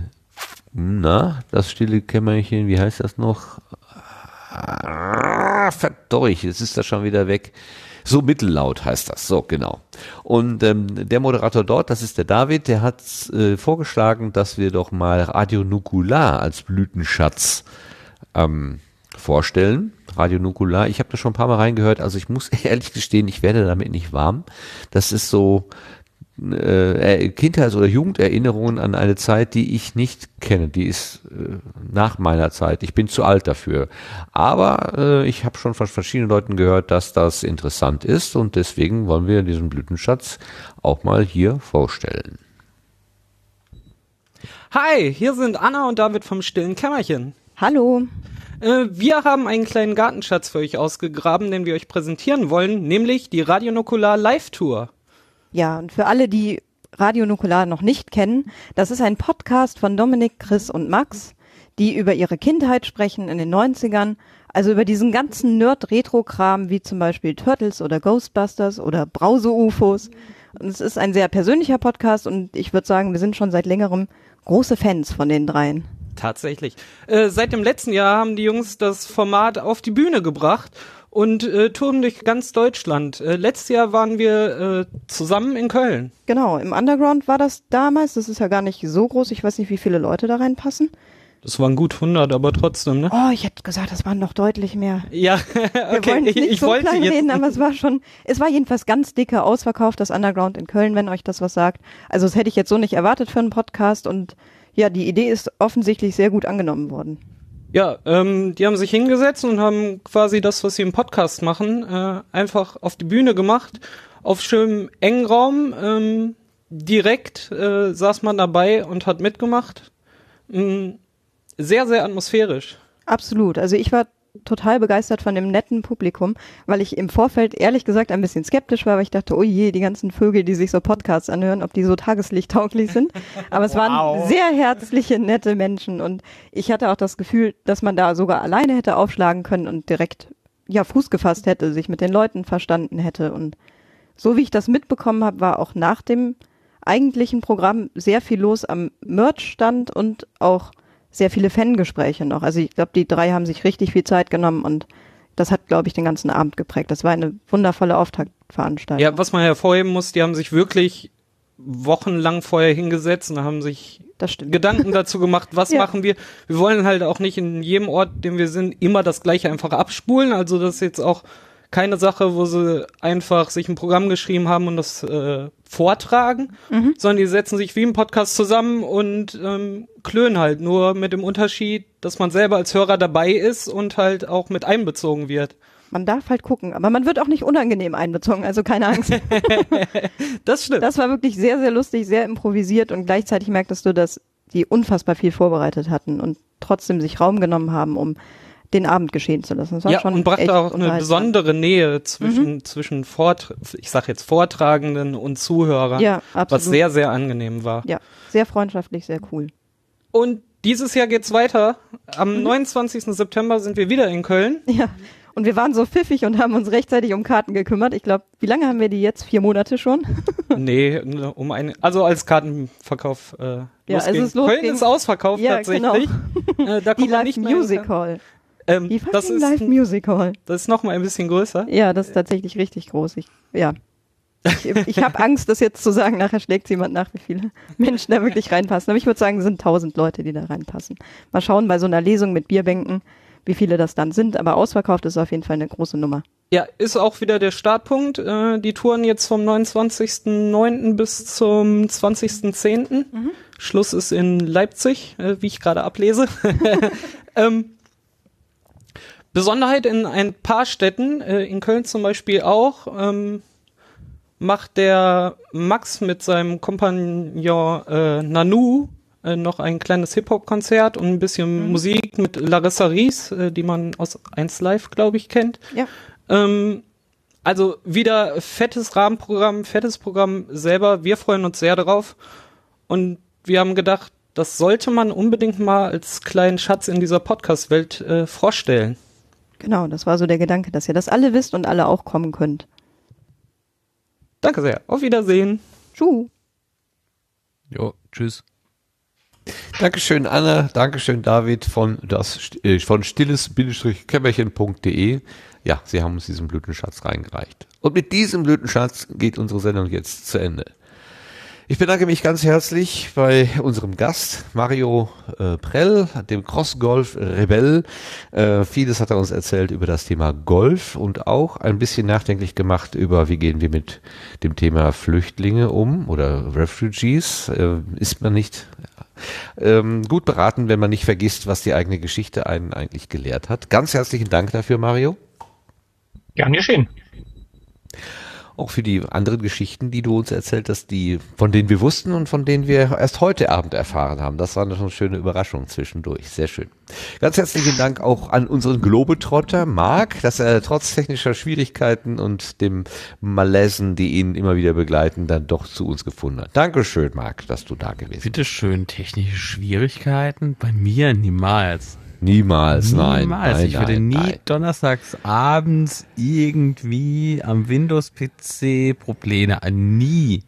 na, das stille Kämmerchen, wie heißt das noch? Ah, verdorch, jetzt ist das schon wieder weg. So mittellaut heißt das, so genau. Und ähm, der Moderator dort, das ist der David, der hat äh, vorgeschlagen, dass wir doch mal Radio Nukular als Blütenschatz ähm, vorstellen. Radio Nukular, ich habe da schon ein paar Mal reingehört, also ich muss ehrlich gestehen, ich werde damit nicht warm. Das ist so äh, Kindheits- oder Jugenderinnerungen an eine Zeit, die ich nicht kenne. Die ist äh, nach meiner Zeit. Ich bin zu alt dafür. Aber äh, ich habe schon von verschiedenen Leuten gehört, dass das interessant ist und deswegen wollen wir diesen Blütenschatz auch mal hier vorstellen. Hi, hier sind Anna und David vom stillen Kämmerchen. Hallo. Äh, wir haben einen kleinen Gartenschatz für euch ausgegraben, den wir euch präsentieren wollen, nämlich die Radio Nukular Live Tour. Ja, und für alle, die Radio Nukular noch nicht kennen, das ist ein Podcast von Dominik, Chris und Max, die über ihre Kindheit sprechen in den 90ern, also über diesen ganzen Nerd-Retro-Kram, wie zum Beispiel Turtles oder Ghostbusters oder Brause-UFOs. Und es ist ein sehr persönlicher Podcast und ich würde sagen, wir sind schon seit längerem große Fans von den dreien. Tatsächlich. Äh, seit dem letzten Jahr haben die Jungs das Format auf die Bühne gebracht und äh, touren durch ganz Deutschland. Äh, letztes Jahr waren wir äh, zusammen in Köln. Genau, im Underground war das damals. Das ist ja gar nicht so groß. Ich weiß nicht, wie viele Leute da reinpassen. Das waren gut 100, aber trotzdem, ne? Oh, ich hätte gesagt, das waren noch deutlich mehr. Ja, Wir okay. wollen es Ich, nicht ich so wollte klein jetzt reden, aber es war schon, es war jedenfalls ganz dicke ausverkauft, das Underground in Köln, wenn euch das was sagt. Also das hätte ich jetzt so nicht erwartet für einen Podcast und ja, die Idee ist offensichtlich sehr gut angenommen worden. Ja, ähm, die haben sich hingesetzt und haben quasi das, was sie im Podcast machen, äh, einfach auf die Bühne gemacht, auf schönem engen Raum. Ähm, direkt äh, saß man dabei und hat mitgemacht. Mm, sehr, sehr atmosphärisch. Absolut. Also ich war total begeistert von dem netten Publikum, weil ich im Vorfeld ehrlich gesagt ein bisschen skeptisch war, weil ich dachte, oh je, die ganzen Vögel, die sich so Podcasts anhören, ob die so tageslichttauglich sind. Aber es waren sehr herzliche, nette Menschen und ich hatte auch das Gefühl, dass man da sogar alleine hätte aufschlagen können und direkt ja Fuß gefasst hätte, sich mit den Leuten verstanden hätte und so wie ich das mitbekommen habe, war auch nach dem eigentlichen Programm sehr viel los am Merch-Stand und auch sehr viele Fangespräche noch. Also ich glaube, die drei haben sich richtig viel Zeit genommen und das hat, glaube ich, den ganzen Abend geprägt. Das war eine wundervolle Auftaktveranstaltung. Ja, was man hervorheben muss, die haben sich wirklich wochenlang vorher hingesetzt und haben sich. Gedanken dazu gemacht, was Ja. machen wir. Wir wollen halt auch nicht in jedem Ort, dem wir sind, immer das gleiche einfach abspulen. Also das ist jetzt auch keine Sache, wo sie einfach sich ein Programm geschrieben haben und das äh, vortragen, Mhm. sondern die setzen sich wie im Podcast zusammen und ähm, klönen halt nur mit dem Unterschied, dass man selber als Hörer dabei ist und halt auch mit einbezogen wird. Man darf halt gucken, aber man wird auch nicht unangenehm einbezogen, also keine Angst. Das stimmt. Das war wirklich sehr, sehr lustig, sehr improvisiert und gleichzeitig merktest du, dass die unfassbar viel vorbereitet hatten und trotzdem sich Raum genommen haben, um den Abend geschehen zu lassen. Ja, schon und brachte auch eine besondere Nähe zwischen, Mhm. zwischen Vort ich sag jetzt Vortragenden und Zuhörern, Ja, was sehr, sehr angenehm war. Ja, sehr freundschaftlich, sehr cool. Und dieses Jahr geht's weiter. Am Mhm. 29. September sind wir wieder in Köln. Ja. Und wir waren so pfiffig und haben uns rechtzeitig um Karten gekümmert. Ich glaube, wie lange haben wir die jetzt? Vier Monate schon? nee, ne, um eine, also als Kartenverkauf äh, Ja, losging. Köln ist ausverkauft Ja, genau. tatsächlich. Äh, da Die kommt man Live Music. Hall. Ähm, Die das ist, Live Music Hall. das ist noch mal ein bisschen größer. Ja, das ist tatsächlich richtig groß. Ich, ja. Ich, ich habe Angst, das jetzt zu sagen. Nachher schlägt jemand nach, wie viele Menschen da wirklich reinpassen. Aber ich würde sagen, es sind tausend Leute, die da reinpassen. Mal schauen bei so einer Lesung mit Bierbänken, wie viele das dann sind. Aber ausverkauft ist auf jeden Fall eine große Nummer. Ja, ist auch wieder der Startpunkt. Äh, die Touren jetzt vom 29.09. bis zum 20.10. Schluss ist in Leipzig, äh, wie ich gerade ablese. ähm, Besonderheit in ein paar Städten, äh, in Köln zum Beispiel auch, ähm, macht der Max mit seinem Kompagnon äh, Nanu äh, noch ein kleines Hip-Hop-Konzert und ein bisschen Musik mit Larissa Ries, äh, die man aus 1 Live, glaube ich, kennt. Ja. Ähm, also wieder fettes Rahmenprogramm, fettes Programm selber. Wir freuen uns sehr darauf. Und wir haben gedacht, das sollte man unbedingt mal als kleinen Schatz in dieser Podcast-Welt äh, vorstellen. Genau, das war so der Gedanke, dass ihr das alle wisst und alle auch kommen könnt. Danke sehr. Auf Wiedersehen. Tschu. Jo, tschüss. Dankeschön, Anna. Dankeschön, David von, das, äh, von stilles-kämmerchen.de. Ja, Sie haben uns diesen Blütenschatz reingereicht. Und mit diesem Blütenschatz geht unsere Sendung jetzt zu Ende. Ich bedanke mich ganz herzlich bei unserem Gast Mario äh, Prell, dem Cross-Golf Rebell. Äh, vieles hat er uns erzählt über das Thema Golf und auch ein bisschen nachdenklich gemacht über, wie gehen wir mit dem Thema Flüchtlinge um oder Refugees. Äh, ist man nicht ähm, gut beraten, wenn man nicht vergisst, was die eigene Geschichte einen eigentlich gelehrt hat. Ganz herzlichen Dank dafür, Mario. Gern geschehen. Auch für die anderen Geschichten, die du uns erzählt hast, die, von denen wir wussten und von denen wir erst heute Abend erfahren haben. Das war eine schöne Überraschung zwischendurch. Sehr schön. Ganz herzlichen Dank auch an unseren Globetrotter Marc, dass er trotz technischer Schwierigkeiten und dem Malaisen, die ihn immer wieder begleiten, dann doch zu uns gefunden hat. Dankeschön, Marc, dass du da gewesen bist. Bitte schön, technische Schwierigkeiten? Bei mir niemals. Niemals, nein. Niemals. nein ich würde nein, nie nein. donnerstags abends irgendwie am Windows-PC Probleme. Nie.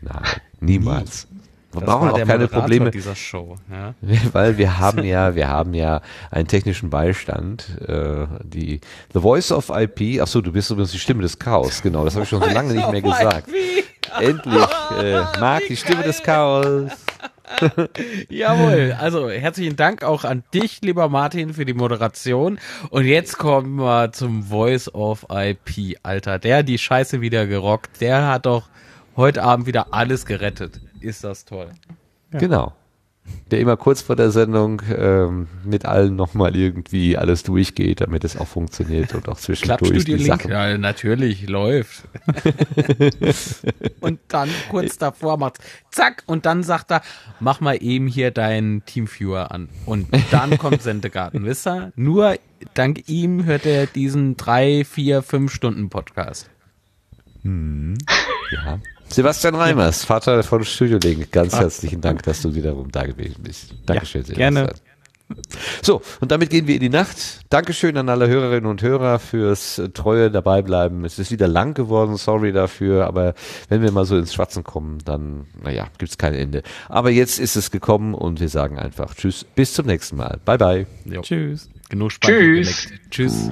Nein, niemals. Wir Das brauchen auch keine Probleme, dieser Show. Ja. weil wir haben ja, wir haben ja einen technischen Beistand. Äh, die The Voice of IP. Ach so, du bist übrigens die Stimme des Chaos. Genau, das habe ich schon so lange nicht mehr gesagt. Endlich, äh, Marc, die Stimme des Chaos. Jawohl, also herzlichen Dank auch an dich, lieber Martin, für die Moderation. Und jetzt kommen wir zum Voice of IP, Alter. Der hat die Scheiße wieder gerockt. Der hat doch heute Abend wieder alles gerettet. Ist das toll. Genau. Der immer kurz vor der Sendung ähm, mit allen nochmal irgendwie alles durchgeht, damit es auch funktioniert und auch zwischendurch Klappstudio die Link, Sachen. ja, natürlich, läuft. und dann kurz davor macht's zack und dann sagt er, mach mal eben hier deinen Teamviewer an. Und dann kommt Sendegarten, wisst ihr? Nur dank ihm hört er diesen drei, vier, fünf Stunden Podcast. Ja. Sebastian Reimers, Vater von Studio Link, ganz herzlichen Dank, dass du wiederum da gewesen bist. Dankeschön, Ja, gerne. Sebastian. So, und damit gehen wir in die Nacht. Dankeschön an alle Hörerinnen und Hörer fürs äh, treue dabeibleiben. Es ist wieder lang geworden, sorry dafür, aber wenn wir mal so ins Schwatzen kommen, dann, naja, gibt's kein Ende. Aber jetzt ist es gekommen und wir sagen einfach Tschüss, bis zum nächsten Mal. Bye, bye. Jo. Tschüss. Genug Spannung Tschüss. Tschüss.